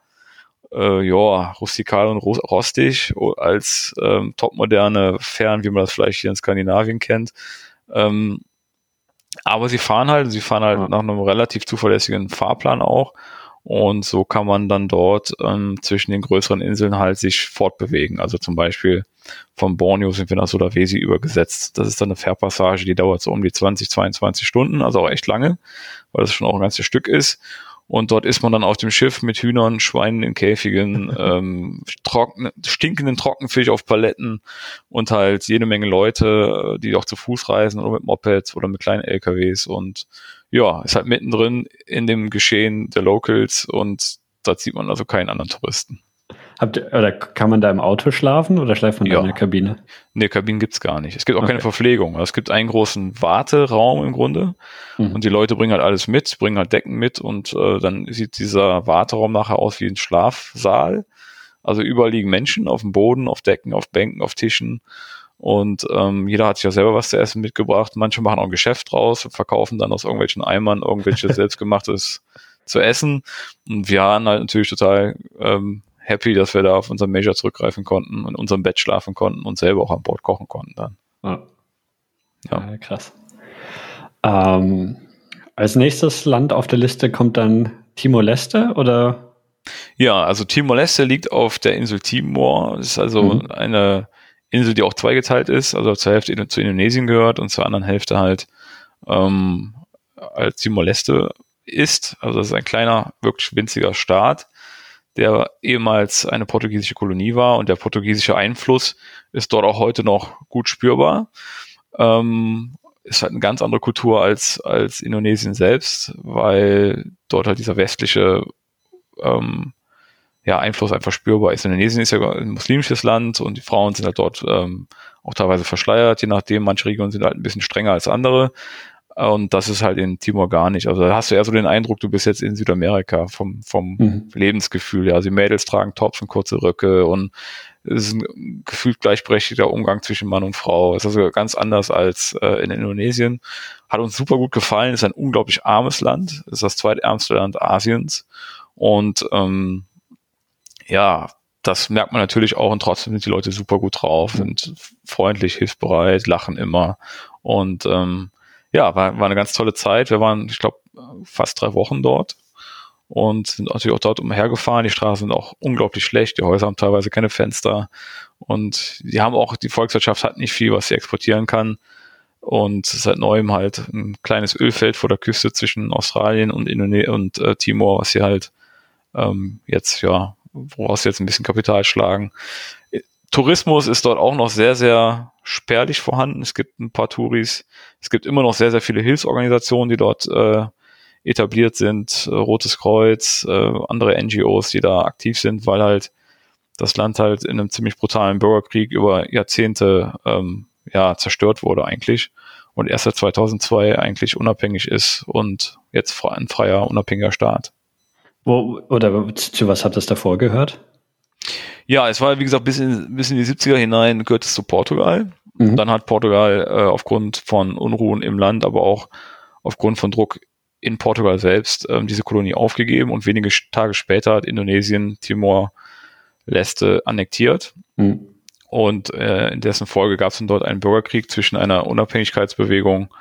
äh, ja, rustikal und rostig als ähm, topmoderne Fähren, wie man das vielleicht hier in Skandinavien kennt. Ähm, aber sie fahren halt, sie fahren halt ja. nach einem relativ zuverlässigen Fahrplan auch. Und so kann man dann dort ähm, zwischen den größeren Inseln halt sich fortbewegen. Also zum Beispiel von Borneo sind wir nach Sulawesi übergesetzt. Das ist dann eine Fährpassage, die dauert so um die 20, 22 Stunden, also auch echt lange, weil das schon auch ein ganzes Stück ist. Und dort ist man dann auf dem Schiff mit Hühnern, Schweinen in Käfigen, ähm, trocken, stinkenden Trockenfisch auf Paletten und halt jede Menge Leute, die auch zu Fuß reisen oder mit Mopeds oder mit kleinen LKWs und ja, ist halt mittendrin in dem Geschehen der Locals und da sieht man also keinen anderen Touristen. Habt, oder kann man da im Auto schlafen oder schläft man ja. da in der Kabine? Nee, Kabinen gibt's gar nicht. Es gibt auch okay. keine Verpflegung. Es gibt einen großen Warteraum im Grunde mhm. und die Leute bringen halt alles mit, bringen halt Decken mit und äh, dann sieht dieser Warteraum nachher aus wie ein Schlafsaal. Also überall liegen Menschen auf dem Boden, auf Decken, auf Bänken, auf Tischen und ähm, jeder hat sich ja selber was zu essen mitgebracht. Manche machen auch ein Geschäft draus und verkaufen dann aus irgendwelchen Eimern irgendwelches selbstgemachtes zu essen. Und wir waren halt natürlich total ähm, happy, dass wir da auf unseren Major zurückgreifen konnten und in unserem Bett schlafen konnten und selber auch an Bord kochen konnten dann. Ja, ja. ja krass. Ähm, als nächstes Land auf der Liste kommt dann Timor-Leste oder? Ja, also Timor-Leste liegt auf der Insel Timor. Das ist also mhm. eine Insel, die auch zweigeteilt ist, also zur Hälfte zu Indonesien gehört und zur anderen Hälfte halt ähm, als Timor-Leste ist. Also das ist ein kleiner, wirklich winziger Staat, der ehemals eine portugiesische Kolonie war und der portugiesische Einfluss ist dort auch heute noch gut spürbar. Ähm, ist halt eine ganz andere Kultur als, als Indonesien selbst, weil dort halt dieser westliche ähm, ja, Einfluss einfach spürbar ist. Indonesien ist ja ein muslimisches Land und die Frauen sind halt dort ähm, auch teilweise verschleiert, je nachdem. Manche Regionen sind halt ein bisschen strenger als andere. Und das ist halt in Timor gar nicht. Also da hast du eher so den Eindruck, du bist jetzt in Südamerika vom, vom mhm. Lebensgefühl. Ja, also die Mädels tragen Tops und kurze Röcke und es ist ein gefühlt gleichberechtigter Umgang zwischen Mann und Frau. Es ist also ganz anders als äh, in Indonesien. Hat uns super gut gefallen. Ist ein unglaublich armes Land. Es ist das zweitärmste Land Asiens. Und ähm, ja, das merkt man natürlich auch und trotzdem sind die Leute super gut drauf, sind freundlich, hilfsbereit, lachen immer und ähm, ja, war, war eine ganz tolle Zeit. Wir waren, ich glaube, fast drei Wochen dort und sind natürlich auch dort umhergefahren. Die Straßen sind auch unglaublich schlecht. Die Häuser haben teilweise keine Fenster und die haben auch, die Volkswirtschaft hat nicht viel, was sie exportieren kann. Und seit neuem halt ein kleines Ölfeld vor der Küste zwischen Australien und, Indone und äh, Timor, was sie halt ähm, jetzt ja woraus jetzt ein bisschen Kapital schlagen. Tourismus ist dort auch noch sehr, sehr spärlich vorhanden. Es gibt ein paar Touris. Es gibt immer noch sehr, sehr viele Hilfsorganisationen, die dort äh, etabliert sind. Äh, Rotes Kreuz, äh, andere NGOs, die da aktiv sind, weil halt das Land halt in einem ziemlich brutalen Bürgerkrieg über Jahrzehnte ähm, ja, zerstört wurde eigentlich und erst seit 2002 eigentlich unabhängig ist und jetzt ein freier, unabhängiger Staat. Wo, oder zu was hat das davor gehört? Ja, es war, wie gesagt, bis in, bis in die 70er hinein gehört es zu Portugal. Mhm. Dann hat Portugal äh, aufgrund von Unruhen im Land, aber auch aufgrund von Druck in Portugal selbst ähm, diese Kolonie aufgegeben und wenige Tage später hat Indonesien Timor-Leste annektiert. Mhm. Und äh, in dessen Folge gab es dann dort einen Bürgerkrieg zwischen einer Unabhängigkeitsbewegung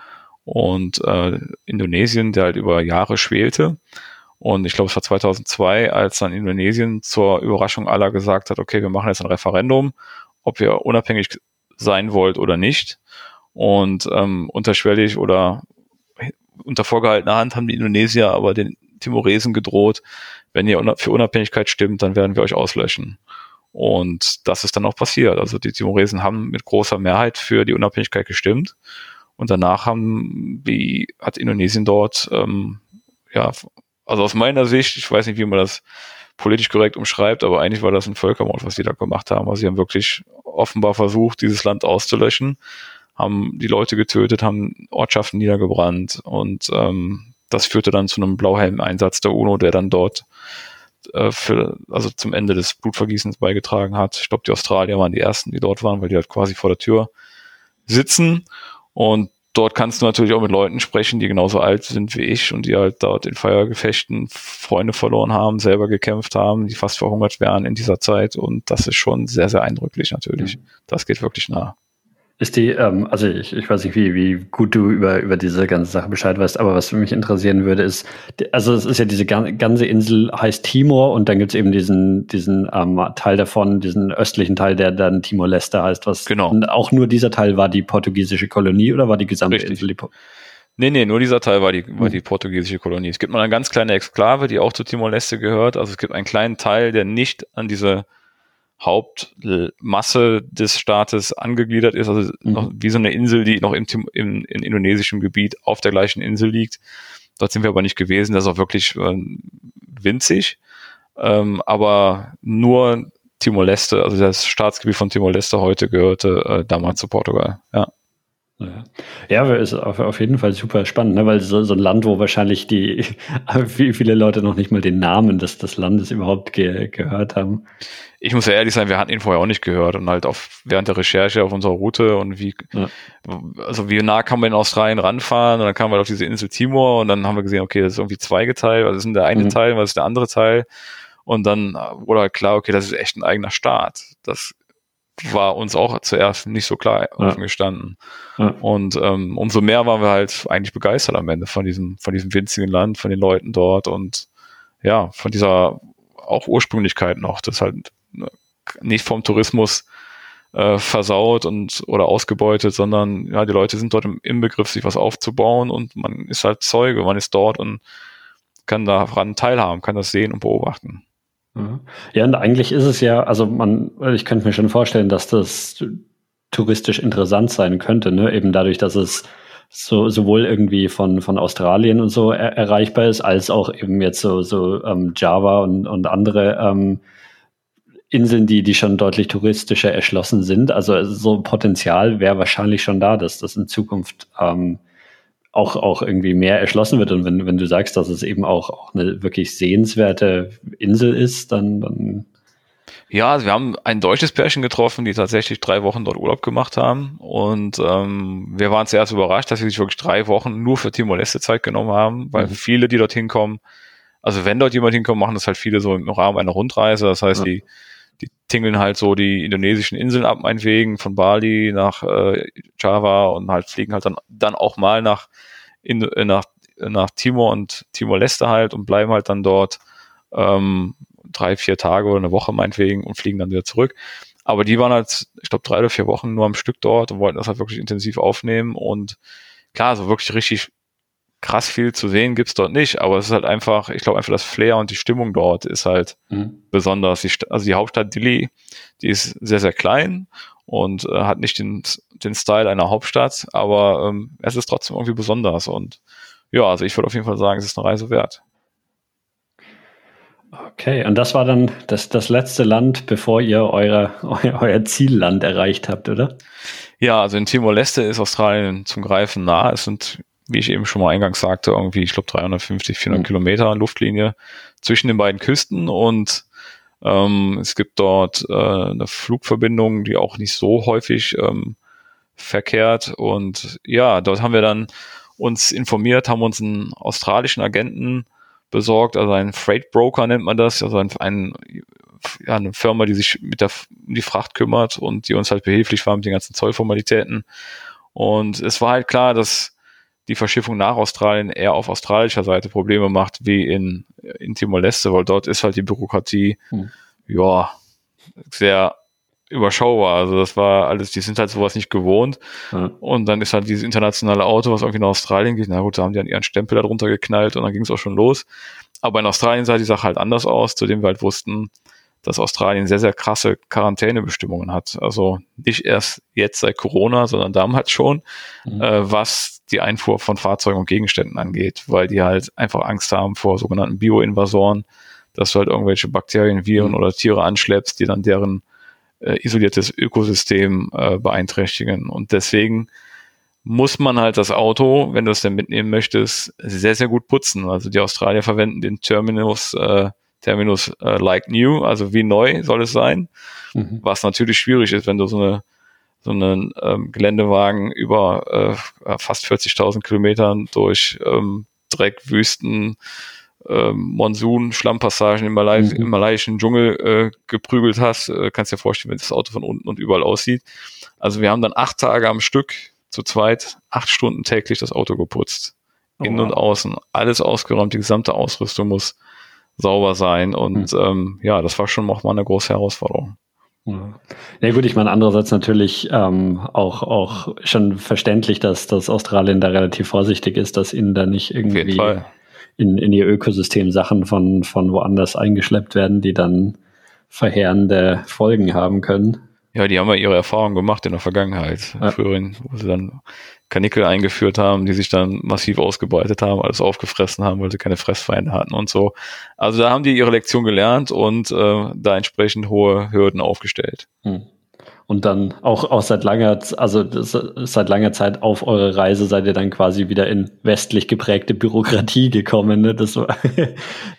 und äh, Indonesien, der halt über Jahre schwelte. Und ich glaube, es war 2002, als dann Indonesien zur Überraschung aller gesagt hat, okay, wir machen jetzt ein Referendum, ob ihr unabhängig sein wollt oder nicht. Und ähm, unterschwellig oder unter vorgehaltener Hand haben die Indonesier aber den Timoresen gedroht, wenn ihr für Unabhängigkeit stimmt, dann werden wir euch auslöschen. Und das ist dann auch passiert. Also die Timoresen haben mit großer Mehrheit für die Unabhängigkeit gestimmt. Und danach haben die, hat Indonesien dort, ähm, ja, also aus meiner Sicht, ich weiß nicht, wie man das politisch korrekt umschreibt, aber eigentlich war das ein Völkermord, was die da gemacht haben. Also sie haben wirklich offenbar versucht, dieses Land auszulöschen, haben die Leute getötet, haben Ortschaften niedergebrannt und ähm, das führte dann zu einem Blauhelm-Einsatz der UNO, der dann dort äh, für, also zum Ende des Blutvergießens beigetragen hat. Ich glaube, die Australier waren die ersten, die dort waren, weil die halt quasi vor der Tür sitzen und dort kannst du natürlich auch mit Leuten sprechen, die genauso alt sind wie ich und die halt dort in Feuergefechten Freunde verloren haben, selber gekämpft haben, die fast verhungert wären in dieser Zeit. Und das ist schon sehr, sehr eindrücklich natürlich. Mhm. Das geht wirklich nah. Ist die, ähm, also ich, ich weiß nicht, wie, wie gut du über, über diese ganze Sache Bescheid weißt, aber was mich interessieren würde, ist, also es ist ja diese ganze Insel heißt Timor und dann gibt es eben diesen, diesen ähm, Teil davon, diesen östlichen Teil, der dann Timor-Leste heißt. Was genau. Und auch nur dieser Teil war die portugiesische Kolonie oder war die gesamte Richtig. Insel die Nee, nee, nur dieser Teil war die, war die portugiesische Kolonie. Es gibt noch eine ganz kleine Exklave, die auch zu Timor-Leste gehört. Also es gibt einen kleinen Teil, der nicht an diese Hauptmasse des Staates angegliedert ist, also mhm. noch wie so eine Insel, die noch im, im, in indonesischem Gebiet auf der gleichen Insel liegt. Dort sind wir aber nicht gewesen, das ist auch wirklich äh, winzig, ähm, aber nur Timor-Leste, also das Staatsgebiet von Timor-Leste heute gehörte äh, damals zu Portugal, ja. Ja, ja ist auf, auf jeden Fall super spannend, ne? weil so, so ein Land, wo wahrscheinlich die viele Leute noch nicht mal den Namen des, des Landes überhaupt ge, gehört haben. Ich muss ja ehrlich sein, wir hatten ihn vorher auch nicht gehört und halt auf, während der Recherche auf unserer Route und wie, ja. also wie nah kann man in Australien ranfahren und dann kamen wir auf diese Insel Timor und dann haben wir gesehen, okay, das ist irgendwie zweigeteilt, was ist denn der eine mhm. Teil, was ist der andere Teil? Und dann wurde halt klar, okay, das ist echt ein eigener Staat. Das war uns auch zuerst nicht so klar ja. offen gestanden. Ja. Und ähm, umso mehr waren wir halt eigentlich begeistert am Ende von diesem, von diesem winzigen Land, von den Leuten dort und ja, von dieser auch Ursprünglichkeit noch, das halt ne, nicht vom Tourismus äh, versaut und oder ausgebeutet, sondern ja, die Leute sind dort im, im Begriff, sich was aufzubauen und man ist halt Zeuge, man ist dort und kann daran teilhaben, kann das sehen und beobachten. Ja, und eigentlich ist es ja, also man, ich könnte mir schon vorstellen, dass das touristisch interessant sein könnte, ne? Eben dadurch, dass es so sowohl irgendwie von von Australien und so er, erreichbar ist, als auch eben jetzt so so ähm, Java und und andere ähm, Inseln, die die schon deutlich touristischer erschlossen sind. Also so Potenzial wäre wahrscheinlich schon da, dass das in Zukunft ähm, auch, auch irgendwie mehr erschlossen wird. Und wenn, wenn du sagst, dass es eben auch, auch eine wirklich sehenswerte Insel ist, dann, dann ja, also wir haben ein deutsches Pärchen getroffen, die tatsächlich drei Wochen dort Urlaub gemacht haben. Und ähm, wir waren zuerst überrascht, dass sie sich wirklich drei Wochen nur für Timor-Leste Zeit genommen haben, weil mhm. viele, die dort hinkommen, also wenn dort jemand hinkommt, machen das halt viele so im Rahmen einer Rundreise. Das heißt, ja. die die tingeln halt so die indonesischen Inseln ab, meinetwegen, von Bali nach äh, Java und halt fliegen halt dann, dann auch mal nach, in, äh, nach, nach Timor und Timor-Leste halt und bleiben halt dann dort ähm, drei, vier Tage oder eine Woche meinetwegen und fliegen dann wieder zurück. Aber die waren halt, ich glaube, drei oder vier Wochen nur am Stück dort und wollten das halt wirklich intensiv aufnehmen und klar, so wirklich richtig krass viel zu sehen gibt's dort nicht, aber es ist halt einfach, ich glaube einfach das Flair und die Stimmung dort ist halt mhm. besonders. Die, also die Hauptstadt Dili, die ist sehr, sehr klein und äh, hat nicht den, den Style einer Hauptstadt, aber ähm, es ist trotzdem irgendwie besonders und ja, also ich würde auf jeden Fall sagen, es ist eine Reise wert. Okay, und das war dann das, das letzte Land, bevor ihr eure, euer, euer Zielland erreicht habt, oder? Ja, also in Timor-Leste ist Australien zum Greifen nah. Es sind wie ich eben schon mal eingangs sagte, irgendwie, ich glaube 350, 400 mhm. Kilometer Luftlinie zwischen den beiden Küsten und ähm, es gibt dort äh, eine Flugverbindung, die auch nicht so häufig ähm, verkehrt und ja, dort haben wir dann uns informiert, haben uns einen australischen Agenten besorgt, also einen Freight Broker nennt man das, also ein, ein ja, eine Firma, die sich mit der um die Fracht kümmert und die uns halt behilflich war mit den ganzen Zollformalitäten. Und es war halt klar, dass die Verschiffung nach Australien eher auf australischer Seite Probleme macht wie in, in Timor-Leste, weil dort ist halt die Bürokratie, hm. ja, sehr überschaubar. Also das war alles, die sind halt sowas nicht gewohnt. Ja. Und dann ist halt dieses internationale Auto, was irgendwie nach Australien geht. Na gut, da haben die an ihren Stempel da drunter geknallt und dann ging es auch schon los. Aber in Australien sah die Sache halt anders aus, zu dem wir halt wussten, dass Australien sehr, sehr krasse Quarantänebestimmungen hat. Also nicht erst jetzt seit Corona, sondern damals schon, mhm. äh, was die Einfuhr von Fahrzeugen und Gegenständen angeht, weil die halt einfach Angst haben vor sogenannten Bioinvasoren, dass du halt irgendwelche Bakterien, Viren mhm. oder Tiere anschleppst, die dann deren äh, isoliertes Ökosystem äh, beeinträchtigen. Und deswegen muss man halt das Auto, wenn du es denn mitnehmen möchtest, sehr, sehr gut putzen. Also die Australier verwenden den Terminus, äh, Terminus äh, like new, also wie neu soll es sein. Mhm. Was natürlich schwierig ist, wenn du so eine so einen ähm, Geländewagen über äh, fast 40.000 Kilometern durch ähm, Dreck, Wüsten, ähm, Monsun, Schlammpassagen im, Malai mhm. im malaiischen Dschungel äh, geprügelt hast, äh, kannst dir vorstellen, wenn das Auto von unten und überall aussieht. Also wir haben dann acht Tage am Stück zu zweit acht Stunden täglich das Auto geputzt. Oh, Innen wow. und außen. Alles ausgeräumt, die gesamte Ausrüstung muss sauber sein. Und mhm. ähm, ja, das war schon auch mal eine große Herausforderung. Ja gut, ich meine andererseits natürlich ähm, auch, auch schon verständlich, dass, dass Australien da relativ vorsichtig ist, dass ihnen da nicht irgendwie in, in ihr Ökosystem Sachen von, von woanders eingeschleppt werden, die dann verheerende Folgen haben können. Ja, die haben ja ihre Erfahrungen gemacht in der Vergangenheit. Ja. Früherin, wo sie dann Kanickel eingeführt haben, die sich dann massiv ausgebreitet haben, alles aufgefressen haben, weil sie keine Fressfeinde hatten und so. Also da haben die ihre Lektion gelernt und äh, da entsprechend hohe Hürden aufgestellt. Hm und dann auch, auch seit langer, also seit langer Zeit auf eure Reise seid ihr dann quasi wieder in westlich geprägte Bürokratie gekommen. Ne? Das war,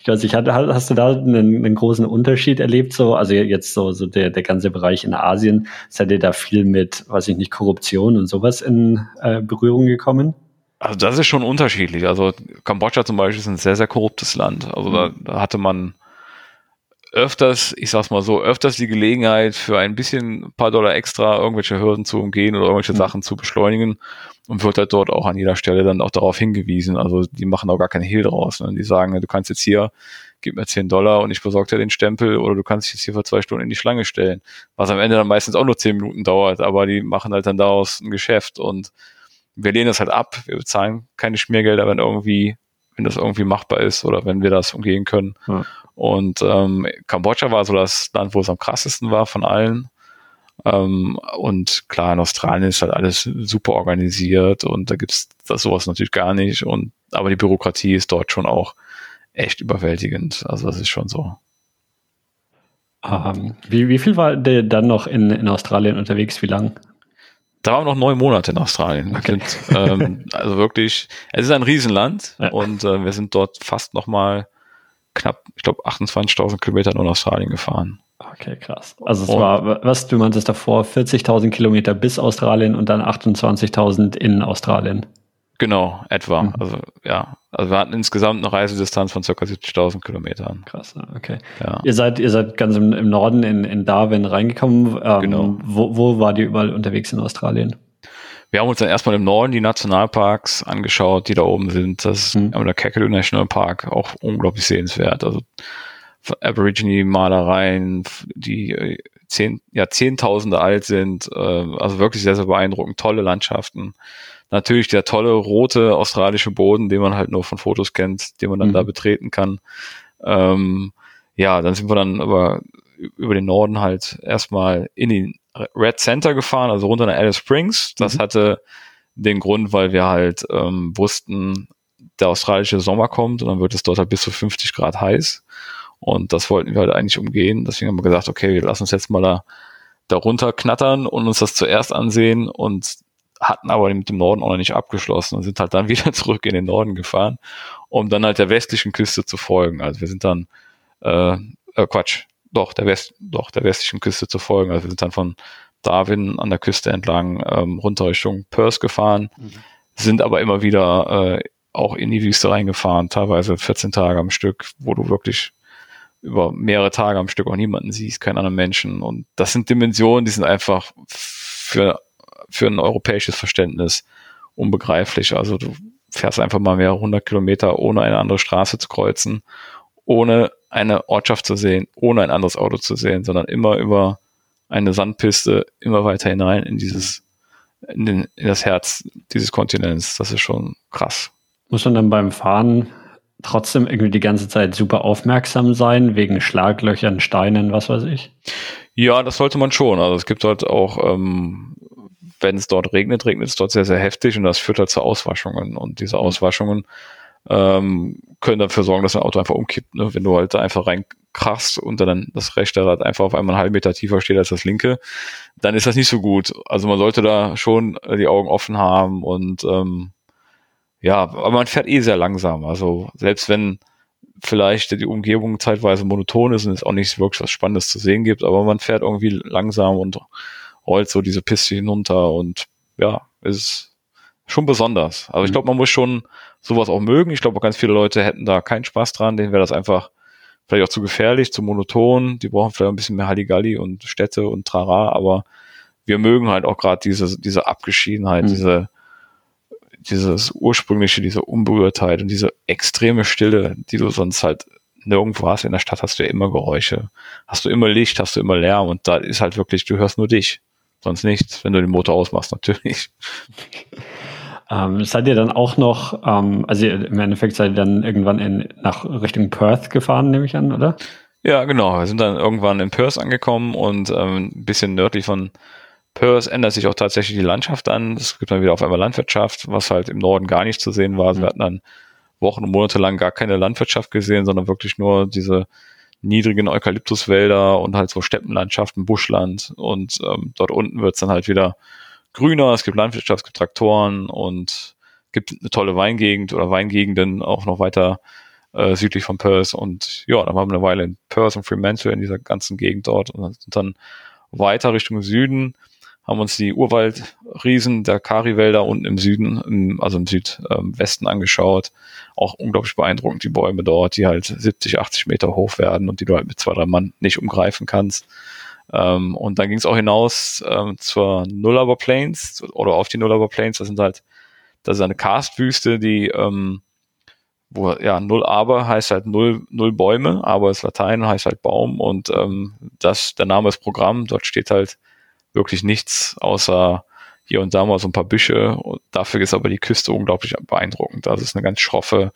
ich weiß nicht, hast du da einen, einen, großen Unterschied erlebt? So, also jetzt so, so der, der ganze Bereich in Asien, seid ihr da viel mit, weiß ich nicht, Korruption und sowas in äh, Berührung gekommen? Also das ist schon unterschiedlich. Also Kambodscha zum Beispiel ist ein sehr, sehr korruptes Land. Also mhm. da, da hatte man öfters, ich sag's mal so, öfters die Gelegenheit für ein bisschen ein paar Dollar extra irgendwelche Hürden zu umgehen oder irgendwelche mhm. Sachen zu beschleunigen und wird halt dort auch an jeder Stelle dann auch darauf hingewiesen. Also die machen auch gar keinen Hehl draus. Ne? Die sagen, du kannst jetzt hier, gib mir 10 Dollar und ich besorge dir den Stempel oder du kannst dich jetzt hier für zwei Stunden in die Schlange stellen. Was am Ende dann meistens auch nur 10 Minuten dauert, aber die machen halt dann daraus ein Geschäft und wir lehnen das halt ab. Wir bezahlen keine Schmiergelder, wenn irgendwie, wenn das irgendwie machbar ist oder wenn wir das umgehen können. Ja. Und ähm, Kambodscha war so das Land, wo es am krassesten war von allen. Ähm, und klar, in Australien ist halt alles super organisiert und da gibt's das sowas natürlich gar nicht. Und aber die Bürokratie ist dort schon auch echt überwältigend. Also das ist schon so. Um, ähm, wie, wie viel war der dann noch in, in Australien unterwegs? Wie lang? Da waren noch neun Monate in Australien. Okay. Sind, ähm, also wirklich, es ist ein Riesenland ja. und äh, wir sind dort fast noch mal knapp, ich glaube, 28.000 Kilometer nur in Australien gefahren. Okay, krass. Also es und, war, was du meintest davor, 40.000 Kilometer bis Australien und dann 28.000 in Australien. Genau, etwa. Mhm. Also ja, also wir hatten insgesamt eine Reisedistanz von ca. 70.000 Kilometern. Krass, okay. Ja. Ihr seid, ihr seid ganz im, im Norden in, in Darwin reingekommen. Ähm, genau. Wo, wo war die überall unterwegs in Australien? Wir haben uns dann erstmal im Norden die Nationalparks angeschaut, die da oben sind. Das ist mhm. der Kakadu National Park, auch unglaublich sehenswert. Also Aborigine-Malereien, die äh, zehn, ja, Zehntausende alt sind, äh, also wirklich sehr, sehr beeindruckend, tolle Landschaften. Natürlich der tolle rote australische Boden, den man halt nur von Fotos kennt, den man dann mhm. da betreten kann. Ähm, ja, dann sind wir dann über, über den Norden halt erstmal in den Red Center gefahren, also runter nach Alice Springs. Das mhm. hatte den Grund, weil wir halt ähm, wussten, der australische Sommer kommt und dann wird es dort halt bis zu 50 Grad heiß. Und das wollten wir halt eigentlich umgehen. Deswegen haben wir gesagt, okay, wir lassen uns jetzt mal da, da runter knattern und uns das zuerst ansehen und hatten aber mit dem Norden auch noch nicht abgeschlossen und sind halt dann wieder zurück in den Norden gefahren, um dann halt der westlichen Küste zu folgen. Also wir sind dann, äh, äh Quatsch, doch, der West, doch, der westlichen Küste zu folgen. Also wir sind dann von Darwin an der Küste entlang ähm, runter Richtung Perth gefahren, mhm. sind aber immer wieder äh, auch in die Wüste reingefahren, teilweise 14 Tage am Stück, wo du wirklich über mehrere Tage am Stück auch niemanden siehst, keinen anderen Menschen. Und das sind Dimensionen, die sind einfach für, für ein europäisches Verständnis unbegreiflich. Also du fährst einfach mal mehrere hundert Kilometer, ohne eine andere Straße zu kreuzen, ohne eine Ortschaft zu sehen, ohne ein anderes Auto zu sehen, sondern immer über eine Sandpiste, immer weiter hinein in dieses, in, den, in das Herz dieses Kontinents. Das ist schon krass. Muss man dann beim Fahren trotzdem irgendwie die ganze Zeit super aufmerksam sein, wegen Schlaglöchern, Steinen, was weiß ich? Ja, das sollte man schon. Also es gibt dort auch, ähm, wenn es dort regnet, regnet es dort sehr, sehr heftig und das führt halt zu Auswaschungen. Und diese Auswaschungen ähm, können dafür sorgen, dass ein Auto einfach umkippt. Ne? Wenn du halt einfach reinkrachst und dann das rechte Rad einfach auf einmal einen halben Meter tiefer steht als das linke, dann ist das nicht so gut. Also man sollte da schon äh, die Augen offen haben und ähm, ja, aber man fährt eh sehr langsam. Also selbst wenn vielleicht die Umgebung zeitweise monoton ist und es auch nicht wirklich was Spannendes zu sehen gibt, aber man fährt irgendwie langsam und rollt so diese Piste hinunter und ja, ist schon besonders. Also ich mhm. glaube, man muss schon sowas auch mögen. Ich glaube, ganz viele Leute hätten da keinen Spaß dran, denen wäre das einfach vielleicht auch zu gefährlich, zu monoton. Die brauchen vielleicht ein bisschen mehr Halligalli und Städte und Trara, aber wir mögen halt auch gerade diese, diese Abgeschiedenheit, mhm. diese dieses ursprüngliche, diese Unberührtheit und diese extreme Stille, die du sonst halt nirgendwo hast. In der Stadt hast du ja immer Geräusche, hast du immer Licht, hast du immer Lärm und da ist halt wirklich, du hörst nur dich, sonst nichts, wenn du den Motor ausmachst natürlich. Ähm, seid ihr dann auch noch, ähm, also im Endeffekt seid ihr dann irgendwann in, nach Richtung Perth gefahren, nehme ich an, oder? Ja, genau. Wir sind dann irgendwann in Perth angekommen und ähm, ein bisschen nördlich von Perth ändert sich auch tatsächlich die Landschaft an. Es gibt dann wieder auf einmal Landwirtschaft, was halt im Norden gar nicht zu sehen war. Also mhm. Wir hatten dann Wochen und Monate lang gar keine Landwirtschaft gesehen, sondern wirklich nur diese niedrigen Eukalyptuswälder und halt so Steppenlandschaften, Buschland. Und ähm, dort unten wird's dann halt wieder grüner. Es gibt Landwirtschaft, es gibt Traktoren und gibt eine tolle Weingegend oder Weingegenden auch noch weiter äh, südlich von Perth. Und ja, dann waren wir eine Weile in Perth und Fremantle in dieser ganzen Gegend dort und dann weiter Richtung Süden haben uns die Urwaldriesen der Kari-Wälder unten im Süden, im, also im Südwesten angeschaut. Auch unglaublich beeindruckend, die Bäume dort, die halt 70, 80 Meter hoch werden und die du halt mit zwei, drei Mann nicht umgreifen kannst. Ähm, und dann ging es auch hinaus ähm, zur Nullarbor Plains oder auf die Nullarbor Plains. Das sind halt, das ist eine Karstwüste, die ähm, wo ja null aber heißt halt null null Bäume, aber ist Latein heißt halt Baum und ähm, das der Name ist Programm. Dort steht halt wirklich nichts außer hier und da mal so ein paar Büsche. Und dafür ist aber die Küste unglaublich beeindruckend. Das ist eine ganz schroffe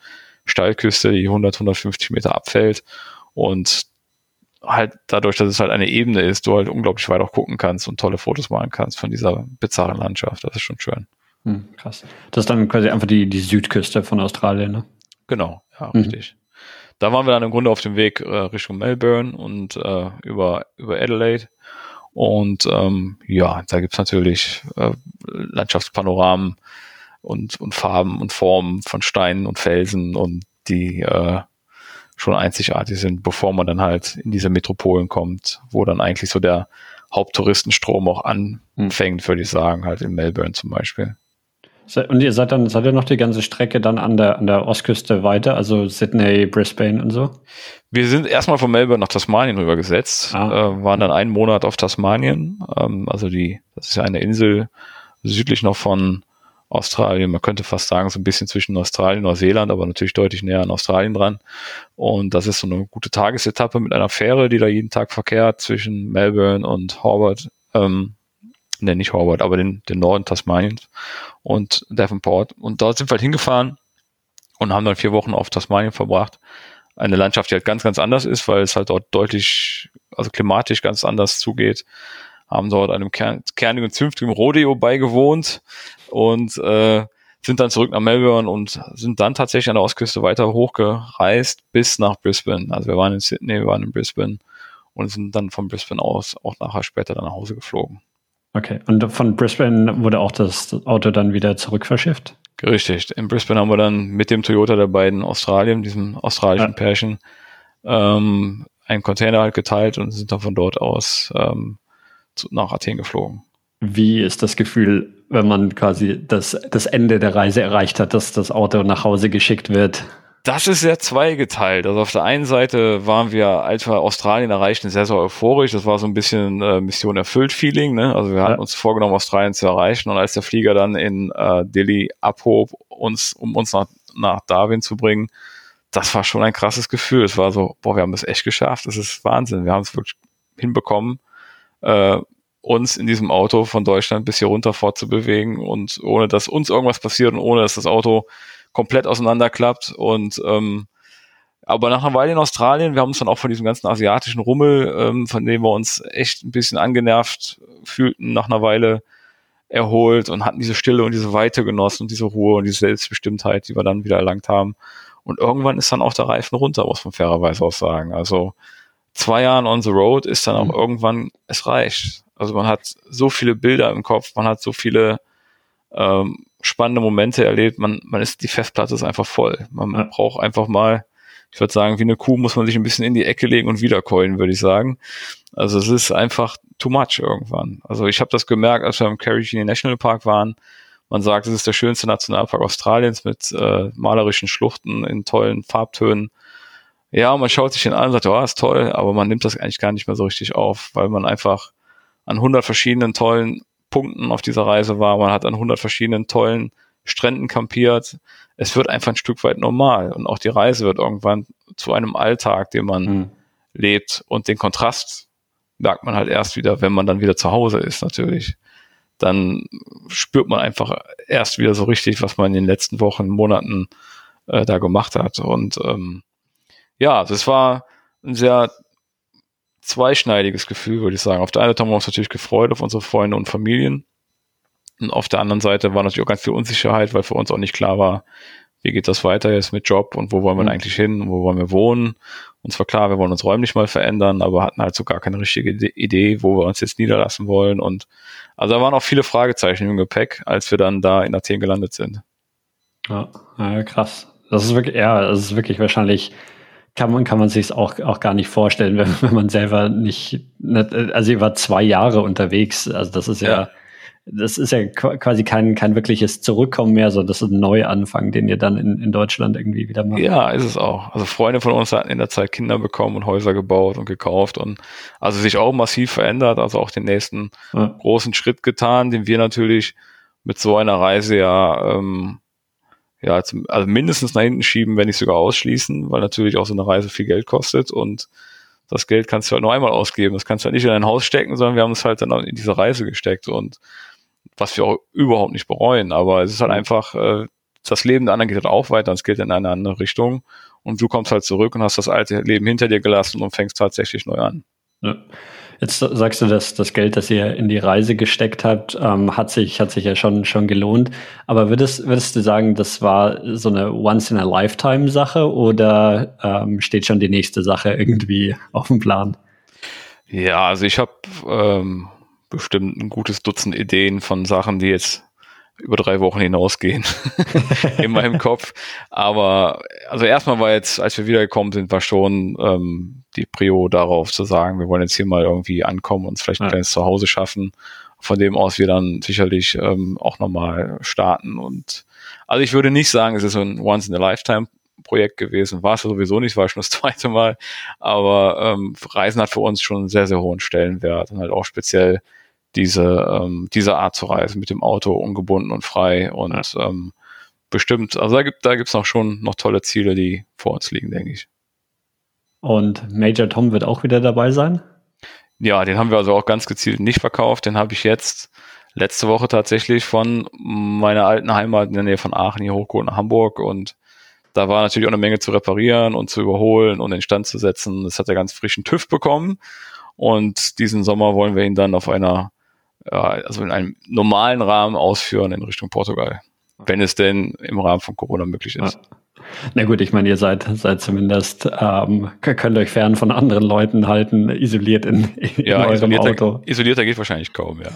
Steilküste, die 100, 150 Meter abfällt und halt dadurch, dass es halt eine Ebene ist, du halt unglaublich weit auch gucken kannst und tolle Fotos machen kannst von dieser bizarren Landschaft. Das ist schon schön. Hm, krass. Das ist dann quasi einfach die, die Südküste von Australien, ne? Genau, ja, mhm. richtig. Da waren wir dann im Grunde auf dem Weg äh, Richtung Melbourne und äh, über, über Adelaide und ähm, ja, da gibt's natürlich äh, Landschaftspanoramen und, und Farben und Formen von Steinen und Felsen und die äh, schon einzigartig sind, bevor man dann halt in diese Metropolen kommt, wo dann eigentlich so der Haupttouristenstrom auch anfängt, würde ich sagen, halt in Melbourne zum Beispiel. Und ihr seid dann, seid ihr noch die ganze Strecke dann an der, an der Ostküste weiter, also Sydney, Brisbane und so? Wir sind erstmal von Melbourne nach Tasmanien rübergesetzt, ah. äh, waren dann einen Monat auf Tasmanien, ähm, also die, das ist ja eine Insel südlich noch von Australien, man könnte fast sagen, so ein bisschen zwischen Australien und Neuseeland, aber natürlich deutlich näher an Australien dran. Und das ist so eine gute Tagesetappe mit einer Fähre, die da jeden Tag verkehrt zwischen Melbourne und Hobart. Ähm, ne, nicht Hobart, aber den, den Norden Tasmaniens und Devonport. Und dort sind wir halt hingefahren und haben dann vier Wochen auf Tasmanien verbracht. Eine Landschaft, die halt ganz, ganz anders ist, weil es halt dort deutlich, also klimatisch ganz anders zugeht. Haben dort einem kern kernigen, zünftigen Rodeo beigewohnt und äh, sind dann zurück nach Melbourne und sind dann tatsächlich an der Ostküste weiter hochgereist bis nach Brisbane. Also wir waren in Sydney, wir waren in Brisbane und sind dann von Brisbane aus auch nachher später dann nach Hause geflogen. Okay, und von Brisbane wurde auch das Auto dann wieder zurückverschifft? Richtig. In Brisbane haben wir dann mit dem Toyota der beiden Australien, diesem australischen ja. Pärchen, ähm, einen Container halt geteilt und sind dann von dort aus ähm, nach Athen geflogen. Wie ist das Gefühl, wenn man quasi das, das Ende der Reise erreicht hat, dass das Auto nach Hause geschickt wird? Das ist sehr zweigeteilt. Also auf der einen Seite waren wir, als wir Australien erreichten, sehr, sehr euphorisch. Das war so ein bisschen äh, Mission erfüllt Feeling. Ne? Also wir ja. hatten uns vorgenommen, Australien zu erreichen. Und als der Flieger dann in äh, Delhi abhob, uns, um uns nach, nach Darwin zu bringen, das war schon ein krasses Gefühl. Es war so, boah, wir haben es echt geschafft. Das ist Wahnsinn. Wir haben es wirklich hinbekommen, äh, uns in diesem Auto von Deutschland bis hier runter fortzubewegen und ohne dass uns irgendwas passiert und ohne dass das Auto komplett auseinanderklappt und ähm, aber nach einer Weile in Australien, wir haben uns dann auch von diesem ganzen asiatischen Rummel, ähm, von dem wir uns echt ein bisschen angenervt fühlten, nach einer Weile erholt und hatten diese Stille und diese Weite genossen und diese Ruhe und diese Selbstbestimmtheit, die wir dann wieder erlangt haben. Und irgendwann ist dann auch der Reifen runter, muss man fairerweise auch sagen. Also zwei Jahren on the road ist dann auch mhm. irgendwann, es reicht. Also man hat so viele Bilder im Kopf, man hat so viele ähm, spannende Momente erlebt, man, man ist, die Festplatte ist einfach voll. Man, man braucht einfach mal ich würde sagen, wie eine Kuh muss man sich ein bisschen in die Ecke legen und wiederkeulen, würde ich sagen. Also es ist einfach too much irgendwann. Also ich habe das gemerkt, als wir im Carigini National Park waren. Man sagt, es ist der schönste Nationalpark Australiens mit äh, malerischen Schluchten in tollen Farbtönen. Ja, man schaut sich den an und sagt, oh, ist toll, aber man nimmt das eigentlich gar nicht mehr so richtig auf, weil man einfach an 100 verschiedenen tollen Punkten auf dieser Reise war. Man hat an 100 verschiedenen tollen Stränden kampiert. Es wird einfach ein Stück weit normal und auch die Reise wird irgendwann zu einem Alltag, den man mhm. lebt und den Kontrast merkt man halt erst wieder, wenn man dann wieder zu Hause ist natürlich. Dann spürt man einfach erst wieder so richtig, was man in den letzten Wochen, Monaten äh, da gemacht hat. Und ähm, ja, das war ein sehr zweischneidiges Gefühl, würde ich sagen. Auf der einen Seite haben wir uns natürlich gefreut auf unsere Freunde und Familien, und auf der anderen Seite war natürlich auch ganz viel Unsicherheit, weil für uns auch nicht klar war, wie geht das weiter jetzt mit Job und wo wollen wir mhm. eigentlich hin und wo wollen wir wohnen. Uns war klar, wir wollen uns räumlich mal verändern, aber hatten halt so gar keine richtige Idee, wo wir uns jetzt niederlassen wollen. Und also da waren auch viele Fragezeichen im Gepäck, als wir dann da in Athen gelandet sind. Ja, ja krass. Das ist wirklich, ja, das ist wirklich wahrscheinlich, kann man, kann man sich auch, auch gar nicht vorstellen, wenn, wenn man selber nicht, also ihr war zwei Jahre unterwegs. Also das ist ja, ja das ist ja quasi kein, kein wirkliches Zurückkommen mehr, sondern das ist ein Neuanfang, den ihr dann in, in Deutschland irgendwie wieder macht. Ja, ist es auch. Also Freunde von uns hatten in der Zeit Kinder bekommen und Häuser gebaut und gekauft und also sich auch massiv verändert, also auch den nächsten ja. großen Schritt getan, den wir natürlich mit so einer Reise ja, ähm, ja, zum, also mindestens nach hinten schieben, wenn nicht sogar ausschließen, weil natürlich auch so eine Reise viel Geld kostet und das Geld kannst du halt nur einmal ausgeben. Das kannst du halt nicht in dein Haus stecken, sondern wir haben es halt dann in diese Reise gesteckt und was wir auch überhaupt nicht bereuen. Aber es ist halt einfach, äh, das Leben der anderen geht halt auch weiter, es geht in eine andere Richtung. Und du kommst halt zurück und hast das alte Leben hinter dir gelassen und fängst tatsächlich neu an. Ja. Jetzt sagst du, dass das Geld, das ihr in die Reise gesteckt habt, ähm, hat sich hat sich ja schon schon gelohnt. Aber würdest würdest du sagen, das war so eine Once in a Lifetime Sache oder ähm, steht schon die nächste Sache irgendwie auf dem Plan? Ja, also ich habe ähm, bestimmt ein gutes Dutzend Ideen von Sachen, die jetzt über drei Wochen hinausgehen in meinem Kopf. Aber also erstmal war jetzt, als wir wiedergekommen sind, war schon ähm, die Prio darauf zu sagen, wir wollen jetzt hier mal irgendwie ankommen und uns vielleicht ein ja. kleines Zuhause schaffen, von dem aus wir dann sicherlich ähm, auch nochmal starten. Und also ich würde nicht sagen, es ist so ein Once in a Lifetime Projekt gewesen. War es sowieso nicht, war schon das zweite Mal. Aber ähm, Reisen hat für uns schon einen sehr, sehr hohen Stellenwert und halt auch speziell diese, ähm, diese Art zu reisen mit dem Auto ungebunden und frei und ja. ähm, bestimmt, also da gibt da gibt's noch schon noch tolle Ziele, die vor uns liegen, denke ich. Und Major Tom wird auch wieder dabei sein? Ja, den haben wir also auch ganz gezielt nicht verkauft. Den habe ich jetzt letzte Woche tatsächlich von meiner alten Heimat in der Nähe von Aachen hier hochgeholt nach Hamburg und da war natürlich auch eine Menge zu reparieren und zu überholen und in Stand zu setzen. Das hat er ganz frischen TÜV bekommen und diesen Sommer wollen wir ihn dann auf einer also in einem normalen Rahmen ausführen in Richtung Portugal. Wenn es denn im Rahmen von Corona möglich ist. Ja. Na gut, ich meine, ihr seid, seid zumindest, ähm, könnt euch fern von anderen Leuten halten, isoliert in, in ja, eurem isolierter, Auto. Isolierter geht wahrscheinlich kaum, ja.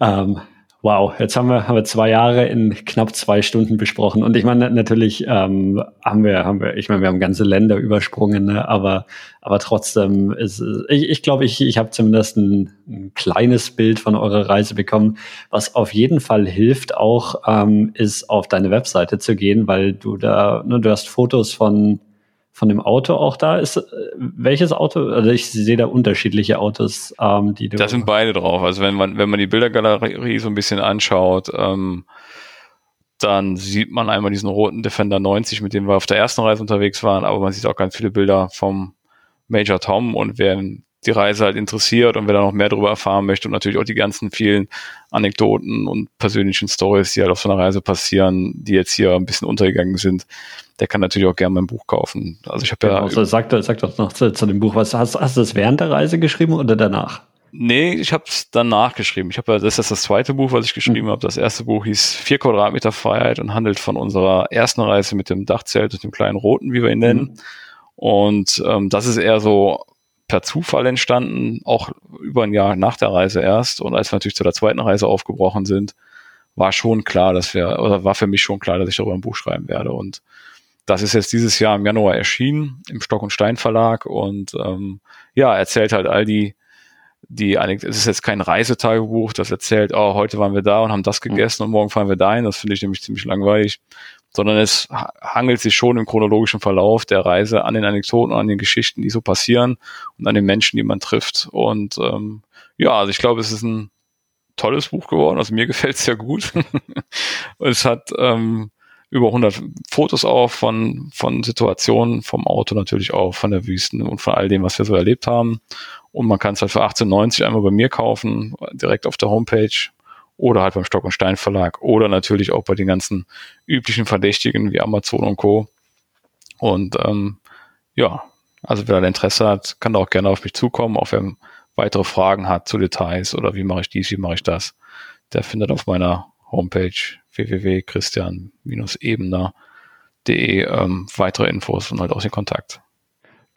ähm, Wow, jetzt haben wir, haben wir zwei Jahre in knapp zwei Stunden besprochen. Und ich meine, natürlich ähm, haben wir, haben wir, ich meine, wir haben ganze Länder übersprungen, ne? aber, aber trotzdem ist, ich, ich glaube, ich, ich habe zumindest ein, ein kleines Bild von eurer Reise bekommen. Was auf jeden Fall hilft auch, ähm, ist auf deine Webseite zu gehen, weil du da, ne, du hast Fotos von von dem Auto auch da ist. Äh, welches Auto? Also ich sehe da unterschiedliche Autos, ähm, die du. Da sind beide drauf. Also wenn man, wenn man die Bildergalerie so ein bisschen anschaut, ähm, dann sieht man einmal diesen roten Defender 90, mit dem wir auf der ersten Reise unterwegs waren, aber man sieht auch ganz viele Bilder vom Major Tom und wer die Reise halt interessiert und wer da noch mehr darüber erfahren möchte und natürlich auch die ganzen vielen Anekdoten und persönlichen Stories, die halt auf so einer Reise passieren, die jetzt hier ein bisschen untergegangen sind, der kann natürlich auch gerne mein Buch kaufen. Also ich habe ja. Genau, sag, sag doch noch zu, zu, dem Buch, was hast, hast du das während der Reise geschrieben oder danach? Nee, ich habe es danach geschrieben. Ich habe ja, das ist das zweite Buch, was ich geschrieben mhm. habe. Das erste Buch hieß Vier Quadratmeter Freiheit und handelt von unserer ersten Reise mit dem Dachzelt und dem kleinen Roten, wie wir ihn nennen. Mhm. Und ähm, das ist eher so per Zufall entstanden, auch über ein Jahr nach der Reise erst. Und als wir natürlich zu der zweiten Reise aufgebrochen sind, war schon klar, dass wir, oder war für mich schon klar, dass ich darüber ein Buch schreiben werde. Und das ist jetzt dieses Jahr im Januar erschienen im Stock und Stein Verlag und ähm, ja, erzählt halt all die die es ist jetzt kein Reisetagebuch, das erzählt, oh, heute waren wir da und haben das mhm. gegessen und morgen fahren wir dahin. Das finde ich nämlich ziemlich langweilig. Sondern es hangelt sich schon im chronologischen Verlauf der Reise an den Anekdoten, an den Geschichten, die so passieren und an den Menschen, die man trifft. Und ähm, ja, also ich glaube, es ist ein tolles Buch geworden. Also mir gefällt es sehr gut. es hat ähm, über 100 Fotos auch von, von Situationen, vom Auto natürlich auch, von der Wüsten und von all dem, was wir so erlebt haben. Und man kann es halt für 18,90 einmal bei mir kaufen, direkt auf der Homepage oder halt beim Stock und Stein Verlag oder natürlich auch bei den ganzen üblichen Verdächtigen wie Amazon und Co. Und ähm, ja, also wer da Interesse hat, kann da auch gerne auf mich zukommen, auch wer weitere Fragen hat zu Details oder wie mache ich dies, wie mache ich das, der findet auf meiner Homepage www.christian-ebener.de ähm, weitere Infos und halt auch den Kontakt.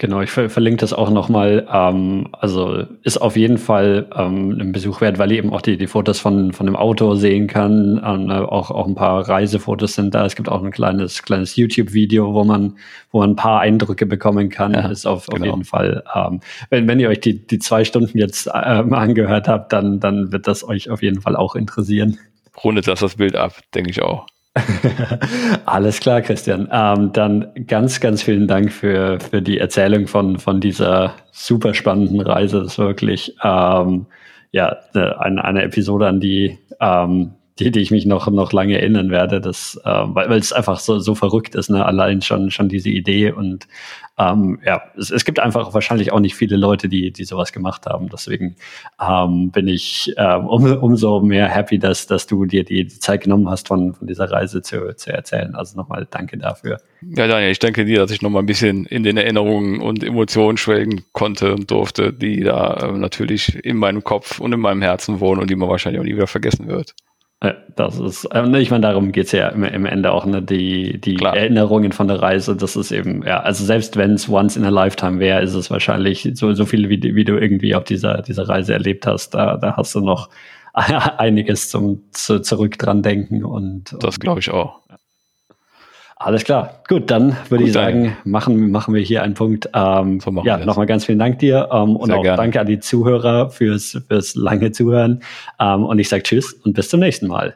Genau, ich ver verlinke das auch nochmal. Ähm, also ist auf jeden Fall ähm, ein Besuch wert, weil ihr eben auch die, die Fotos von, von dem Auto sehen kann. Ähm, auch, auch ein paar Reisefotos sind da. Es gibt auch ein kleines, kleines YouTube-Video, wo man, wo man ein paar Eindrücke bekommen kann. Ja, ist auf, genau. auf jeden Fall. Ähm, wenn, wenn ihr euch die, die zwei Stunden jetzt ähm, angehört habt, dann, dann wird das euch auf jeden Fall auch interessieren. Rundet das das Bild ab, denke ich auch. Alles klar, Christian. Ähm, dann ganz, ganz vielen Dank für, für die Erzählung von, von dieser super spannenden Reise. Das ist wirklich ähm, ja, eine, eine Episode, an die ähm, die, die ich mich noch, noch lange erinnern werde, das, äh, weil, weil es einfach so, so verrückt ist, ne? allein schon, schon diese Idee und ähm, ja, es, es gibt einfach wahrscheinlich auch nicht viele Leute, die, die sowas gemacht haben. Deswegen ähm, bin ich ähm, um, umso mehr happy, dass, dass du dir die Zeit genommen hast, von, von dieser Reise zu, zu erzählen. Also nochmal danke dafür. Ja, Daniel, ich danke dir, dass ich nochmal ein bisschen in den Erinnerungen und Emotionen schwelgen konnte und durfte, die da äh, natürlich in meinem Kopf und in meinem Herzen wohnen und die man wahrscheinlich auch nie wieder vergessen wird. Das ist, äh, ich meine, darum geht's ja im, im, Ende auch, ne? Die, die Erinnerungen von der Reise, das ist eben, ja, also selbst wenn es once in a lifetime wäre, ist es wahrscheinlich so, so viel, wie, wie du irgendwie auf dieser, dieser Reise erlebt hast, da, da hast du noch einiges zum zu, zurück dran denken und. Das glaube ich auch. Alles klar. Gut, dann würde ich sagen, machen, machen wir hier einen Punkt. Ähm, so ja, nochmal ganz vielen Dank dir ähm, und auch gerne. danke an die Zuhörer fürs, fürs lange Zuhören. Ähm, und ich sage Tschüss und bis zum nächsten Mal.